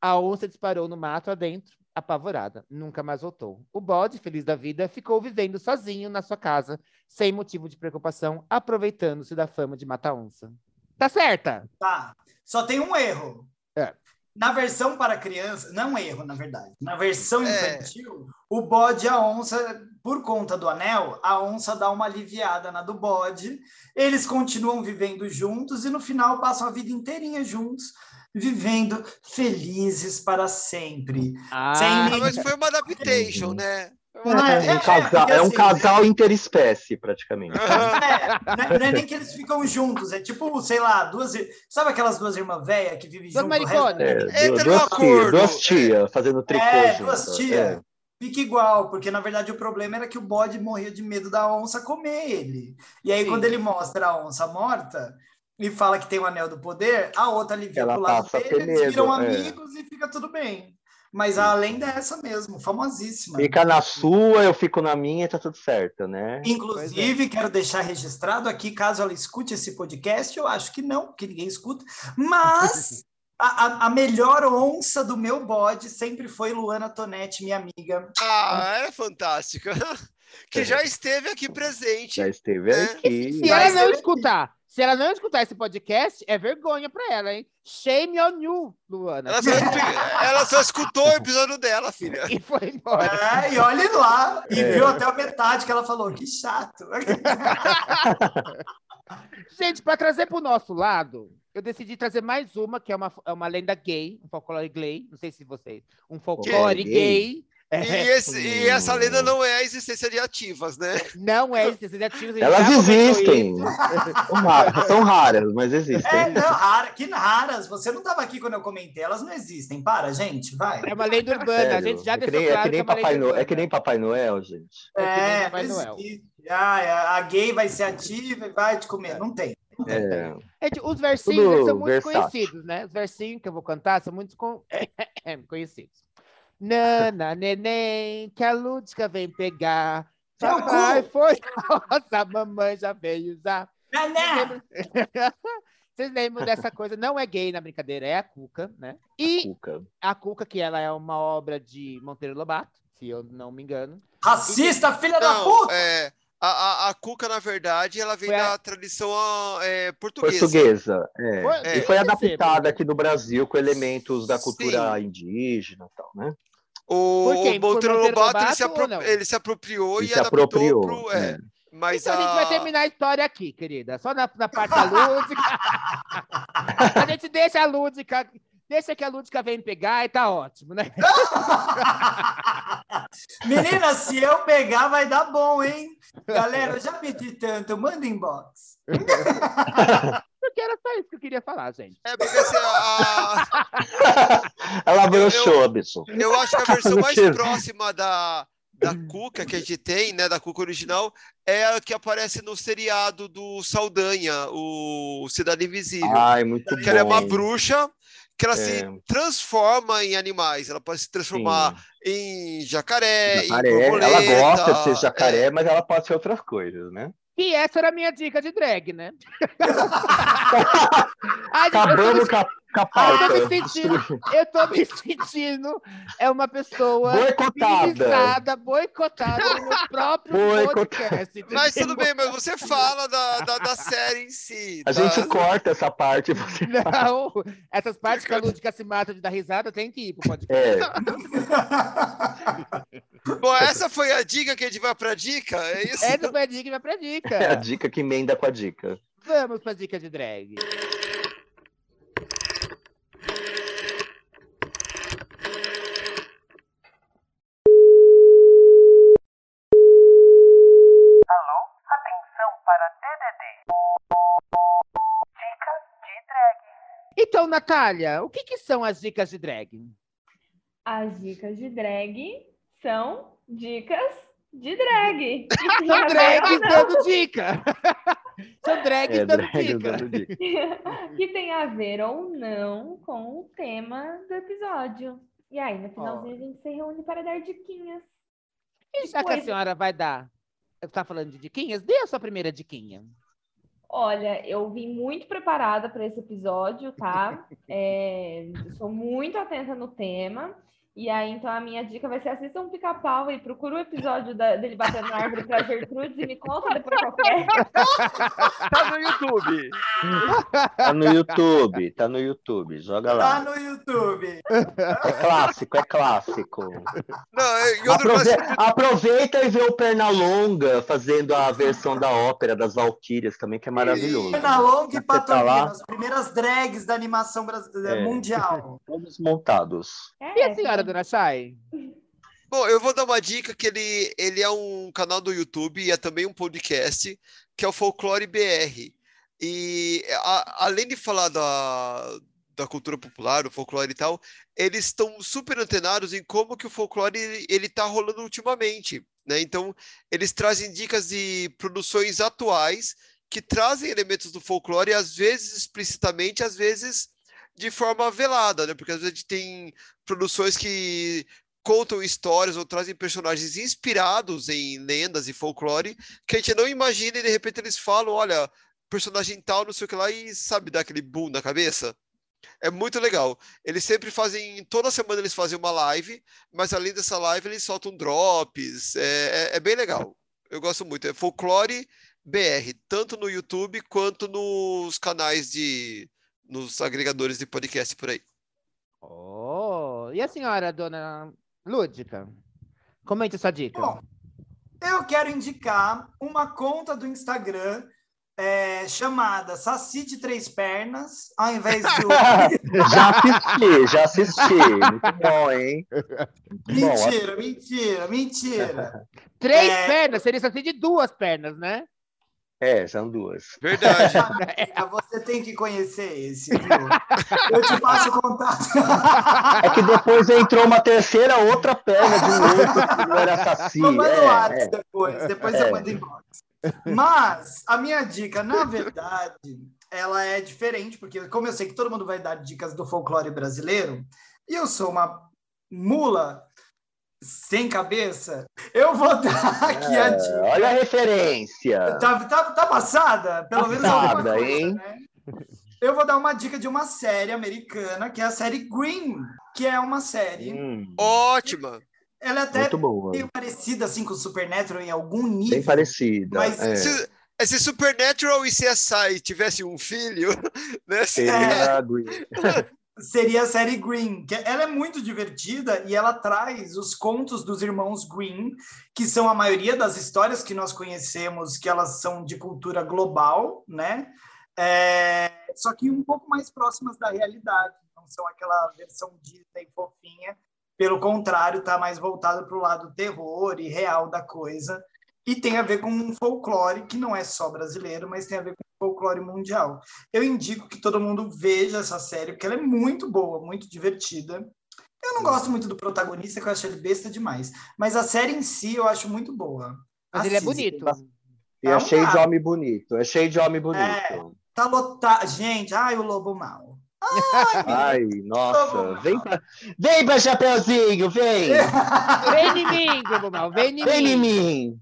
[SPEAKER 4] A onça disparou no mato adentro, apavorada. Nunca mais voltou. O bode, feliz da vida, ficou vivendo sozinho na sua casa, sem motivo de preocupação, aproveitando-se da fama de mata-onça. Tá certa?
[SPEAKER 1] Tá. Só tem um erro.
[SPEAKER 4] É.
[SPEAKER 1] Na versão para criança, não um erro, na verdade. Na versão é. infantil, é. o bode e a onça, por conta do anel, a onça dá uma aliviada na do bode. Eles continuam vivendo juntos e no final passam a vida inteirinha juntos vivendo felizes para sempre.
[SPEAKER 2] Ah, Sem... mas foi uma adaptation, né?
[SPEAKER 5] É, é, um casal, é um assim, casal interespécie, praticamente.
[SPEAKER 1] É, não, é, não, é, nem que eles ficam juntos, é tipo, sei lá, duas. Sabe aquelas duas irmãs velhas que vivem juntas?
[SPEAKER 5] É, duas, tias, duas tias fazendo tricô. É,
[SPEAKER 1] duas tias. É. Fica igual, porque na verdade o problema era que o bode morria de medo da onça comer ele. E aí, Sim. quando ele mostra a onça morta, e fala que tem o anel do poder, a outra alivia pro lado dele, eles viram é. amigos e fica tudo bem. Mas a lenda é essa mesmo, famosíssima.
[SPEAKER 5] Fica na sua, eu fico na minha e tá tudo certo, né?
[SPEAKER 1] Inclusive, é. quero deixar registrado aqui, caso ela escute esse podcast, eu acho que não, porque ninguém escuta, mas a, a, melhor onça do meu bode sempre foi Luana Tonetti, minha amiga.
[SPEAKER 2] Ah, é fantástica. Que é. já esteve aqui presente.
[SPEAKER 5] Já esteve né? aqui.
[SPEAKER 4] Se ela não escutar, se ela não escutar esse podcast, é vergonha pra ela, hein? Shame on you, Luana.
[SPEAKER 2] Ela só, ela só escutou o episódio dela, filha.
[SPEAKER 4] E foi embora.
[SPEAKER 1] É, e olhe lá. E é. viu até a metade que ela falou. Que chato.
[SPEAKER 4] Gente, para trazer para o nosso lado, eu decidi trazer mais uma, que é uma, é uma lenda gay, um folclore gay. Não sei se vocês. Um folclore gay. gay
[SPEAKER 2] é, e, esse, e, essa lenda não é a existência de ativas, né?
[SPEAKER 4] Não é a existência de ativas.
[SPEAKER 5] Elas existem. São raras, mas existem.
[SPEAKER 1] É, não, rara, que raras. Você não estava aqui quando eu comentei. Elas não existem. Para, gente, vai.
[SPEAKER 4] É uma lenda urbana. Sério? A gente já é deixou nem, claro
[SPEAKER 5] é que, nem que é, Papai Noel, é que nem Papai Noel, gente.
[SPEAKER 1] É, é Papai Noel. Ah, a gay vai ser ativa e vai te comer. Não tem.
[SPEAKER 4] É. é os versinhos são muito versátil. conhecidos, né? Os versinhos que eu vou cantar são muito con... conhecidos. Nana, neném, que a Lúdica vem pegar. Papai foi nossa, mamãe já veio usar. Vocês lembram dessa coisa? Não é gay na brincadeira, é a Cuca, né? E a Cuca, a Cuca que ela é uma obra de Monteiro Lobato, se eu não me engano.
[SPEAKER 1] Racista, e... filha não, da puta!
[SPEAKER 2] É, a, a, a, Cuca, na verdade, ela vem foi da a... tradição é, portuguesa.
[SPEAKER 5] Portuguesa, é. Foi, é. E foi adaptada aqui no Brasil com elementos da cultura Sim. indígena e tal, né?
[SPEAKER 2] O, o Monteiro Lobato, ele, se apro... ele se apropriou ele e se adaptou apropriou, pro... É. é.
[SPEAKER 4] Mas então a... a... gente vai terminar a história aqui, querida. Só na, na parte da lúdica. a gente deixa a lúdica, deixa que a lúdica vem pegar e tá ótimo, né?
[SPEAKER 1] Menina, se eu pegar, vai dar bom, hein? Galera, eu já pedi tanto, manda inbox.
[SPEAKER 4] Porque era só isso que eu queria falar, gente.
[SPEAKER 2] É, porque assim, a...
[SPEAKER 5] Ela broxou, Abson.
[SPEAKER 2] Eu acho que a versão mais próxima da, da Cuca que a gente tem, né, da Cuca original, é a que aparece no seriado do Saldanha, o Cidade Invisível.
[SPEAKER 5] Ai, muito
[SPEAKER 2] que bom. ela é uma bruxa que ela é. se transforma em animais. Ela pode se transformar Sim. em jacaré, jacaré. em borboleta.
[SPEAKER 5] Ela gosta de ser jacaré, é. mas ela pode ser outras coisas, né?
[SPEAKER 4] E essa era a minha dica de drag, né?
[SPEAKER 5] Acabamos com a
[SPEAKER 4] eu tô, me sentindo, eu tô me sentindo é uma pessoa
[SPEAKER 5] boicotada,
[SPEAKER 4] boicotada no meu próprio podcast.
[SPEAKER 2] Mas tudo bem, mas você fala da, da, da série em si.
[SPEAKER 5] Tá? A gente corta essa parte. Você
[SPEAKER 4] Não, fala. essas partes que a Lúdica se mata de dar risada tem que ir pro podcast. É.
[SPEAKER 2] Bom, essa foi a dica que a gente vai pra dica, é isso?
[SPEAKER 4] Essa foi a dica que vai pra dica. É
[SPEAKER 5] a dica que emenda com a dica.
[SPEAKER 4] Vamos pra dica de drag. Então, Natália, o que, que são as dicas de drag?
[SPEAKER 3] As dicas de drag são dicas de drag.
[SPEAKER 4] São drags dando dica. São drags é, dando, dica. dando dica.
[SPEAKER 3] que tem a ver ou não com o tema do episódio. E aí, no finalzinho, oh. a gente se reúne para dar diquinhas.
[SPEAKER 4] E já que a senhora vai dar, está falando de diquinhas, dê a sua primeira diquinha.
[SPEAKER 3] Olha, eu vim muito preparada para esse episódio, tá? É, sou muito atenta no tema. E aí, então, a minha dica vai ser assista um pica-pau e procura o episódio da, dele batendo na árvore pra Gertrudes e me conta depois qual é.
[SPEAKER 2] Tá no YouTube.
[SPEAKER 5] Tá no YouTube, tá no YouTube, joga lá.
[SPEAKER 1] Tá no YouTube.
[SPEAKER 5] É clássico, é clássico. Não, Aprove... Aproveita e vê o Pernalonga fazendo a versão da ópera das Valquírias também, que é maravilhoso.
[SPEAKER 1] Pernalonga e Patolino, tá as primeiras drags da animação brasileira, é. mundial.
[SPEAKER 5] Todos montados.
[SPEAKER 4] É, e a senhora Dona Chay?
[SPEAKER 2] Bom, eu vou dar uma dica que ele, ele é um canal do YouTube e é também um podcast, que é o Folclore BR. E a, além de falar da, da cultura popular, o folclore e tal, eles estão super antenados em como que o folclore ele está rolando ultimamente, né? Então, eles trazem dicas de produções atuais que trazem elementos do folclore, às vezes explicitamente, às vezes de forma velada, né? Porque às vezes a gente tem produções que contam histórias ou trazem personagens inspirados em lendas e folclore que a gente não imagina e de repente eles falam, olha, personagem tal, não sei o que lá, e sabe, dá aquele boom na cabeça. É muito legal. Eles sempre fazem, toda semana eles fazem uma live, mas além dessa live eles soltam drops, é, é, é bem legal. Eu gosto muito. É Folclore BR, tanto no YouTube quanto nos canais de, nos agregadores de podcast por aí.
[SPEAKER 4] Oh, e a senhora, dona Lúdica? Comente essa dica. Bom,
[SPEAKER 1] eu quero indicar uma conta do Instagram é, chamada Saci de Três Pernas, ao invés do.
[SPEAKER 5] já assisti, já assisti. Muito bom, hein?
[SPEAKER 1] Mentira, bom. mentira, mentira.
[SPEAKER 4] Três é... pernas, seria Saci de duas pernas, né?
[SPEAKER 5] É, são duas.
[SPEAKER 2] Verdade.
[SPEAKER 1] É, você tem que conhecer esse, viu? Eu te passo o contato.
[SPEAKER 5] É que depois entrou uma terceira, outra perna de um outro que não era saci.
[SPEAKER 1] Eu mando é, é. depois, depois é. eu mando embora. Mas a minha dica, na verdade, ela é diferente, porque como eu sei que todo mundo vai dar dicas do folclore brasileiro, e eu sou uma mula sem cabeça, eu vou dar aqui é, a dica.
[SPEAKER 5] Olha a referência.
[SPEAKER 1] Tá, tá, tá passada? Pelo menos alguma coisa, hein? Né? Eu vou dar uma dica de uma série americana, que é a série Green, que é uma série...
[SPEAKER 2] Hum. Ótima!
[SPEAKER 1] Ela é até meio parecida assim com o Supernatural em algum nível.
[SPEAKER 5] Bem parecida.
[SPEAKER 2] Mas é. se, se Supernatural e CSI tivessem um filho, né? Seria,
[SPEAKER 1] é, seria a série Green. Que ela é muito divertida e ela traz os contos dos irmãos Green, que são a maioria das histórias que nós conhecemos, que elas são de cultura global, né? É, só que um pouco mais próximas da realidade. Não são aquela versão Disney fofinha pelo contrário, está mais voltado para o lado terror e real da coisa. E tem a ver com um folclore que não é só brasileiro, mas tem a ver com folclore mundial. Eu indico que todo mundo veja essa série, porque ela é muito boa, muito divertida. Eu não gosto muito do protagonista, que eu acho ele besta demais. Mas a série em si eu acho muito boa.
[SPEAKER 4] Mas ele é bonito.
[SPEAKER 5] E é, é cheio de homem bonito. É cheio de homem bonito. É,
[SPEAKER 1] tá lotado. Gente, ai, o lobo mal.
[SPEAKER 5] Ai, nossa. Vem pra, vem pra Chapeuzinho, vem!
[SPEAKER 4] vem em mim, Globo vem em mim.
[SPEAKER 5] Vem em mim.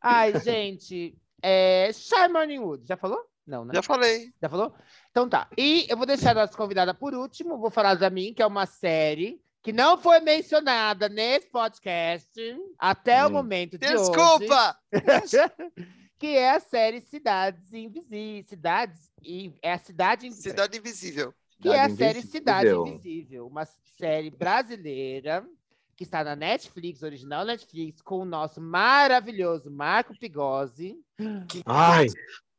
[SPEAKER 4] Ai, gente. É... Charmony Wood, já falou? Não, né?
[SPEAKER 2] Já falei.
[SPEAKER 4] Já falou? Então tá. E eu vou deixar a nossa convidada por último. Vou falar da mim, que é uma série que não foi mencionada nesse podcast até hum. o momento de
[SPEAKER 2] Desculpa!
[SPEAKER 4] hoje. Desculpa! que é a série Cidades Invisíveis. Cidades. É a Cidade
[SPEAKER 2] Invisível. Cidade Invisível
[SPEAKER 4] que é a série Cidade Invisível, uma série brasileira que está na Netflix, original Netflix, com o nosso maravilhoso Marco Pigozzi.
[SPEAKER 5] Ai,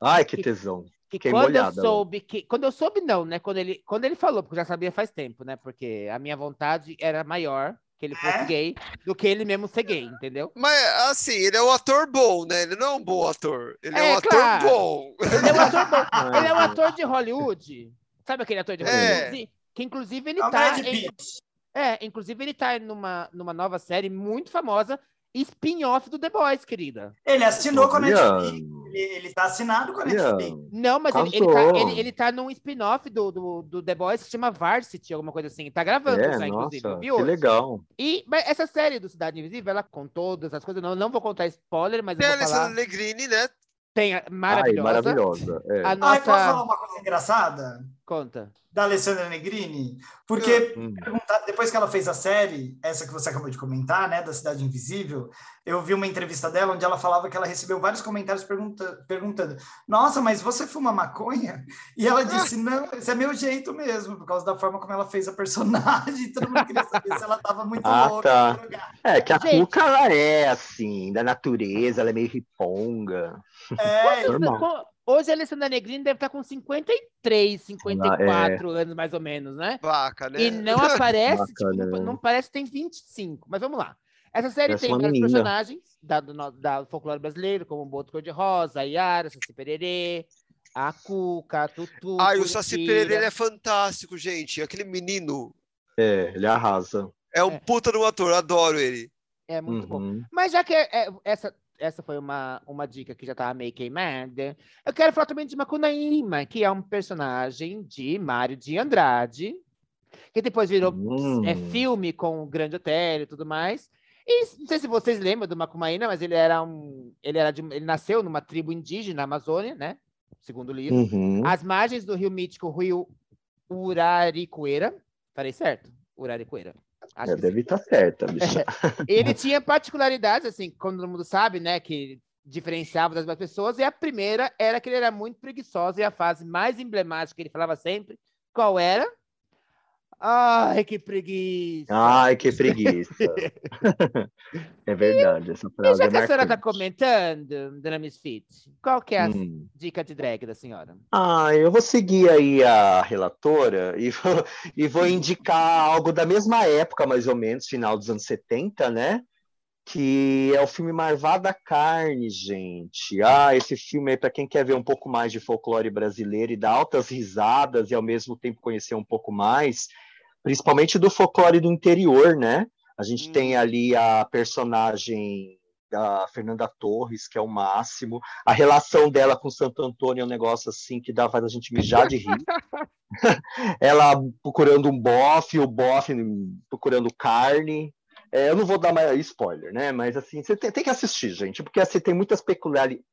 [SPEAKER 5] ai, que tesão.
[SPEAKER 4] Que quando molhada, eu soube que. Quando eu soube, não, né? Quando ele, quando ele falou, porque eu já sabia faz tempo, né? Porque a minha vontade era maior que ele fosse é? gay do que ele mesmo ser gay, entendeu?
[SPEAKER 2] Mas assim, ele é um ator bom, né? Ele não é um bom ator. Ele é, é um claro. ator bom.
[SPEAKER 4] Ele é um ator bom. ele é um ator de Hollywood Sabe aquele ator de Hollywood? É. Que inclusive ele é tá. Em, é, inclusive ele tá numa, numa nova série muito famosa, spin-off do The Boys, querida.
[SPEAKER 1] Ele assinou com a Netflix. Ele, ele tá assinado com a Netflix.
[SPEAKER 4] Não, mas ele, ele, tá, ele, ele tá num spin-off do, do, do, The Boys que se chama Varsity, alguma coisa assim. Tá gravando
[SPEAKER 5] é, já, inclusive. Nossa, que legal.
[SPEAKER 4] E mas essa série do Cidade Invisível, ela com todas as coisas, não, não vou contar spoiler, mas Tem eu vou falar...
[SPEAKER 2] Negrini, né?
[SPEAKER 4] Tem a maravilhosa. Ai,
[SPEAKER 5] maravilhosa. É.
[SPEAKER 1] A nossa... Ai, posso falar uma coisa engraçada?
[SPEAKER 4] Conta.
[SPEAKER 1] Da Alessandra Negrini? Porque hum. depois que ela fez a série, essa que você acabou de comentar, né, da Cidade Invisível, eu vi uma entrevista dela onde ela falava que ela recebeu vários comentários pergunta, perguntando: Nossa, mas você fuma maconha? E ela disse: Não, esse é meu jeito mesmo, por causa da forma como ela fez a personagem. Todo mundo queria saber se ela estava muito ah, louca. Tá.
[SPEAKER 5] É, que a Gente. Cuca ela é assim, da natureza, ela é meio riponga.
[SPEAKER 4] É, Hoje a Alessandra Negrini deve estar com 53, 54 é... anos, mais ou menos, né?
[SPEAKER 2] Vaca, né?
[SPEAKER 4] E não aparece, Vaca, tipo, né? não, não, parece que tem 25. Mas vamos lá. Essa série Parece tem vários personagens da, do, da folclore brasileiro, como o Boto Cor-de-Rosa, a Yara, Saci Pererê, a Cuca, a Tutu.
[SPEAKER 2] Ai, o Saci Pererê é fantástico, gente. Aquele menino.
[SPEAKER 5] É, ele arrasa.
[SPEAKER 2] É um é. puta de um ator, adoro ele.
[SPEAKER 4] É muito uhum. bom. Mas já que é, é, essa, essa foi uma, uma dica que já estava meio queimada, eu quero falar também de Macunaíma, que é um personagem de Mário de Andrade, que depois virou é, hum. filme com o Grande Hotel e tudo mais. E não sei se vocês lembram do Macumaína, mas ele era um. Ele, era de, ele nasceu numa tribo indígena na Amazônia, né? Segundo o livro. Uhum. As margens do rio mítico Rio Uraricoeira. Falei certo? Uraricoeira.
[SPEAKER 5] Acho é, deve estar tá certa, bicha.
[SPEAKER 4] ele tinha particularidades, assim, como todo mundo sabe, né? Que diferenciava das outras pessoas. E a primeira era que ele era muito preguiçoso. E a fase mais emblemática que ele falava sempre, qual era? Ai, que preguiça!
[SPEAKER 5] Ai, que preguiça! é verdade, essa frase e já
[SPEAKER 4] é que a senhora está comentando, dona Misfit, qual que é a hum. dica de drag da senhora?
[SPEAKER 5] Ah, eu vou seguir aí a relatora e vou, e vou indicar algo da mesma época, mais ou menos, final dos anos 70, né? que é o filme Marvada Carne, gente. Ah, esse filme aí, para quem quer ver um pouco mais de folclore brasileiro e dar altas risadas e ao mesmo tempo conhecer um pouco mais, principalmente do folclore do interior, né? A gente hum. tem ali a personagem a Fernanda Torres, que é o máximo. A relação dela com Santo Antônio é um negócio assim que dá faz a gente mijar de rir. ela procurando um bofe, o bofe procurando carne. É, eu não vou dar mais spoiler, né? Mas assim, você tem, tem que assistir, gente, porque assim, tem muitas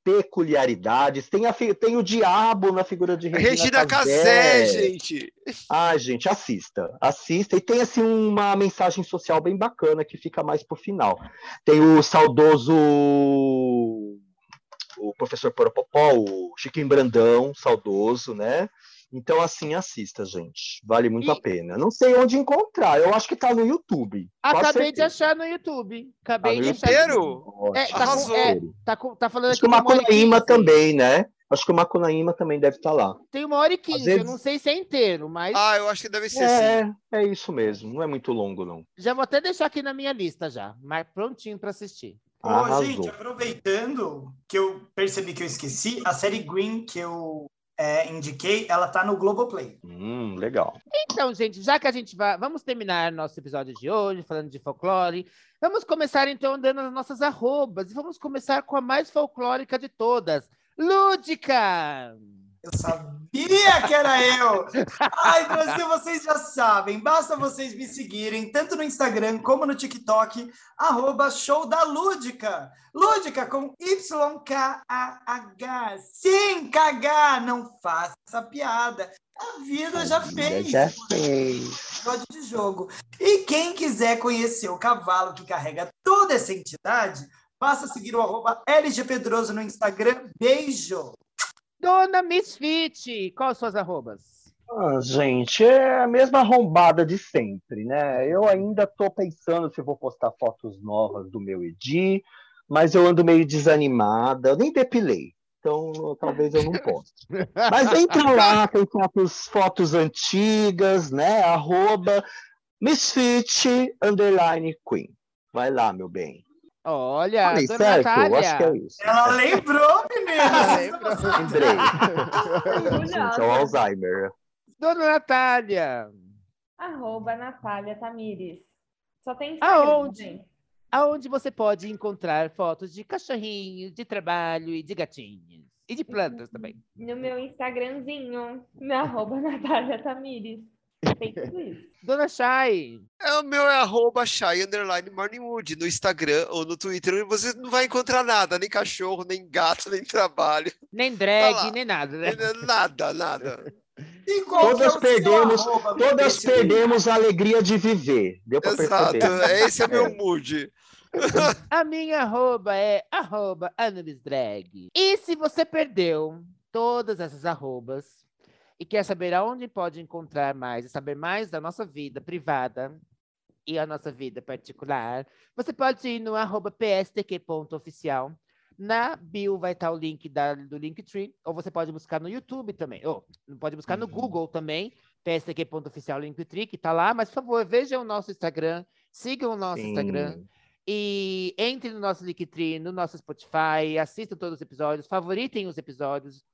[SPEAKER 5] peculiaridades. Tem, a, tem o diabo na figura de
[SPEAKER 2] Regina, Regina Casé, gente.
[SPEAKER 5] Ah, gente, assista, assista. E tem assim uma mensagem social bem bacana que fica mais pro final. Tem o saudoso o professor Poropopó, o Chiquinho Brandão, saudoso, né? Então, assim, assista, gente. Vale muito e... a pena. Não sei onde encontrar. Eu acho que tá no YouTube.
[SPEAKER 4] Acabei de achar no YouTube. Acabei tá
[SPEAKER 2] de
[SPEAKER 4] achar.
[SPEAKER 2] Inteiro?
[SPEAKER 4] É, tá, com, é, tá, com, tá falando
[SPEAKER 5] acho que o Macunaíma também, né? Acho que o Macunaíma também deve estar tá lá.
[SPEAKER 4] Tem uma hora e quinze, vezes... eu não sei se é inteiro, mas.
[SPEAKER 2] Ah, eu acho que deve ser
[SPEAKER 5] é, sim. É isso mesmo, não é muito longo, não.
[SPEAKER 4] Já vou até deixar aqui na minha lista já, mas prontinho para assistir.
[SPEAKER 1] Ô, gente, aproveitando que eu percebi que eu esqueci, a série Green que eu é, indiquei, ela tá no Globoplay.
[SPEAKER 5] Hum, legal.
[SPEAKER 4] Então, gente, já que a gente vai. Vamos terminar nosso episódio de hoje, falando de folclore. Vamos começar, então, dando as nossas arrobas. E vamos começar com a mais folclórica de todas. Lúdica!
[SPEAKER 1] Eu sabia que era eu! Ai, Brasil, vocês já sabem. Basta vocês me seguirem, tanto no Instagram como no TikTok, arroba show da Lúdica. Lúdica com Y-K-A-H. Sim, KH, não faça piada. A vida já fez.
[SPEAKER 5] Já fez.
[SPEAKER 1] Episódio de jogo. E quem quiser conhecer o cavalo que carrega toda essa entidade, basta seguir o arroba LG Pedroso no Instagram. Beijo!
[SPEAKER 4] Dona Misfit, quais suas arrobas?
[SPEAKER 5] Ah, gente, é a mesma arrombada de sempre, né? Eu ainda estou pensando se vou postar fotos novas do meu Edi, mas eu ando meio desanimada, eu nem depilei, então talvez eu não possa. Mas entra lá, tem fotos, fotos antigas, né? Arroba Misfit Underline Queen. Vai lá, meu bem.
[SPEAKER 4] Olha, Falei dona certo? Natália.
[SPEAKER 5] Acho que é isso.
[SPEAKER 1] Ela lembrou, menina. Ela
[SPEAKER 5] lembrou. Lembrei. Gente, é o Alzheimer.
[SPEAKER 4] Dona Natália.
[SPEAKER 3] Arroba Natália Tamires. Só tem
[SPEAKER 4] Instagram, Aonde? Aonde você pode encontrar fotos de cachorrinhos, de trabalho e de gatinhos. E de plantas também.
[SPEAKER 3] No meu Instagramzinho, meu arroba Natália Tamires.
[SPEAKER 4] Dona Chay.
[SPEAKER 2] É, o meu é arroba Chay underline Morningwood no Instagram ou no Twitter. Você não vai encontrar nada, nem cachorro, nem gato, nem trabalho.
[SPEAKER 4] Nem drag, tá nem nada, né?
[SPEAKER 2] Nada, nada.
[SPEAKER 5] todas é perdemos, todas perdemos a alegria de viver. Deu pra Exato, perceber.
[SPEAKER 2] É, esse é meu mood.
[SPEAKER 4] a minha arroba é arroba Drag. E se você perdeu todas essas arrobas, e quer saber aonde pode encontrar mais e saber mais da nossa vida privada e a nossa vida particular, você pode ir no arroba pstq.oficial. Na bio vai estar o link da, do Linktree, ou você pode buscar no YouTube também, ou pode buscar no uhum. Google também, pstq.oficial Linktree, que está lá, mas por favor, vejam o nosso Instagram, sigam o nosso Sim. Instagram, e entre no nosso Linktree, no nosso Spotify, assistam todos os episódios, favoritem os episódios,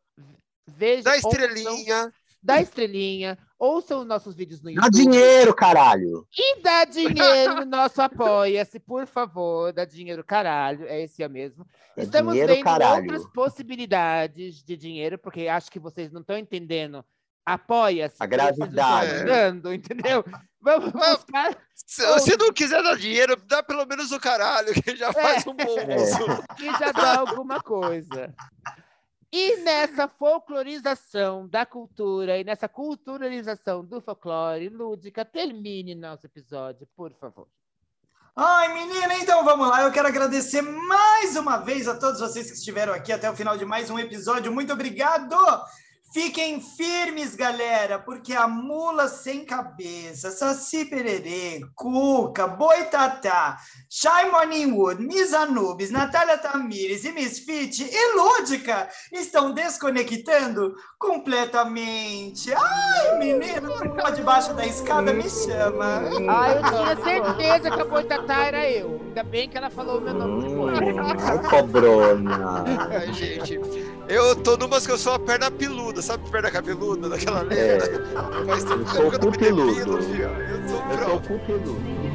[SPEAKER 4] Veja,
[SPEAKER 2] dá estrelinha.
[SPEAKER 4] Ouçam, dá estrelinha. Ouçam os nossos vídeos no
[SPEAKER 5] YouTube. Dá dinheiro, caralho.
[SPEAKER 4] E dá dinheiro no nosso Apoia-se, por favor. Dá dinheiro, caralho. É esse é mesmo. Dá Estamos dinheiro, vendo caralho. outras possibilidades de dinheiro, porque acho que vocês não estão entendendo. Apoia-se.
[SPEAKER 5] A gravidade.
[SPEAKER 4] Dando, entendeu? Vamos buscar.
[SPEAKER 2] Se, se, não quiser dar dinheiro, dá pelo menos o caralho, que já faz é. um bom uso.
[SPEAKER 4] É. Que já dá alguma coisa. E nessa folclorização da cultura e nessa culturalização do folclore, Lúdica, termine nosso episódio, por favor.
[SPEAKER 1] Ai, menina, então vamos lá. Eu quero agradecer mais uma vez a todos vocês que estiveram aqui até o final de mais um episódio. Muito obrigado! Fiquem firmes, galera, porque a mula sem cabeça, Saci Pererê, Cuca, Boitatá, Shai Morningwood, Miss Anubis, Natália Tamires e Miss Fit e Lúdica estão desconectando completamente. Ai, menino, por debaixo da escada me chama.
[SPEAKER 4] Ai, eu tinha certeza que a Boitatá era eu. Ainda bem que ela falou o meu nome depois.
[SPEAKER 5] Hum, cobrona.
[SPEAKER 2] Ai, gente, eu tô numas que eu sou a perna peluda sabe perna cabeluda daquela lenda?
[SPEAKER 5] É. Faz tempo eu sou o cu peludo. Eu sou cu peludo.